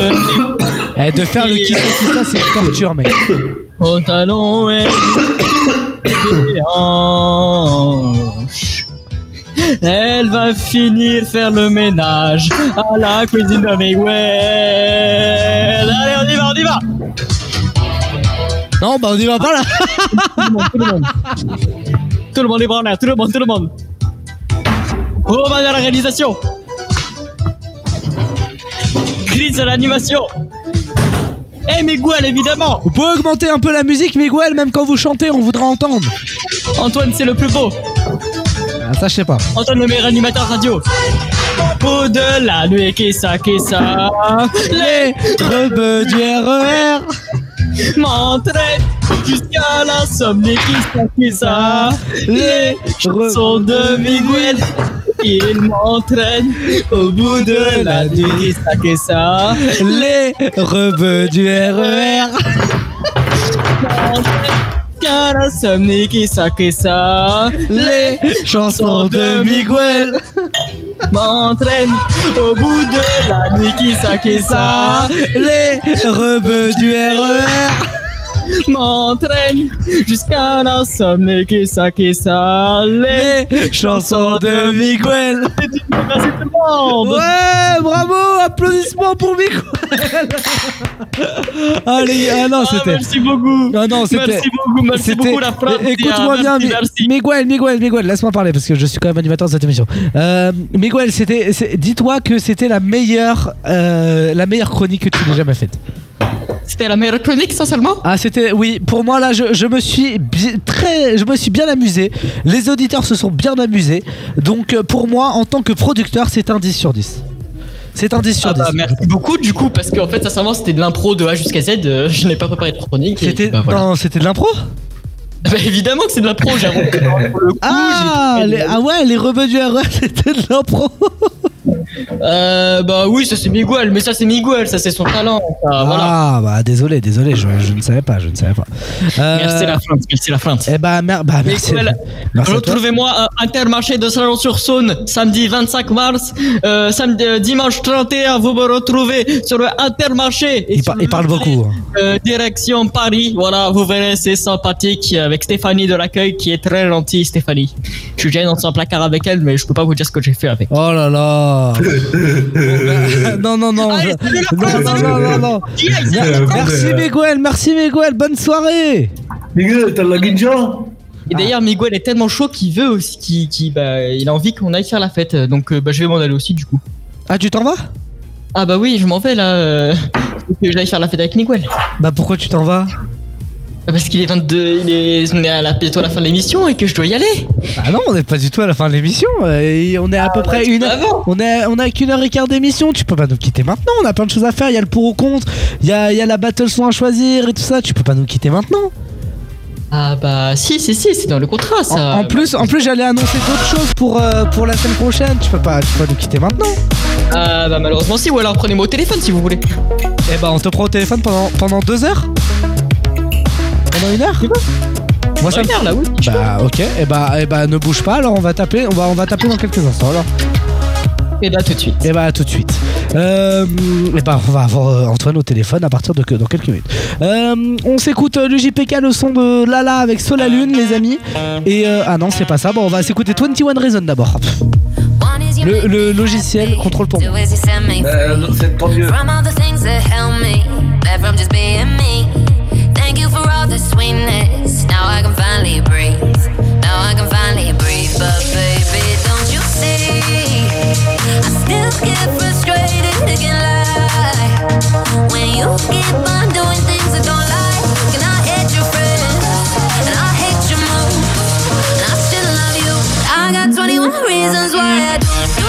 Speaker 6: eh, de faire le qui ça qui c'est torture mec.
Speaker 3: Pantalon et elle va finir faire le ménage à la cuisine de Miguel. Allez, on y va, on y va.
Speaker 6: Non bah on y va pas là.
Speaker 3: Tout le monde, tout le monde. Tout le monde est en l'air, tout le monde, tout le monde. Romain à la réalisation. Chris à l'animation. Et Miguel, évidemment.
Speaker 6: Vous pouvez augmenter un peu la musique Miguel même quand vous chantez on voudra entendre.
Speaker 3: Antoine, c'est le plus beau.
Speaker 6: Ah, ça je sais pas.
Speaker 3: Antoine, le meilleur animateur radio. Au de la nuit, qui ça, qui ça? Les
Speaker 6: rebeux du RER
Speaker 3: m'entraînent jusqu'à l'insomnie, qui ça, qui ça? Les chansons de Miguel. Il m'entraîne au bout de la nuit, qui ça, qui ça?
Speaker 6: Les rebeux du RER
Speaker 3: Jusqu'à l'insomnie, qui ça.
Speaker 6: Les chansons de Miguel.
Speaker 3: M'entraîne au bout de la nuit qui ça
Speaker 6: Les rebeux du RER
Speaker 3: m'entraîne jusqu'à l'insomnie qui ça qui ça les
Speaker 6: chansons de Miguel.
Speaker 3: Merci tout le monde.
Speaker 6: Ouais bravo applaudissements pour Miguel. Allez ah non
Speaker 3: Ah,
Speaker 6: c'était
Speaker 3: merci beaucoup.
Speaker 6: Ah non c'était
Speaker 3: merci beaucoup merci beaucoup la France
Speaker 6: Écoute-moi bien, Mi- Miguel, Miguel, Miguel, laisse-moi parler parce que je suis quand même animateur de cette émission. Euh, Miguel, c'était, dis-toi que c'était la meilleure, euh, la meilleure chronique que tu n'aies jamais faite.
Speaker 3: c'était la meilleure chronique sincèrement.
Speaker 6: Ah, c'était, oui, pour moi là, je, je me suis très, je me suis bien amusé. Les auditeurs se sont bien amusés. Donc euh, pour moi, en tant que producteur, c'est un 10 sur 10. C'est un 10 sur
Speaker 3: Ah
Speaker 6: 10.
Speaker 3: bah, merci beaucoup du coup parce qu'en fait sincèrement c'était de l'impro de A jusqu'à Z euh, je n'ai pas préparé de chronique
Speaker 6: C'était,
Speaker 3: bah, voilà.
Speaker 6: non, c'était de l'impro?
Speaker 3: Bah, évidemment que c'est de l'impro j'ai
Speaker 6: Ah, les- ah ouais, les rebeux du RER, c'était de l'impro.
Speaker 3: Euh, bah oui, ça c'est Miguel, mais ça c'est Miguel, ça c'est son talent. ça, voilà.
Speaker 6: Ah bah désolé, désolé, je, je ne savais pas, je ne savais pas. Euh,
Speaker 3: Merci la feinte, merci la feinte.
Speaker 6: Eh bah, mer- bah merci.
Speaker 3: Miguel. Retrouvez-moi à Intermarché de Salon-sur-Saône samedi 25 mars, euh, samedi, euh, dimanche 31. Vous me retrouvez sur le Intermarché. Et
Speaker 6: Il, par- il parle beaucoup. hein.
Speaker 3: direction Paris. Voilà, vous verrez, c'est sympathique avec Stéphanie de l'accueil qui est très gentille. Stéphanie, je suis déjà dans un placard avec elle, mais je peux pas vous dire ce que j'ai fait avec.
Speaker 6: Oh là là. non, non, non.
Speaker 3: Allez,
Speaker 6: je-
Speaker 3: salut,
Speaker 6: non, non, non, non, Merci Miguel, merci Miguel, bonne soirée.
Speaker 7: Miguel, t'as la guinja
Speaker 3: Et d'ailleurs, Miguel est tellement chaud qu'il veut aussi, qu'il, qu'il- bah, il a envie qu'on aille faire la fête. Donc, euh, bah, je vais m'en aller aussi, du coup.
Speaker 6: Ah, tu t'en vas?
Speaker 3: Ah, bah oui, je m'en vais là. euh, faut que j'aille faire la fête avec Miguel.
Speaker 6: Bah pourquoi tu t'en vas?
Speaker 3: Parce qu'il est 22, il est, on est à la, bientôt à la fin de l'émission et que je dois y aller.
Speaker 6: Ah non, on n'est pas du tout à la fin de l'émission. euh, On est à peu près une heure. On est, on a qu'une heure et quart d'émission. Tu peux pas nous quitter maintenant. On a plein de choses à faire. Il y a le pour ou contre. Il y a, il y a la battle son à choisir et tout ça. Tu peux pas nous quitter maintenant.
Speaker 3: Ah bah si, si, si, c'est dans le contrat ça.
Speaker 6: En, en plus, en plus, j'allais annoncer d'autres choses pour, euh, pour la semaine prochaine. Tu peux pas, tu peux nous quitter maintenant.
Speaker 3: Ah bah malheureusement si, ou alors prenez-moi au téléphone si vous voulez.
Speaker 6: Eh bah on te prend au téléphone pendant, pendant deux heures Pendant une heure Moi ça
Speaker 3: une
Speaker 6: me-
Speaker 3: heure, là, oui.
Speaker 6: Bah ok, et bah, eh bah ne bouge pas, alors on va taper, on va, on va taper dans quelques instants alors.
Speaker 3: Et bah tout de suite.
Speaker 6: Et bah tout de suite. Euh, et bah on va avoir euh, Antoine au téléphone à partir de que, dans quelques minutes. Euh, on s'écoute euh, le JPK, le son de Lala avec Sol la Lune les amis. Et euh, ah non c'est pas ça, bon on va s'écouter 21 Reason d'abord. Le, le logiciel contrôle pour moi.
Speaker 7: Euh, c'est tant mieux.
Speaker 4: Breathe. Now I can finally breathe. But baby, don't you see? I still get frustrated, lie. When you keep on doing things that don't like, and I hate your friends, and I hate your moves, and I still love you. I got 21 reasons why I do.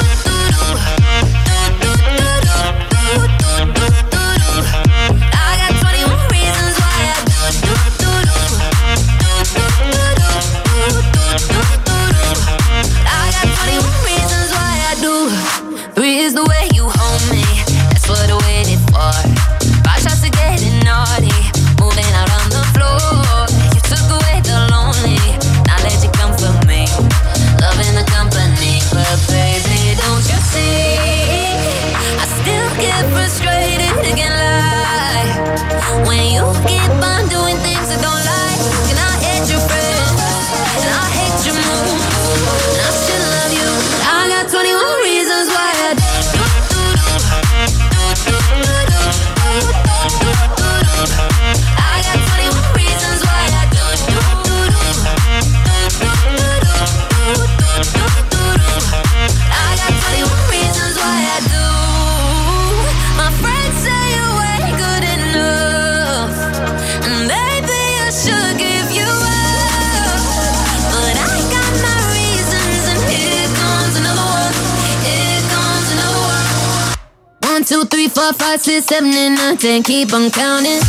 Speaker 4: Four, five, six, seven, and nine, ten. Keep on counting.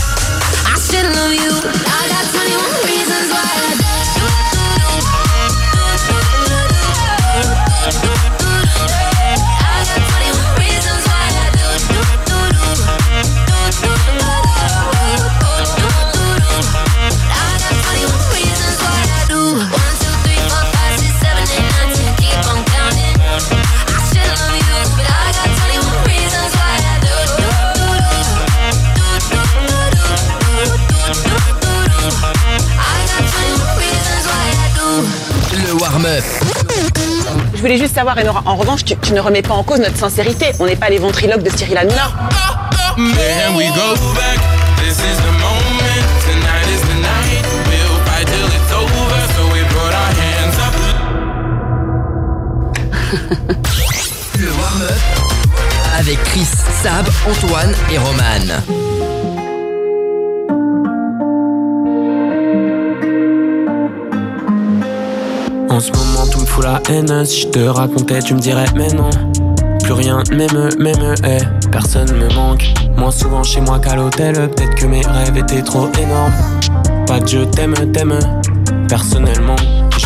Speaker 4: I still love you.
Speaker 23: Je voulais juste savoir, Enora, en revanche, tu, tu ne remets pas en cause notre sincérité. On n'est pas les ventriloques de Cyril Hanouna.
Speaker 1: Le warm-up avec Chris, Sab, Antoine et Roman.
Speaker 24: En ce moment tout me fout la haine. Si je te racontais tu me dirais mais non. Plus rien ne m'aime, m'aime, eh. Personne me manque. Moins souvent chez moi qu'à l'hôtel. Peut-être que mes rêves étaient trop énormes. Pas de je t'aime, t'aime. Personnellement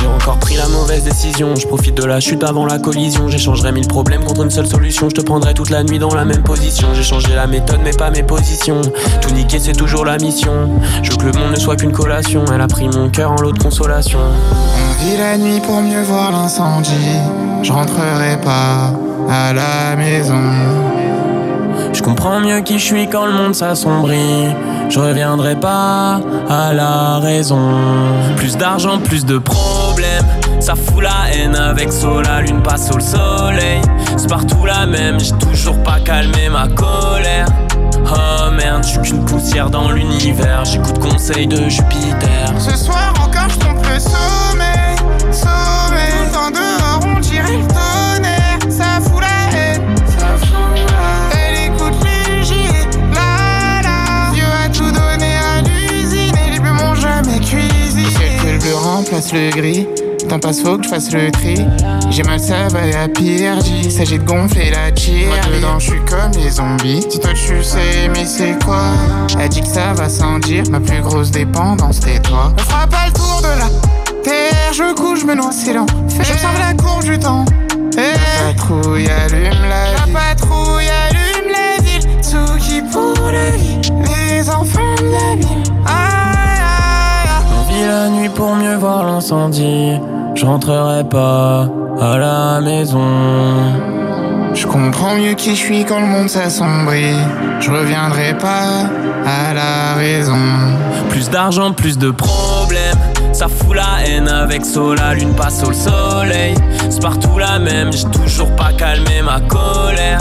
Speaker 24: j'ai encore pris la mauvaise décision. Je profite de la chute avant la collision. J'échangerai mille problèmes contre une seule solution. Je te prendrai toute la nuit dans la même position. J'ai changé la méthode mais pas mes positions. Tout niquer c'est toujours la mission. Je veux que le monde ne soit qu'une collation. Elle a pris mon cœur en lot de consolation.
Speaker 25: On vit la nuit pour mieux voir l'incendie. Je rentrerai pas à la maison.
Speaker 24: Je comprends mieux qui je suis quand le monde s'assombrit. Je reviendrai pas à la raison. Plus d'argent, plus de problèmes. Ça fout la haine avec Sola, lune passe au soleil. C'est partout la même, j'ai toujours pas calmé ma colère. Oh merde, je suis qu'une poussière dans l'univers. J'écoute conseil de Jupiter.
Speaker 25: Ce soir encore, je trompe le sommeil. Sommeil, dans dehors, on dirait le que le gris. T'en passe, faut que je fasse le tri. J'ai mal, ça va à pire. S'agit de gonfler la tire. Moi dedans, je suis comme les zombies. Si toi tu sais, mais c'est quoi? Elle dit que ça va sans dire. Ma plus grosse dépendance, c'est toi. On fera pas le tour de la terre. Je couche, je me noie, c'est lent. J'observe la courbe du temps. La patrouille allume la ville. La patrouille allume la ville. Tout qui pour la vie. Les enfants de la ville.
Speaker 24: La nuit pour mieux voir l'incendie. Je rentrerai pas à la maison.
Speaker 25: Je comprends mieux qui je suis quand le monde s'assombrit. Je reviendrai pas à la raison.
Speaker 24: Plus d'argent, plus de problèmes. Ça fout la haine avec Sola, lune passe au soleil. C'est partout la même, j'ai toujours pas calmé ma colère.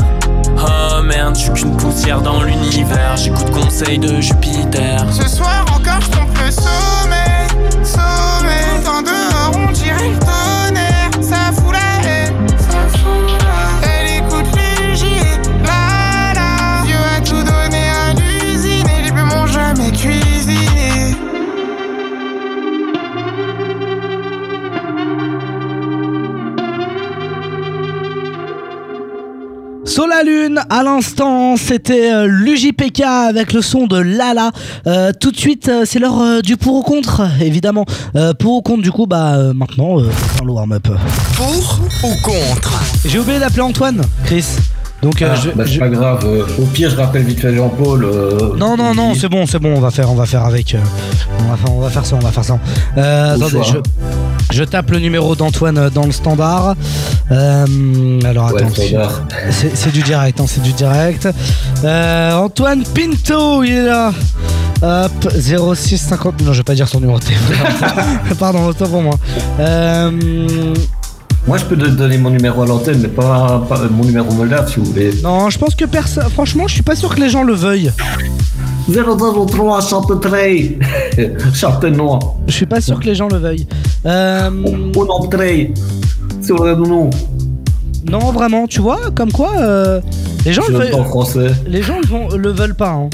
Speaker 24: Oh merde, je suis qu'une poussière dans l'univers. J'écoute conseil de Jupiter.
Speaker 25: Ce soir encore, je le sommeil. Dans dehors, on dirait.
Speaker 6: Sola Lune, à l'instant, c'était euh, l'UJPK avec le son de Lala. Euh, tout de suite, euh, c'est l'heure du pour ou contre, évidemment. Euh, pour ou contre, du coup, bah maintenant, euh, faire le warm-up.
Speaker 1: Pour ou contre?
Speaker 6: J'ai oublié d'appeler Antoine, Chris. Donc, euh,
Speaker 7: Ah,
Speaker 6: je,
Speaker 7: bah,
Speaker 6: je-
Speaker 7: pas grave. euh, au pire, je rappelle vite fait Jean-Paul. euh,
Speaker 6: Non, non, non, c'est bon, c'est bon, on va faire, on va faire avec. on, va faire, on va faire ça, on va faire ça. Attendez, je, je tape le numéro d'Antoine dans le standard. Alors
Speaker 7: Ouais,
Speaker 6: attends, c'est c'est du direct, hein, c'est du direct. Antoine Pinto, il est là. Hop, 0650. Non, je vais pas dire son numéro de téléphone. Pardon, autant pour moi. Euh,
Speaker 7: Moi, je peux te donner mon numéro à l'antenne, mais pas, pas, euh, mon numéro moldave si vous voulez.
Speaker 6: non, je pense que personne. Franchement, je suis pas sûr que les gens le veuillent.
Speaker 7: 003 Chantefray Chantenois
Speaker 6: Je suis pas sûr que les gens le veuillent. Euh,
Speaker 7: Au entrée Sur le nom
Speaker 6: non, vraiment, tu vois, comme quoi, euh, les gens
Speaker 7: Je
Speaker 6: le
Speaker 7: le
Speaker 6: veulent.
Speaker 7: français.
Speaker 6: Les gens le, vont- le veulent pas. hein.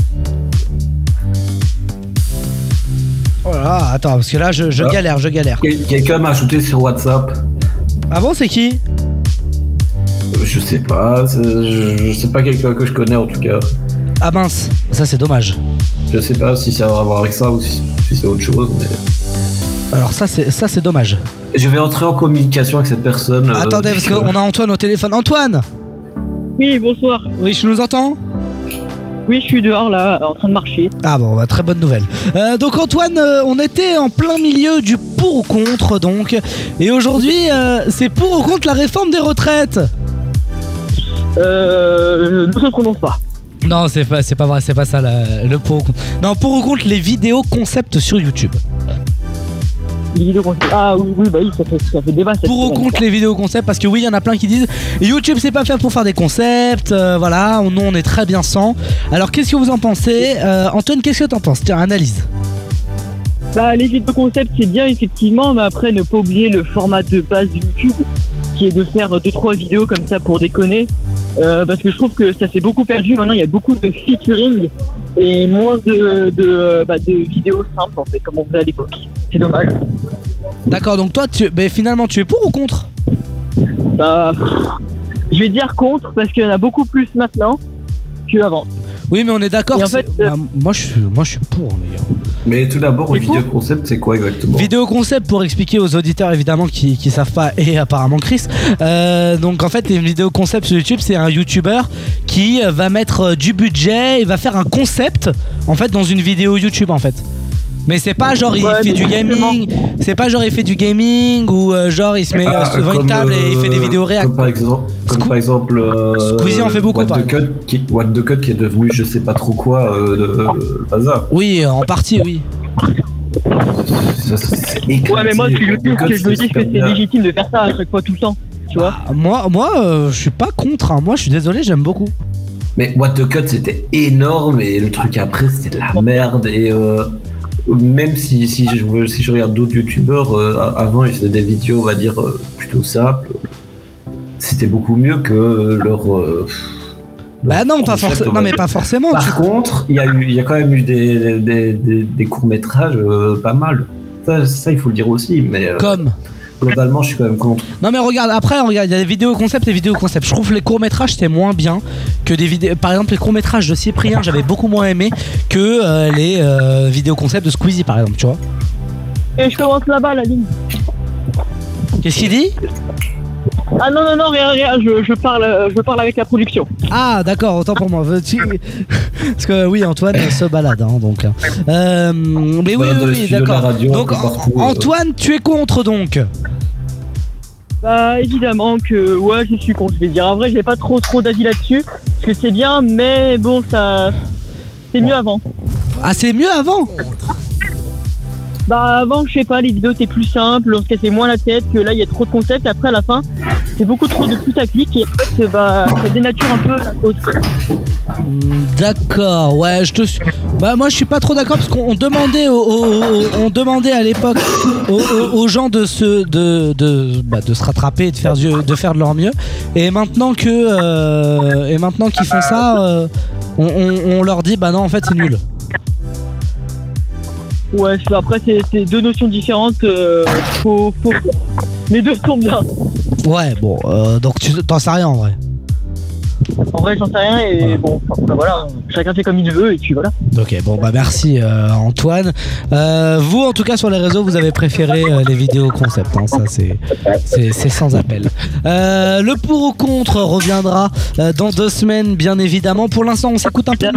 Speaker 6: Oh là là, attends, parce que là, je, je
Speaker 7: Ah.
Speaker 6: galère, je galère.
Speaker 7: Quel- Quelqu'un m'a ajouté sur WhatsApp.
Speaker 6: Ah bon, c'est qui
Speaker 7: Euh, Je sais pas, c'est- je, sais pas quelqu'un que je connais en tout cas.
Speaker 6: Ah mince, ça c'est dommage.
Speaker 7: Je sais pas si ça a à voir avec ça ou si, si c'est autre chose, mais.
Speaker 6: Alors ça c'est ça c'est dommage.
Speaker 7: Je vais entrer en communication avec cette personne. euh,
Speaker 6: Attendez, parce qu'on a Antoine au téléphone. Antoine
Speaker 3: Oui, bonsoir.
Speaker 6: Oui, je nous entends
Speaker 3: Oui, je suis dehors là, en train de marcher.
Speaker 6: Ah bon, bah, très bonne nouvelle. Euh, donc Antoine, euh, on était en plein milieu du pour ou contre donc. Et aujourd'hui, euh, c'est pour ou contre la réforme des retraites?
Speaker 3: Euh. Ne se prononce pas.
Speaker 6: Non, c'est pas, c'est pas vrai, c'est pas ça la- le pour ou contre. Non, pour ou contre les vidéos concept sur YouTube.
Speaker 3: Les qu'on- Ah oui, oui, bah oui, ça fait, ça fait débat.
Speaker 6: Pour ou contre les vidéos concept parce que oui, il y en a plein qui disent YouTube c'est pas fait pour faire des concepts, euh, voilà, nous on est très bien sans. Alors qu'est-ce que vous en pensez Euh, Antoine, qu'est-ce que t'en penses? Tiens, analyse.
Speaker 3: Bah, les vidéos concept, c'est bien effectivement, mais après, ne pas oublier le format de base de YouTube, qui est de faire 2-3 vidéos comme ça pour déconner. Euh, parce que je trouve que ça s'est beaucoup perdu. Maintenant, il y a beaucoup de featuring et moins de, de, euh, bah, de vidéos simples, en fait, comme on faisait à l'époque. C'est dommage.
Speaker 6: D'accord, donc toi, tu, ben, finalement, tu es pour ou contre?
Speaker 3: Bah, je vais dire contre, parce qu'il y en a beaucoup plus maintenant qu'avant.
Speaker 6: Oui, mais on est d'accord.
Speaker 3: En
Speaker 6: c'est-
Speaker 3: fait, euh,
Speaker 6: bah, moi, je suis, moi, je suis pour, les gars.
Speaker 7: Mais tout d'abord, une vidéo concept, c'est quoi exactement?
Speaker 6: Vidéo concept pour expliquer aux auditeurs évidemment qui, qui savent pas et apparemment Chris. Euh, donc en fait les vidéos concept sur YouTube c'est un YouTuber qui euh, va mettre euh, du budget et va faire un concept en fait dans une vidéo YouTube en fait. Mais c'est pas genre il
Speaker 3: Ouais,
Speaker 6: fait du gaming, c'est pas genre il fait du gaming ou euh, genre il se met
Speaker 7: Ah,
Speaker 6: euh, devant une table et il fait des
Speaker 7: euh,
Speaker 6: vidéos réact.
Speaker 7: Comme par exemple, comme par exemple euh,
Speaker 6: Squeezie en fait beaucoup,
Speaker 7: What
Speaker 6: par
Speaker 7: the Cut, qui, What the Cut qui est devenu je sais pas trop quoi euh, le, le bazar.
Speaker 6: Oui, en partie oui.
Speaker 3: Ouais, mais moi, ce que je veux que je dire, c'est que c'est légitime de faire ça à chaque fois, tout le temps. Tu vois
Speaker 6: Moi, moi euh, je suis pas contre. hein. Moi, je suis désolé, j'aime beaucoup.
Speaker 7: Mais What the Cut c'était énorme et le truc après c'était de la merde et euh, même si, si, je, si je regarde d'autres youtubeurs euh, avant ils faisaient des vidéos on va dire euh, plutôt simples c'était beaucoup mieux que leur euh,
Speaker 6: Bah non, pas forcément. Non, mais pas forcément.
Speaker 7: par
Speaker 6: tu-
Speaker 7: contre il y a eu il y a quand même eu des, des, des, des courts métrages pas mal ça, ça il faut le dire aussi mais
Speaker 6: Comme
Speaker 7: globalement je suis quand même contre
Speaker 6: Non mais regarde, après regarde, il y a des vidéos concepts et vidéos concepts. Je trouve que les courts métrages c'était moins bien que des vidéos. Par exemple les courts métrages de Cyprien, j'avais beaucoup moins aimé que euh, les euh, vidéos concepts de Squeezie par exemple, tu vois.
Speaker 3: Et je commence là-bas, la ligne.
Speaker 6: Qu'est-ce qu'il dit?
Speaker 3: Ah non, non, non, rien, rien, je, je parle, euh, je parle avec la production.
Speaker 6: Ah d'accord, autant pour moi. Veux-tu- Parce que oui, Antoine se balade, hein, donc. hein. Euh, mais oui, oui, oui, d'accord.
Speaker 7: radio,
Speaker 6: Donc
Speaker 7: partout, euh.
Speaker 6: Antoine, tu es contre donc
Speaker 3: Bah évidemment que ouais je suis con je vais dire en vrai j'ai pas trop trop d'avis là-dessus parce que c'est bien mais bon ça c'est mieux avant.
Speaker 6: Ah c'est mieux avant?
Speaker 3: Bah avant je sais pas les vidéos étaient plus simples on se cassait moins la tête que là il y a trop de concepts après à la fin c'est beaucoup trop de putaclic et en fait bah ça dénature un peu la
Speaker 6: D'accord, ouais, je te suis. Bah moi je suis pas trop d'accord parce qu'on on demandait on demandait à l'époque aux, gens de se de de, bah, de se rattraper et de faire de faire de leur mieux. Et maintenant que euh, et maintenant qu'ils font ça, euh, on leur dit bah non en fait c'est nul.
Speaker 3: Ouais après c'est deux notions différentes euh, faut, faut deux sont bien.
Speaker 6: Ouais bon euh, donc tu t'en sais rien en vrai.
Speaker 3: En vrai j'en sais rien et bon bah, voilà chacun fait comme il veut et puis voilà.
Speaker 6: Ok, bon bah merci euh, Antoine. Euh, vous en tout cas sur les réseaux vous avez préféré euh, les vidéos concept, hein, ça c'est sans appel. Le pour ou contre reviendra dans deux semaines bien évidemment. Pour l'instant on s'écoute un peu,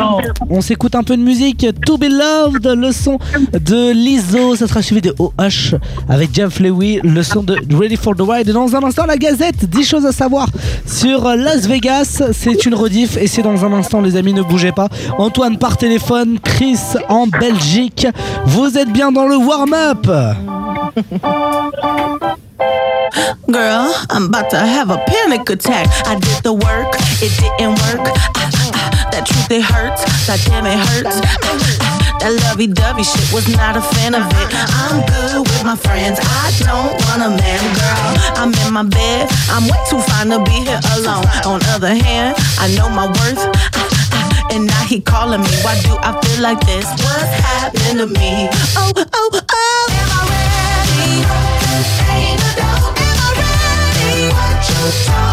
Speaker 6: on s'écoute un peu de musique. To Be Loved, le son de Lizzo, ça sera suivi de OH avec Jeff Lewy, le son de Ready for the Ride. Et dans un instant la Gazette, 10 choses à savoir sur Las Vegas. C'est une rediff et c'est dans un instant les amis, ne bougez pas. Antoine par téléphone, Chris en Belgique. Vous êtes bien dans le warm-up.
Speaker 26: Girl, I'm about to have a panic attack. I did the work, it didn't work. Ah, ah, ah, that truth, it hurts. God damn, it hurts. Ah, that lovey dovey shit was not a fan of it. I'm good with my friends. I don't want a man, girl. I'm in my bed. I'm way too fine to be here alone. On other hand, I know my worth. Ah, ah, and now he calling me. Why do I feel like this? What's happened to me? Oh, oh, oh. Am I ready? Am I ready? What you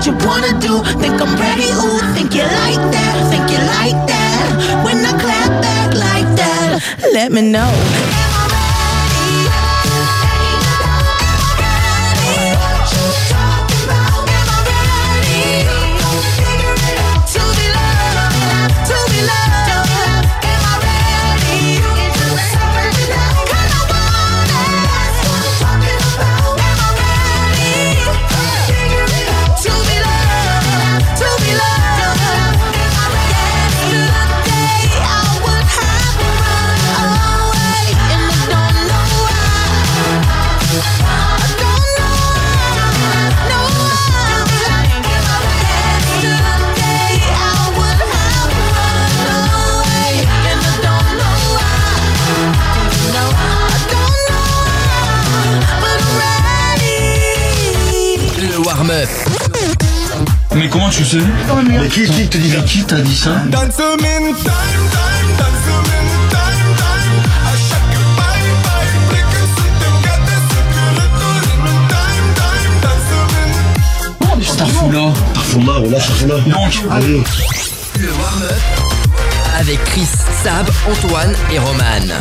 Speaker 26: What you wanna do? Think I'm ready? Ooh, think you like that? Think you like that? When I clap back like that, let me know.
Speaker 27: Mais comment tu sais
Speaker 28: Mais qui, qui te dit qui t'a dit ça Starfoula. Starfoula, voilà, Starfoula.
Speaker 27: Donc,
Speaker 28: allez.
Speaker 1: Le warm-up avec Chris, Sab, Antoine et Roman.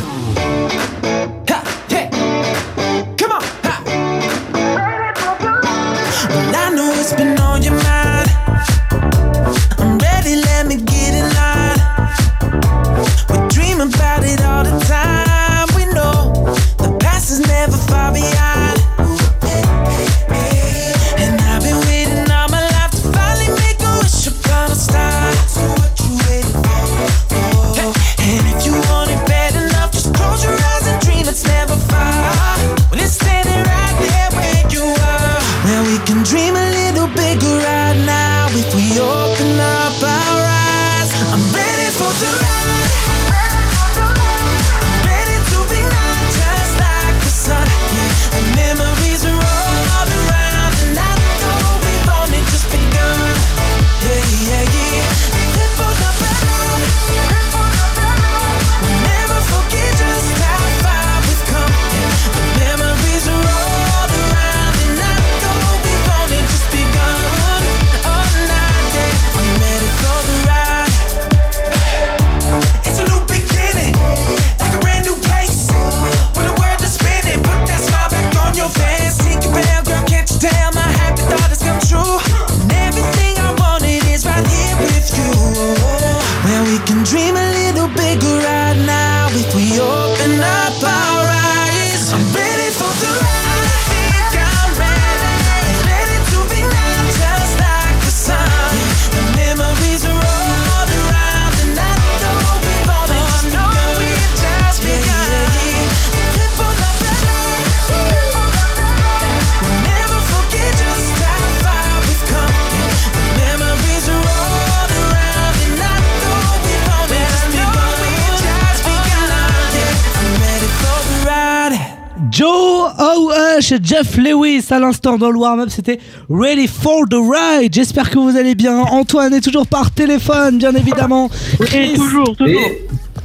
Speaker 6: Jeff Lewis à l'instant dans le warm-up, c'était Ready for the Ride. J'espère que vous allez bien. Antoine est toujours par téléphone, bien évidemment. Chris,
Speaker 7: toujours, toujours.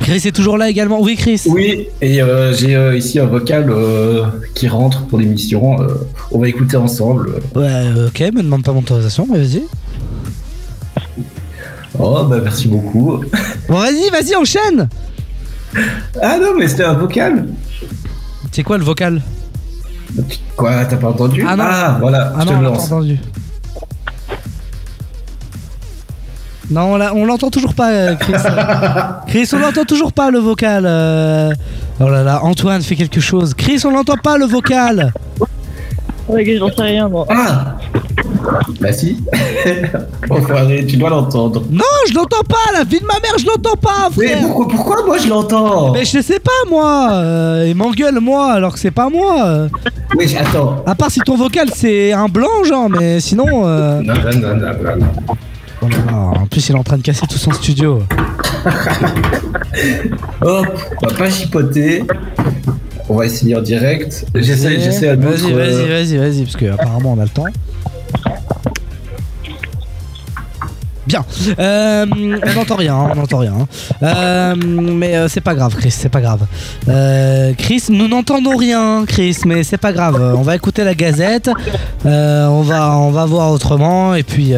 Speaker 6: Chris est toujours là également. Oui, Chris.
Speaker 7: Oui, et euh, j'ai euh, ici un vocal euh, qui rentre pour l'émission. euh, on va écouter ensemble.
Speaker 6: Ouais, ok, me demande pas mon autorisation, mais vas-y.
Speaker 7: Oh, bah merci beaucoup.
Speaker 6: Bon, vas-y, vas-y, enchaîne.
Speaker 7: Ah non, mais c'était un vocal.
Speaker 6: C'est quoi le vocal?
Speaker 7: Quoi, t'as pas entendu
Speaker 6: Ah non.
Speaker 7: voilà,
Speaker 6: Ah
Speaker 7: je te
Speaker 6: non, on l'a pas
Speaker 7: lance.
Speaker 6: entendu. Non, on l'a- on l'entend toujours pas, euh, Chris. Chris, on l'entend toujours pas le vocal. euh. Oh là là, Antoine fait quelque chose. Chris, on l'entend pas le vocal.
Speaker 3: Ouais, j'en sais rien, moi.
Speaker 7: Ah Bah si. Enfoiré, tu dois l'entendre.
Speaker 6: Non, je l'entends pas, la vie de ma mère, je l'entends pas,
Speaker 7: Mais
Speaker 6: frère.
Speaker 7: pourquoi, pourquoi moi je l'entends
Speaker 6: Mais je sais pas, moi. euh, il m'engueule, moi, alors que c'est pas moi. Euh.
Speaker 7: Oui, attends.
Speaker 6: À part si ton vocal c'est un blanc, genre, mais sinon. euh,
Speaker 7: Non, non, non, non, non.
Speaker 6: oh là là, en plus, il est en train de casser tout son studio.
Speaker 7: Hop, on va pas chipoter. On va essayer en direct. J'essaie, j'essaie à
Speaker 6: Vas-y, vas-y,
Speaker 7: euh,
Speaker 6: vas-y, vas-y, parce que apparemment on a le temps. Bien. Euh, on n'entend rien, on n'entend rien. Euh, mais euh, c'est pas grave, Chris, c'est pas grave. Chris, nous n'entendons rien, Chris, mais c'est pas grave. On va écouter la Gazette. On va, on va voir autrement. Et puis,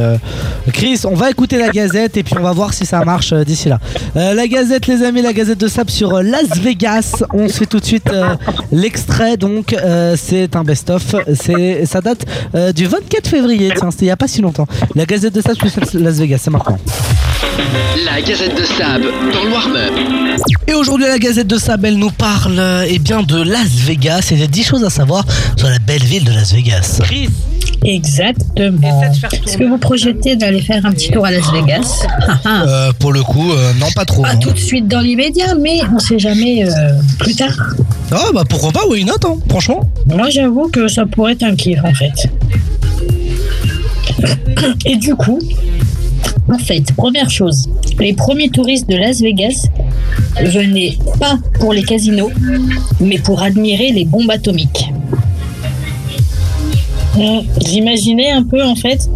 Speaker 6: Chris, on va écouter la Gazette et puis on va voir si ça marche d'ici là. La Gazette, les amis, la Gazette de Sable sur Las Vegas. On se fait tout de suite l'extrait. Donc, c'est un best-of. Ça date du 24 février. Tiens, c'était il y a pas si longtemps. La Gazette de Sable sur Las Vegas, c'est maintenant.
Speaker 1: La Gazette de Sab dans le warm-up.
Speaker 6: Et aujourd'hui, la Gazette de Sable, elle nous parle eh bien, de Las Vegas et des 10 choses à savoir sur la belle ville de Las Vegas. Chris
Speaker 29: Exactement. Est-ce que vous projetez d'aller faire un petit tour à Las Vegas Ah, ah.
Speaker 6: Euh, Pour le coup, euh, non, pas trop.
Speaker 29: Pas
Speaker 6: non.
Speaker 29: tout de suite dans l'immédiat, mais on sait jamais euh, plus tard.
Speaker 6: Ah, bah pourquoi pas, oui, note, hein, franchement.
Speaker 29: Moi, j'avoue que ça pourrait être un kiff, en fait. Et du coup, en fait, première chose, les premiers touristes de Las Vegas venaient pas pour les casinos, mais pour admirer les bombes atomiques. On- J'imaginais un peu, en fait,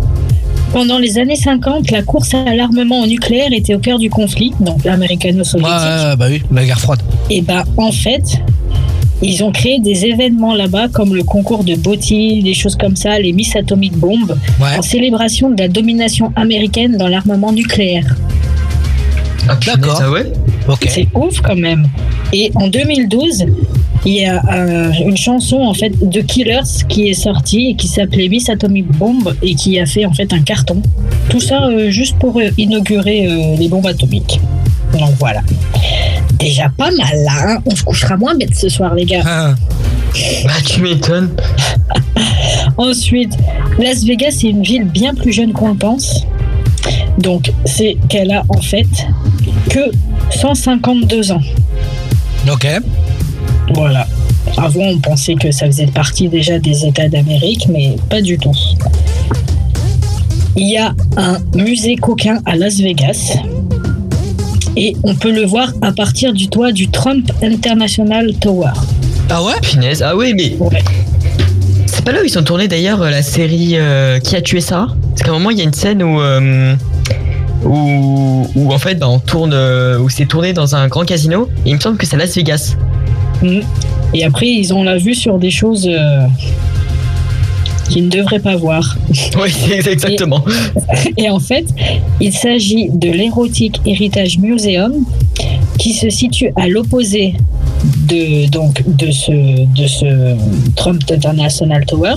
Speaker 29: Pendant les années 50, la course à l'armement nucléaire était au cœur du conflit, donc l'américano-soviétique.
Speaker 6: Ouais, bah oui, la guerre froide.
Speaker 29: Et bah en fait, ils ont créé des événements là-bas comme le concours de Botti, des choses comme ça, les Miss Atomic Bomb, en célébration de la domination américaine dans l'armement nucléaire.
Speaker 6: D'accord.
Speaker 29: C'est ouf quand même. Et en 2012, il y a euh, une chanson en fait de Killers qui est sortie et qui s'appelait Miss Atomic Bomb et qui a fait en fait un carton. Tout ça euh, juste pour euh, inaugurer euh, les bombes atomiques. Donc voilà. Déjà pas mal là. hein. On se couchera moins bête ce soir les gars.
Speaker 27: Bah tu m'étonnes.
Speaker 29: Ensuite, Las Vegas est une ville bien plus jeune qu'on le pense. Donc c'est qu'elle a en fait que 152 ans.
Speaker 6: Ok.
Speaker 29: Voilà. Avant, on pensait que ça faisait partie déjà des États d'Amérique, mais pas du tout. Il y a un musée coquin à Las Vegas. Et on peut le voir à partir du toit du Trump International Tower.
Speaker 6: Ah ouais?
Speaker 27: Punaise. Ah ouais, mais. C'est pas là où ils ont tourné d'ailleurs euh, la série euh, Qui a tué Sarah Parce qu'à un moment, il y a une scène où. euh, où, où en fait, bah, on tourne. où c'est tourné dans un grand casino. Et il me semble que c'est Las Vegas.
Speaker 29: Et après, ils ont la vue sur des choses euh, qu'ils ne devraient pas voir.
Speaker 27: Oui, exactement.
Speaker 29: Et, en fait, il s'agit de l'Erotic Heritage Museum qui se situe à l'opposé de, donc, de, ce, de ce Trump International Tower.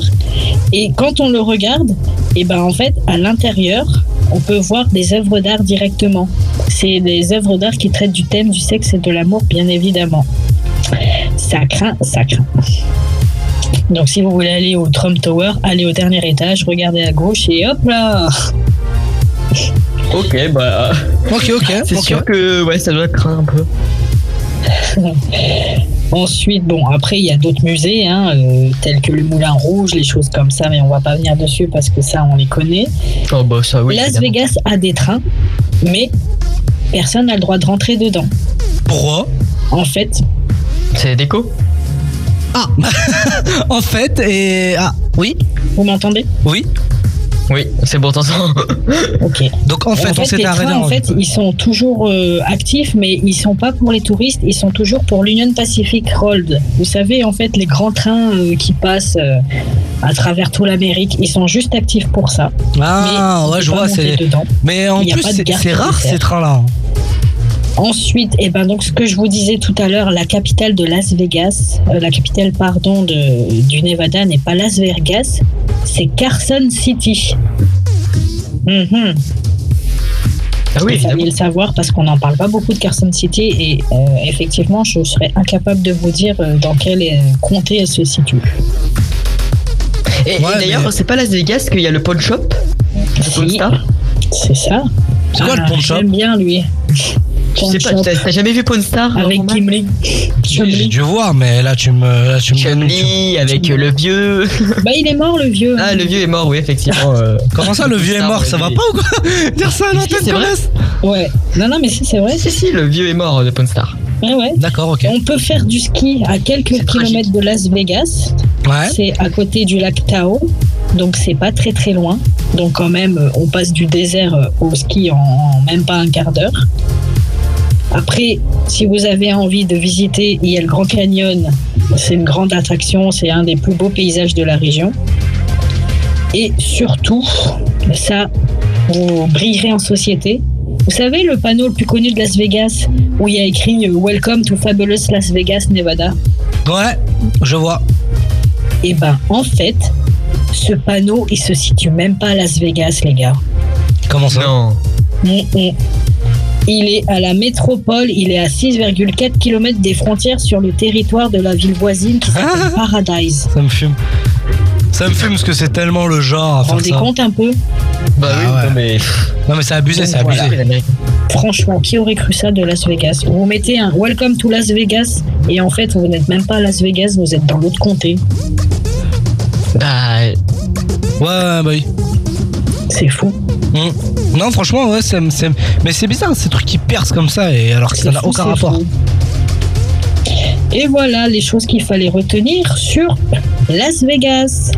Speaker 29: Et quand on le regarde, et ben en fait, à l'intérieur, on peut voir des œuvres d'art directement. C'est des œuvres d'art qui traitent du thème du sexe et de l'amour, bien évidemment. Ça craint, ça craint. Donc si vous voulez aller au Trump Tower, allez au dernier étage, regardez à gauche et hop là
Speaker 27: Ok, bah.
Speaker 6: Ok, ok.
Speaker 27: C'est
Speaker 6: ok.
Speaker 27: sûr que ouais, ça doit craindre un peu.
Speaker 29: Ensuite, bon, après, il y a d'autres musées, hein, euh, tels que le Moulin Rouge, les choses comme ça, mais on va pas venir dessus parce que ça, on les connaît.
Speaker 27: Oh bah ça oui.
Speaker 29: Las
Speaker 27: évidemment.
Speaker 29: Vegas a des trains, mais personne n'a le droit de rentrer dedans.
Speaker 6: Pourquoi?
Speaker 29: En fait,
Speaker 27: C'est déco
Speaker 6: Ah En fait, et. Ah, oui
Speaker 29: vous m'entendez?
Speaker 6: Oui.
Speaker 27: Oui, c'est bon, t'entends.
Speaker 29: Ok.
Speaker 6: Donc en fait, on arrêté
Speaker 29: trains,
Speaker 6: en-
Speaker 29: en fait, ils sont toujours euh, actifs, mais ils sont pas pour les touristes, ils sont toujours pour l'Union Pacific Road. Vous savez, en fait, les grands trains euh, qui passent euh, à travers toute l'Amérique, ils sont juste actifs pour ça.
Speaker 6: Ah,
Speaker 29: Mais
Speaker 6: ouais, je vois, c'est.
Speaker 29: dedans.
Speaker 6: Mais en plus, c'est rare ces trains-là.
Speaker 29: Ensuite, et ben donc ce que je vous disais tout à l'heure, la capitale de Las Vegas, euh, la capitale pardon de, du Nevada n'est pas Las Vegas, c'est Carson City. Mhm.
Speaker 27: Ah oui,
Speaker 29: Il fallait le savoir parce qu'on n'en parle pas beaucoup de Carson City et euh, effectivement, je serais incapable de vous dire euh, dans quel comté elle se situe.
Speaker 27: Et, et d'ailleurs, c'est pas Las Vegas qu'il y a le pawn shop?
Speaker 29: Si.
Speaker 27: Star
Speaker 29: C'est ça.
Speaker 27: C'est quoi le
Speaker 29: Ah,
Speaker 27: pawn shop?
Speaker 29: J'aime bien lui.
Speaker 27: Je sais pas, t'as t'as jamais vu Pawn Star
Speaker 29: Avec Gimli.
Speaker 6: J'ai dû voir, mais là tu me. Là, tu me
Speaker 27: avec euh, le vieux.
Speaker 29: Bah il est mort le vieux.
Speaker 27: Ah, le vieux est mort, oui, effectivement. euh.
Speaker 6: Comment ça, le vieux est mort Ça va pas ou quoi? Dire ça à l'antenne comme
Speaker 29: Ouais. Non non mais si c'est vrai.
Speaker 27: Si, si, le vieux est mort euh, de Pawn Star.
Speaker 29: Ouais, ouais.
Speaker 6: D'accord, ok.
Speaker 29: On peut faire du ski à quelques kilomètres de Las Vegas.
Speaker 6: Ouais.
Speaker 29: C'est à côté du lac Tahoe. Donc c'est pas très très loin. Donc quand même, on passe du désert au ski en même pas un quart d'heure. Après, si vous avez envie de visiter, il y a le Grand Canyon. C'est une grande attraction, c'est un des plus beaux paysages de la région. Et surtout, ça, vous brillerez en société. Vous savez le panneau le plus connu de Las Vegas où il y a écrit euh, Welcome to Fabulous Las Vegas, Nevada
Speaker 6: Ouais, je vois.
Speaker 29: Et ben en fait, ce panneau il se situe même pas à Las Vegas, les gars.
Speaker 6: Comment ça?
Speaker 27: Non.
Speaker 29: Mm, mm. Il est à la métropole, il est à 6,4 km des frontières sur le territoire de la ville voisine qui s'appelle Paradise.
Speaker 6: Ça me fume. Ça me fume parce que c'est tellement le genre à
Speaker 29: Vous vous
Speaker 6: faire
Speaker 29: rendez
Speaker 6: ça.
Speaker 29: compte un peu
Speaker 27: Bah oui,
Speaker 6: Ah ouais.
Speaker 27: non, mais.
Speaker 6: Non mais c'est abusé, c'est abusé.
Speaker 29: voilà. Franchement, qui aurait cru ça de Las Vegas? Vous mettez un Welcome to Las Vegas et en fait vous n'êtes même pas à Las Vegas, vous êtes dans l'autre comté.
Speaker 27: Bah.
Speaker 6: Ouais, ouais, bah oui.
Speaker 29: C'est fou.
Speaker 6: Mm. Non, franchement, ouais, c'est, c'est- mais c'est bizarre, ces trucs qui percent comme ça, et alors que ça n'a aucun rapport.
Speaker 29: fou. Et voilà les choses qu'il fallait retenir sur Las Vegas.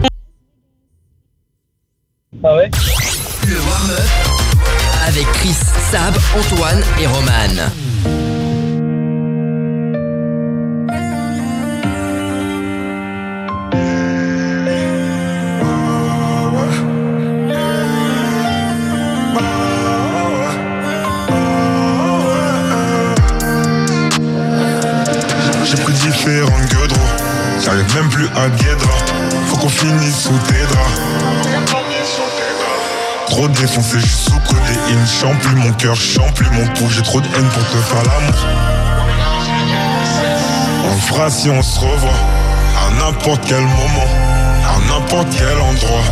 Speaker 27: Ah ouais?
Speaker 1: Le
Speaker 15: avec Chris, Sab, Antoine et Roman.
Speaker 30: Finisse sous tes draps. Trop défoncé, je suis sous codéine. Chante plus mon cœur, chante plus mon pouls. J'ai trop de haine pour te faire l'amour. On fera si on se revoit. À n'importe quel moment, à n'importe quel endroit.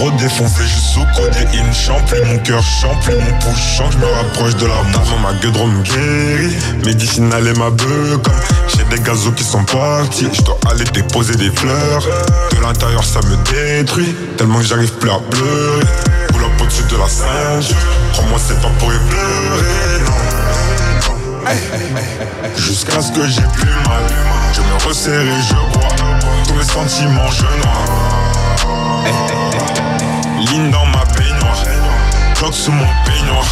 Speaker 30: Trop défoncé, je suis sous codéine. Chante plus mon cœur, chante plus mon pouls. Chante, je me rapproche de la mort. Ma gueule me guérit, médicinale et ma beuh comme J'ai des gazos qui sont partis, je dois aller déposer des fleurs. De l'intérieur, ça me détruit, tellement que j'arrive plus à pleurer. Boule up au-dessus de la ceinture, crois-moi, c'est pas pour y pleurer, non. Hey, hey, hey, hey. Jusqu'à ce que j'ai plus mal, je me resserre et je bois. Tous mes sentiments, je noie. Ligne dans ma baignoire, bloc sous mon peignoir.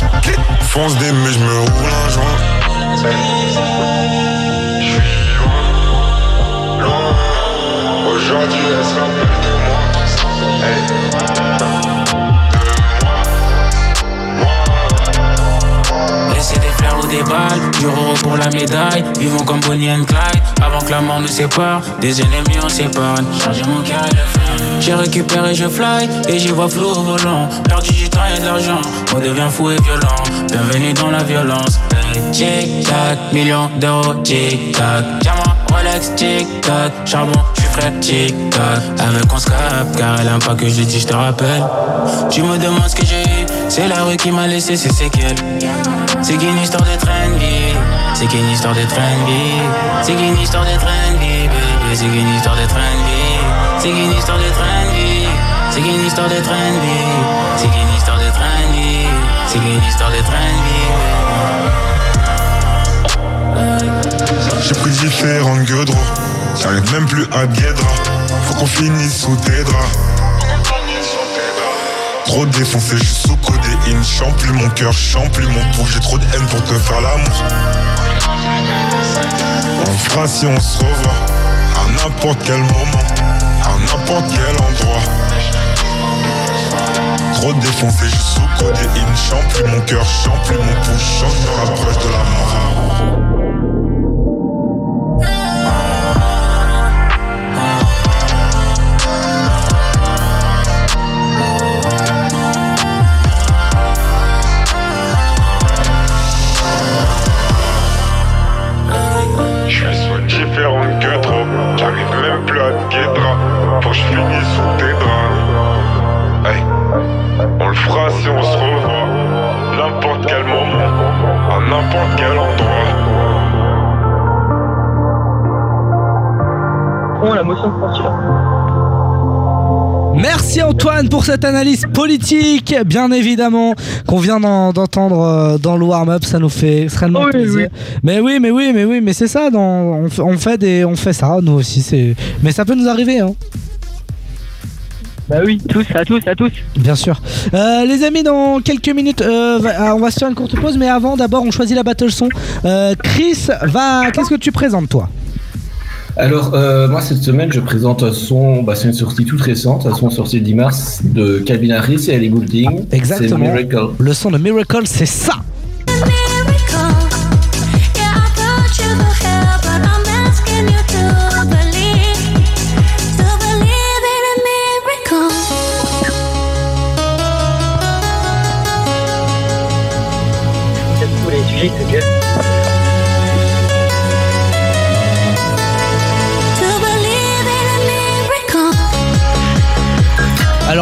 Speaker 30: Fonce des mais je me roule un joint. Je suis loin, loin. Aujourd'hui, elle se rappelle de moi. Hey.
Speaker 31: Laisser des fleurs ou des balles, du pour la médaille. Vivons comme Bonnie and Clyde, avant que la mort nous sépare. Des ennemis on s'épargne, changer mon cœur et. J'ai récupéré, je fly, et j'y vois flou au volant. Perdu du temps et de l'argent, on devient fou et violent. Bienvenue dans la violence. Tic tac, millions d'euros, tic tac. Diamant, Rolex, tic tac. Charbon, je suis frais, tic tac. Avec on se car elle aime pas que je dis, je te rappelle. Tu me demandes ce que j'ai eu, c'est la rue qui m'a laissé ses séquelles. C'est qu'une histoire de train. C'est qu'une histoire de train. C'est qu'une histoire de train baby. C'est qu'une histoire de train. C'est qu'une histoire de train de vie. C'est qu'une histoire de train de vie. C'est qu'une histoire de train de vie. C'est qu'une histoire de train de vie.
Speaker 30: J'ai pris différentes gueudres, j'arrive même plus à Guédra. Faut qu'on finisse sous tes draps. Trop défoncé, je suis sous codéine. Chante plus mon cœur, chante plus mon pouls. J'ai trop de haine pour te faire l'amour. On fera si on se revoit. À n'importe quel moment, quel endroit. Trop défoncé, je suis sous codéine. Chante plus mon cœur, chante plus mon pouls. Chante, je me rapproche de la mort. Différentes gueudres, j'arrive plus à Guédra. Faut que je finisse sous tes draps. Hey. On le fera si on se revoit, n'importe quel moment, à n'importe quel endroit.
Speaker 27: Oh, la motion de sortir.
Speaker 6: Merci Antoine pour cette analyse politique, bien évidemment, qu'on vient d'en- d'entendre euh, dans le warm-up, ça nous fait extrêmement
Speaker 27: Oui,
Speaker 6: plaisir. Mais oui, mais oui, mais oui, mais c'est ça, dans- on, fait- on fait des, on fait ça, nous aussi, c'est, mais ça peut nous arriver, hein.
Speaker 27: Bah oui, tous, à tous, à tous.
Speaker 6: Bien sûr. Euh, les amis, dans quelques minutes, euh, ah, on va se faire une courte pause, mais avant, d'abord, on choisit la battle son. Euh, Chris, va, qu'est-ce que tu présentes, toi?
Speaker 7: Alors, euh, moi, cette semaine, je présente un son, bah, c'est une sortie toute récente, un son sorti le 10 mars de Calvin Harris et Ellie Goulding.
Speaker 6: Exactement.
Speaker 7: C'est Miracle.
Speaker 6: Le son de Miracle, c'est ça.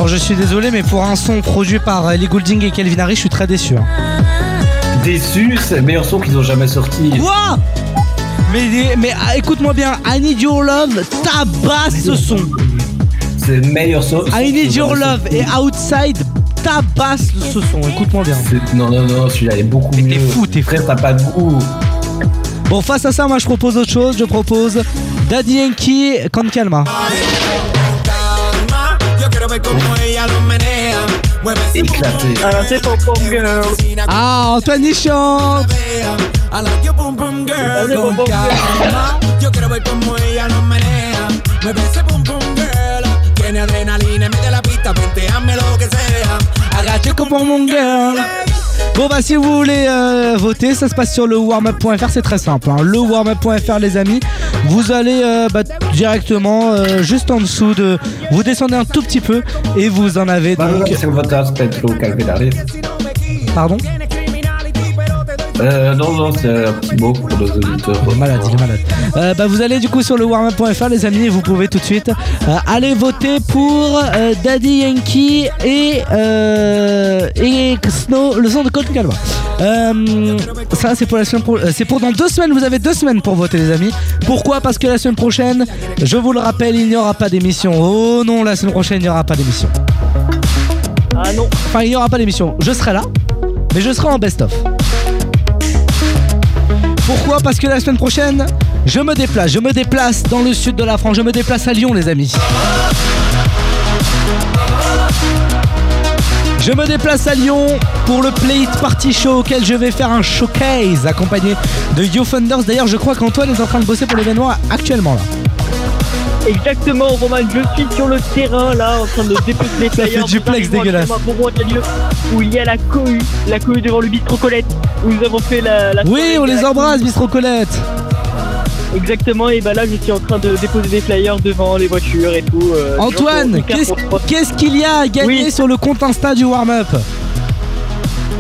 Speaker 6: Alors, je suis désolé, mais pour un son produit par Ellie Goulding et Calvin Harris, je suis très déçu. hein.
Speaker 7: Déçu, c'est le meilleur son qu'ils ont jamais sorti.
Speaker 6: Quoi? Mais, mais ah, écoute-moi bien, I Need Your Love tabasse ce son.
Speaker 7: C'est le meilleur son.
Speaker 6: I Need Your Love et Outside tabasse ce son, écoute-moi bien.
Speaker 7: Non, non, non, celui-là est beaucoup mieux. T'es
Speaker 6: fou, t'es
Speaker 7: Frère, t'as pas de goût.
Speaker 6: Bon, face à ça, moi je propose autre chose, je propose Daddy Yankee, Con Calma.
Speaker 32: Yo
Speaker 7: Éclaté.
Speaker 27: Alors c'est Pom Pom Girl.
Speaker 6: Ah, Antoine il chante.
Speaker 30: Yo quiero ver cómo ella nos menea. Mueve ese pum pum girl. Tiene adrenalina, mete la pista, venteame lo que sea.
Speaker 6: Pour girl Bon bah si vous voulez euh, voter, ça se passe sur le warmup.fr, c'est très simple. Hein. Le warmup.fr les amis, vous allez euh, bah, directement euh, juste en dessous de... Vous descendez un tout petit peu et vous en avez
Speaker 7: Ma
Speaker 6: donc... Pardon?
Speaker 7: Euh, non, non, c'est un petit mot pour nos auditeurs.
Speaker 6: Il est malade, il est malade. Euh, bah, vous allez du coup sur le warmup.fr les amis et vous pouvez tout de suite euh, aller voter pour euh, Daddy Yankee et, euh, et Snow, le son de Colt Calva. Euh, ça c'est pour la semaine pro- euh, c'est pour dans deux semaines, vous avez deux semaines pour voter les amis. Pourquoi? Parce que la semaine prochaine, je vous le rappelle, il n'y aura pas d'émission. Oh non, la semaine prochaine il n'y aura pas d'émission.
Speaker 27: Ah non.
Speaker 6: Enfin il n'y aura pas d'émission. Je serai là, mais je serai en best-of. Pourquoi Parce que la semaine prochaine, je me déplace. Je me déplace dans le sud de la France. Je me déplace à Lyon, les amis. Je me déplace à Lyon pour le Play It Party Show auquel je vais faire un showcase accompagné de You Thunders. D'ailleurs, je crois qu'Antoine est en train de bosser pour l'événement actuellement là.
Speaker 27: Exactement, Roman, je suis sur le terrain là en train de dépecer les
Speaker 6: Ça fait
Speaker 27: flyers.
Speaker 6: du plex
Speaker 27: Nous arrivons
Speaker 6: dégueulasse.
Speaker 27: à Beaumont-Calieu, Où il y a la cohue, la cohue devant le bistrot Colette, où nous avons fait la. la
Speaker 6: Oui, on les embrasse, Bistro Colette.
Speaker 27: Exactement, et bah là je suis en train de déposer des flyers devant les voitures et tout. euh,
Speaker 6: Antoine, qu'est-ce qu'il y a à gagner sur le compte Insta du warm-up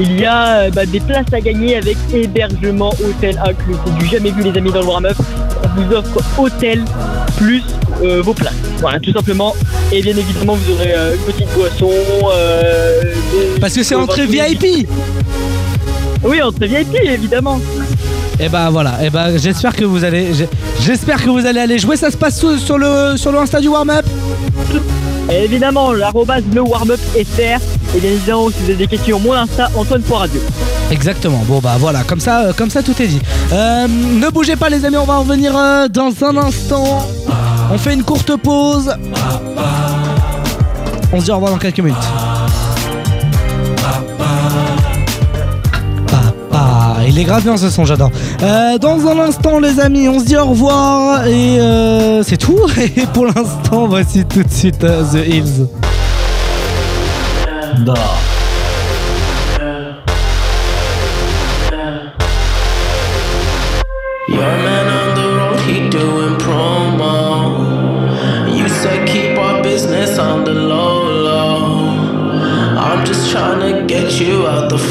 Speaker 27: Il y a euh, bah, des places à gagner avec hébergement hôtel inclus. C'est du jamais vu les amis dans le warm-up. On vous offre hôtel plus euh, vos places. Voilà, tout simplement. Et bien évidemment, vous aurez euh, une petite boisson. euh, des-
Speaker 6: Parce que c'est entrée VIP.
Speaker 27: Oui, entrée VIP, évidemment.
Speaker 6: Et bah voilà, et bah j'espère que vous allez j'espère que vous allez aller jouer. Ça se passe sur, le sur le Insta du warm-up?
Speaker 27: Et évidemment, l'arrobase le warm-up. Et bien évidemment, si vous avez des questions, mon Insta, Antoine.radio.
Speaker 6: Exactement. Bon bah voilà, comme ça, comme ça tout est dit. Euh, ne bougez pas les amis, on va en revenir euh, dans un instant. On fait une courte pause. On se dit au revoir dans quelques minutes. Il est grave bien ce son, j'adore. Euh, dans un instant, les amis, on se dit au revoir et euh, c'est tout. Et pour l'instant, voici tout de suite euh, The Hills.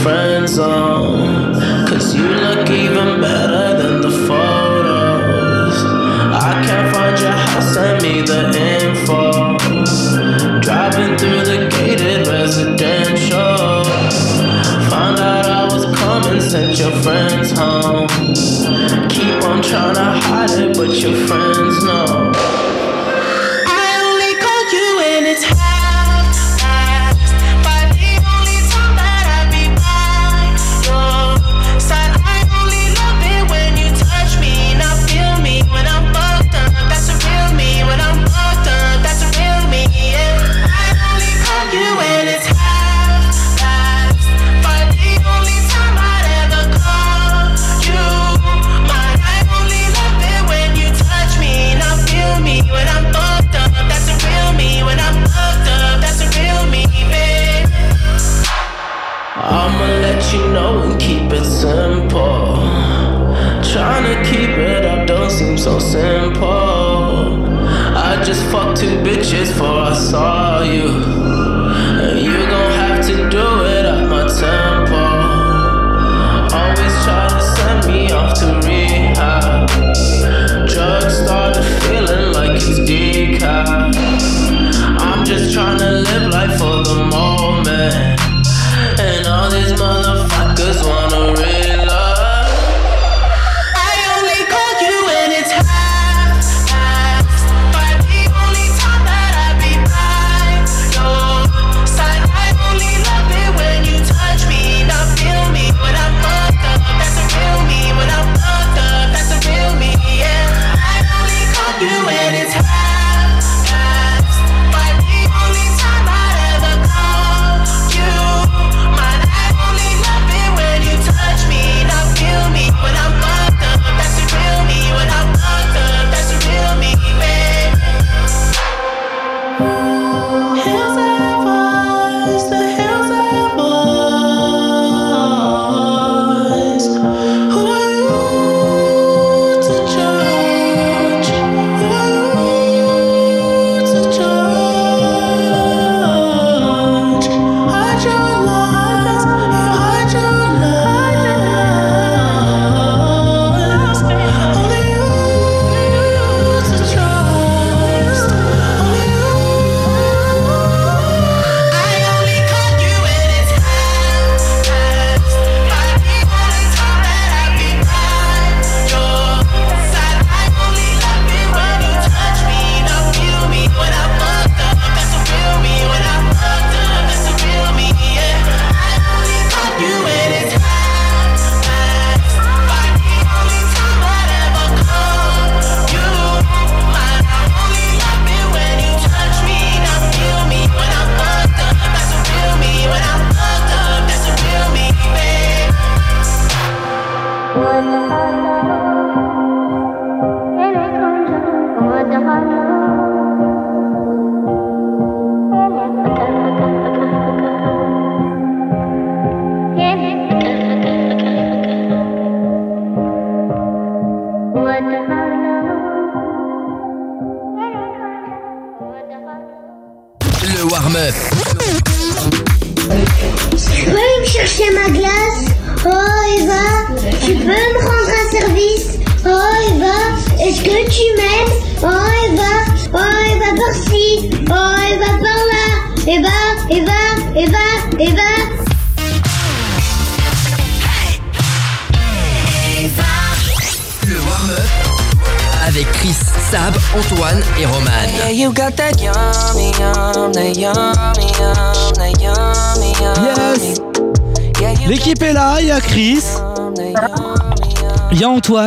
Speaker 33: You out the friend zone. Cause you look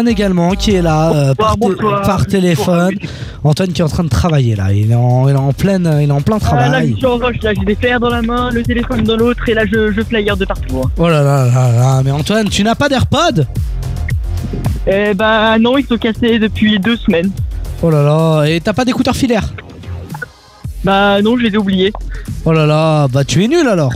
Speaker 1: Antoine
Speaker 6: également qui est là euh, par, té- par téléphone. Antoine qui est en train de travailler là, il est en, il est en, pleine, il est en plein
Speaker 3: Ah, là, je
Speaker 6: travail.
Speaker 3: suis en rush, là, j'ai des fers dans la main, le téléphone dans l'autre, et là, je, je flyer de partout. hein.
Speaker 6: Oh là là là là, mais Antoine, tu n'as pas d'AirPod?
Speaker 3: Eh bah non, ils sont cassés depuis deux semaines.
Speaker 6: Oh là là, et t'as pas d'écouteurs filaires?
Speaker 3: Bah non, je les ai oubliés.
Speaker 6: Oh là là, bah tu es nul alors.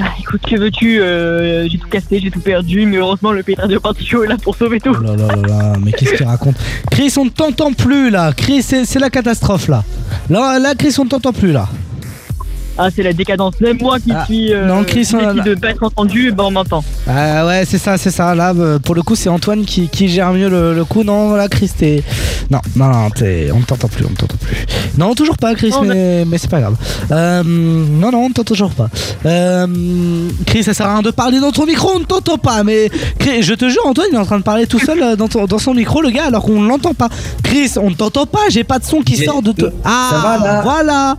Speaker 3: Ah, écoute, que veux-tu euh, J'ai tout cassé, j'ai tout perdu, mais heureusement, le pétard de Particho est là pour sauver tout.
Speaker 6: Oh là mais qu'est-ce qu'il raconte Chris, on ne t'entend plus là. Chris, c'est c'est la catastrophe là. Là, là Chris, on ne t'entend plus là.
Speaker 3: Ah, c'est la décadence. Même moi qui suis euh,
Speaker 6: non, Chris, on a-
Speaker 3: décide de pas être entendu, bah on m'entend.
Speaker 6: Ah ouais, c'est ça, c'est ça. Là, euh, pour le coup, c'est Antoine qui, qui gère mieux le, le coup. Non, là, Chris, t'es. Non, non, non, t'es- on ne t'entend plus, on ne t'entend plus. Non, toujours pas, Chris,
Speaker 3: Non,
Speaker 6: mais, mais c'est pas grave. Euh, non, non, on ne t'entend toujours pas. Euh, Chris, ça sert à rien de parler dans ton micro, on ne t'entend pas. Mais Chris, je te jure, Antoine, il est en train de parler tout seul euh, dans, ton- dans son micro, le gars, alors qu'on ne l'entend pas. Chris, on ne t'entend pas, j'ai pas de son qui sort de. te- Ah,
Speaker 7: Ça va, là
Speaker 6: voilà.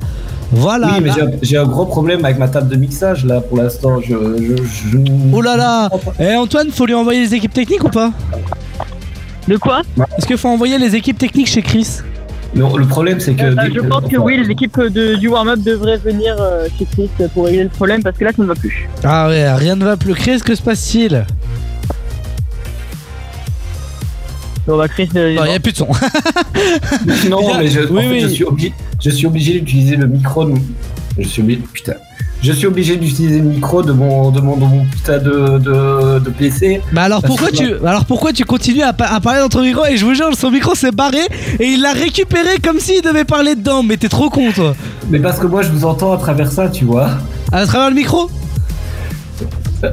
Speaker 6: Voilà.
Speaker 7: Oui, mais j'ai un- gros problème avec ma table de mixage là pour l'instant. Je, je, je-
Speaker 6: Oh là là Eh Antoine, faut lui envoyer les équipes techniques ou pas
Speaker 3: De quoi
Speaker 6: Est-ce qu'il faut envoyer les équipes techniques chez Chris
Speaker 7: Non, le problème c'est que.
Speaker 3: Euh,
Speaker 7: dès
Speaker 3: je pense que oui, les équipes de, du warm-up devraient venir euh, chez Chris pour régler le problème parce que là, ça ne va plus.
Speaker 6: Ah ouais, rien ne va plus. Chris, que se passe-t-il?
Speaker 3: Bon, bah, Chris.
Speaker 6: Il n'y a plus de son.
Speaker 7: Non, mais je, en
Speaker 6: Oui,
Speaker 7: fait,
Speaker 6: oui.
Speaker 7: je suis obligé, je suis obligé d'utiliser le micro. De, je suis obligé, putain. Je suis obligé d'utiliser le micro de mon, de mon, de mon putain de, de, de PC.
Speaker 6: Bah alors pourquoi tu alors pourquoi tu continues à parler dans ton micro et je vous jure son micro s'est barré et il l'a récupéré comme s'il devait parler dedans mais t'es trop con toi
Speaker 7: Mais parce que moi je vous entends à travers ça, tu vois.
Speaker 6: À travers le micro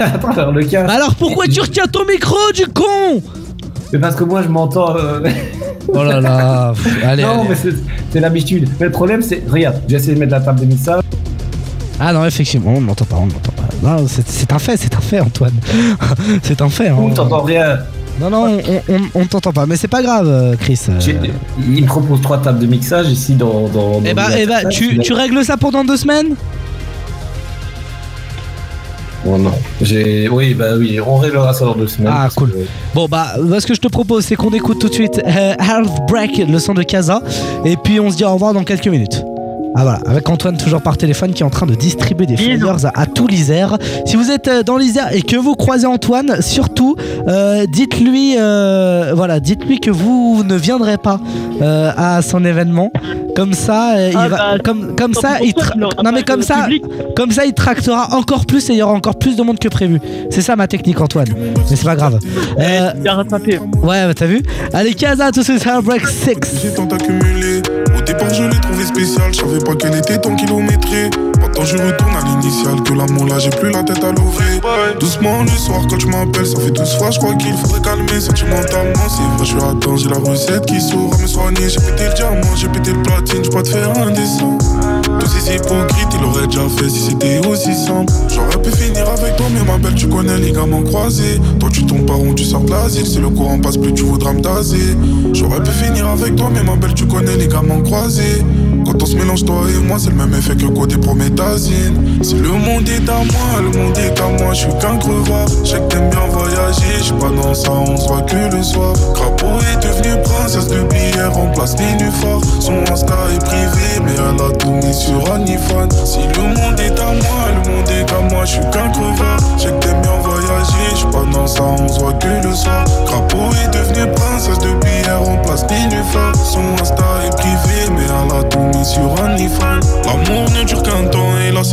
Speaker 7: à travers le casque.
Speaker 6: Bah alors pourquoi tu retiens ton micro du con?
Speaker 7: Mais parce que moi je m'entends. euh,
Speaker 6: Oh là là pff, allez,
Speaker 7: non,
Speaker 6: allez.
Speaker 7: mais c'est- l'habitude. Mais le problème c'est. Regarde, j'ai essayé de mettre la table de mixage.
Speaker 6: Ah non effectivement on ne m'entend pas on ne m'entend pas Non c'est un fait c'est un fait Antoine C'est un fait hein.
Speaker 7: On t'entend rien.
Speaker 6: Non non on, on, on- on t'entend pas mais c'est pas grave euh, Chris euh.
Speaker 7: Il me propose trois tables de mixage ici dans. dans,
Speaker 6: Eh
Speaker 7: dans
Speaker 6: bah, eh bah tu, tu règles ça pendant deux semaines?
Speaker 7: Oh non. J'ai. Oui, bah oui, on réglera ça dans deux semaines.
Speaker 6: Ah cool.
Speaker 7: que-
Speaker 6: Bon bah moi, ce que je te propose c'est qu'on écoute tout de suite euh, Half Break, le son de Casa, et puis on se dit au revoir dans quelques minutes. Ah voilà, avec Antoine toujours par téléphone qui est en train de distribuer des flyers à, à tout l'Isère. Si vous êtes euh, dans l'Isère et que vous croisez Antoine, surtout euh, dites-lui euh, voilà, dites-lui que vous ne viendrez pas euh, à son événement. Comme ça, euh, il
Speaker 3: Ah
Speaker 6: va,
Speaker 3: bah,
Speaker 6: comme ça, il tra- non mais comme ça,
Speaker 3: public.
Speaker 6: comme ça, il tractera encore plus et il y aura encore plus de monde que prévu. C'est ça ma technique, Antoine. Mais c'est pas grave. Euh,
Speaker 3: Bien rattrapé.
Speaker 6: Ouais, bah, t'as vu? Allez, Casa, tout suite, Heartbreak 6.
Speaker 34: J'ai tant accumulé. Au départ, je l'ai trouvé spécial. Pas qu'elle était tant kilométrée. Maintenant, je retourne à l'initial. Que l'amour là, j'ai plus la tête à l'ouvrir. Doucement, le soir, quand tu m'appelles, ça fait 12 fois. Je crois qu'il faudrait calmer sentimentalement. C'est vrai, je suis atteint. J'ai la recette qui saura me soigner. J'ai pété le diamant, j'ai pété le platine. Je peux te faire un dessin. Tous ces hypocrites, il aurait déjà fait si c'était aussi simple. J'aurais pu finir avec toi, mais ma belle, tu connais les gamins croisés. Toi, tu tombes par où tu sors de l'asile. Si le courant passe plus, tu voudras me taser. J'aurais pu finir avec toi, mais ma belle, tu connais les gamins croisés. Quand on se mélange, toi et moi, c'est le même effet que côté prométhazine. Si le monde est à moi, le monde est à moi, je suis qu'un crevard. Je que t'aimes bien voyager, je pas dans ça, on se voit que le soir. Crapaud est devenue princesse de billets, remplace les nuphars. Son Insta est privé, mais elle a tout mis sur OnlyFans. Si le monde est à moi, le monde est à moi, je suis qu'un crevard. Je sais que t'aimes bien voyager, je pas dans ça, on se voit que le soir. Crapaud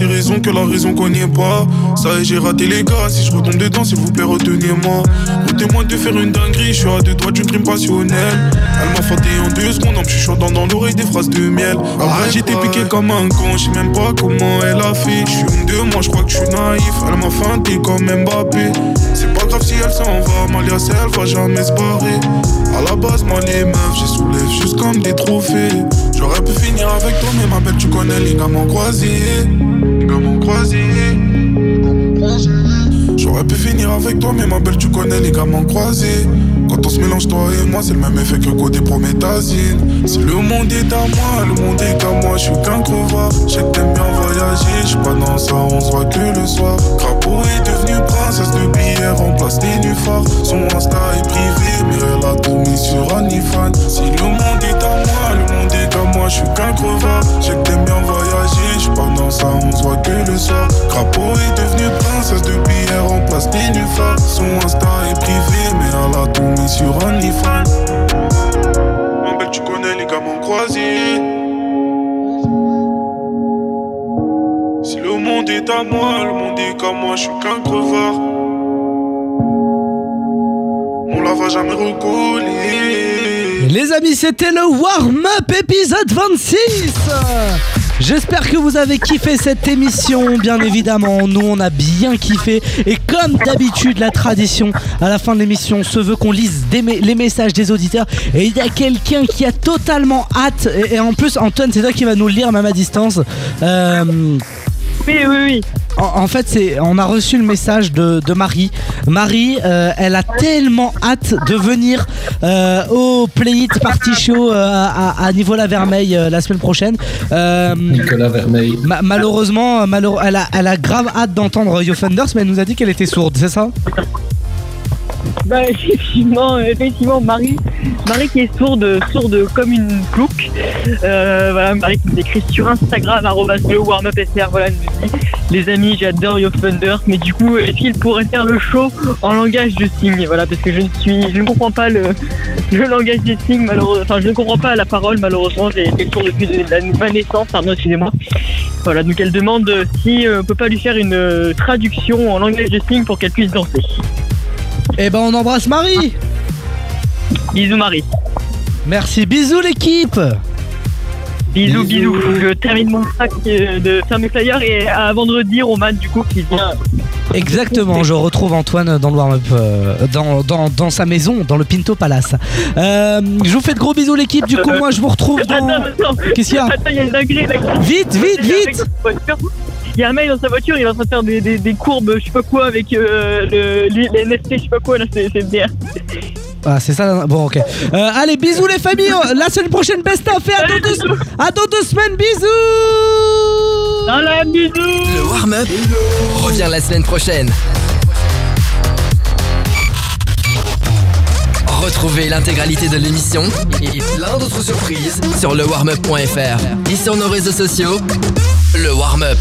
Speaker 34: raisons que la raison connaît pas. Ça j'ai raté les gars. Si je retombe dedans, s'il vous plaît, retenez-moi. Retenez-moi de faire une dinguerie. Je suis à deux doigts d'une crime passionnelle. Elle m'a fâté en deux secondes en me chuchotant dans l'oreille des phrases de miel. Après, j'étais piqué comme un con. Je sais même pas comment elle a fait. Je suis une de moi, je crois que je suis naïf. Elle m'a feinté comme Mbappé. Pas grave si elle s'en va. Malia, c'est elle va jamais se barrer. À la base, moi, les meufs, j'ai soulève juste comme des trophées. J'aurais pu finir avec toi, mais ma belle, tu connais les gamins croisés. Les gamins croisés. J'aurais pu finir avec toi, mais ma belle, tu connais les gamins croisés. Quand on se mélange, toi et moi, c'est le même effet que côté prométhazine. Si le monde est à moi, le monde est qu'à moi, je suis qu'un crevard. Que t'aimes bien voyager, je suis pas dans ça, on se voit que le soir. Crapaud est devenue princesse de billets, remplace des nufards. Son Insta est privé, mais elle a tout mis sur OnlyFans. Si le monde est monde est qu'à moi, je suis qu'un crevard. Je sais que t'aimes bien voyager, je dans ça, on se voit que le soir. Crapaud est devenue princesse de billets, remplace des nufards. Son Insta est privé, mais elle a tout mis sur OnlyFans. Ma belle, tu connais les gamins croisés. Si le monde est à moi, le monde est qu'à moi, je suis qu'un crevard. On la va jamais recoller.
Speaker 6: Les amis, c'était le warm-up épisode 26 J'espère que vous avez kiffé cette émission, bien évidemment. Nous, on a bien kiffé. Et comme d'habitude, la tradition, à la fin de l'émission, se veut qu'on lise les messages des auditeurs. Et il y a quelqu'un qui a totalement hâte. Et, et en plus, Antoine, c'est toi qui va nous le lire, même à distance. Euh,
Speaker 27: Oui, oui, oui.
Speaker 6: En, en fait, c'est, on a reçu le message de, de Marie. Marie, euh, elle a tellement hâte de venir euh, au Play It Party Show euh, à, à Niveau La Vermeille euh, la semaine prochaine.
Speaker 7: Nicolas Vermeil.
Speaker 6: ma- malheureusement, malheure- elle, a, elle a grave hâte d'entendre Yo Thunders, mais elle nous a dit qu'elle était sourde, c'est ça?
Speaker 27: Bah effectivement, euh, effectivement, Marie, Marie qui est sourde, sourde comme une plouc. Euh, voilà, Marie qui nous écrit sur Instagram, le warmupfr, voilà, les amis, j'adore Yo Thunders, mais du coup, est-ce qu'il pourrait faire le show en langage de signe? Voilà, parce que je ne suis, je ne comprends pas le, langage des signes, malheureusement, enfin, je ne comprends pas la parole, malheureusement, j'ai été sourd depuis ma naissance, pardon, excusez-moi. Voilà, donc elle demande si euh, on peut pas lui faire une traduction en langage de signes pour qu'elle puisse danser.
Speaker 6: Eh ben, on embrasse Marie
Speaker 27: Bisous Marie.
Speaker 6: Merci, bisous l'équipe
Speaker 27: Bisous, bisous. Je termine mon sac euh, de faire mes flyers et à vendredi, Roman, du coup, qui vient.
Speaker 6: Exactement, je retrouve Antoine dans le warm-up, euh, dans, dans, dans sa maison, dans le Pinto Palace. Euh, je vous fais de gros bisous l'équipe, du coup moi je vous retrouve dans... Qu'est-ce qu'il y a
Speaker 27: Attends, il y a une dinguerie, là.
Speaker 6: Vite, vite, vite
Speaker 27: dans. Il y a un mec dans sa voiture, il est en train de faire des, des, des courbes, je sais pas quoi, avec euh, le, les, NFT, je sais pas quoi, là, c'est c'est bien.
Speaker 6: Ah c'est ça, là. bon ok. Euh, allez, bisous les familles, la semaine prochaine best of et à dans deux, à dans deux semaines, bisous
Speaker 27: Voilà, bisous
Speaker 15: Le warm-up revient la semaine prochaine. Retrouvez l'intégralité de l'émission et plein d'autres surprises sur le warmup.fr et sur nos réseaux sociaux. Le warm-up.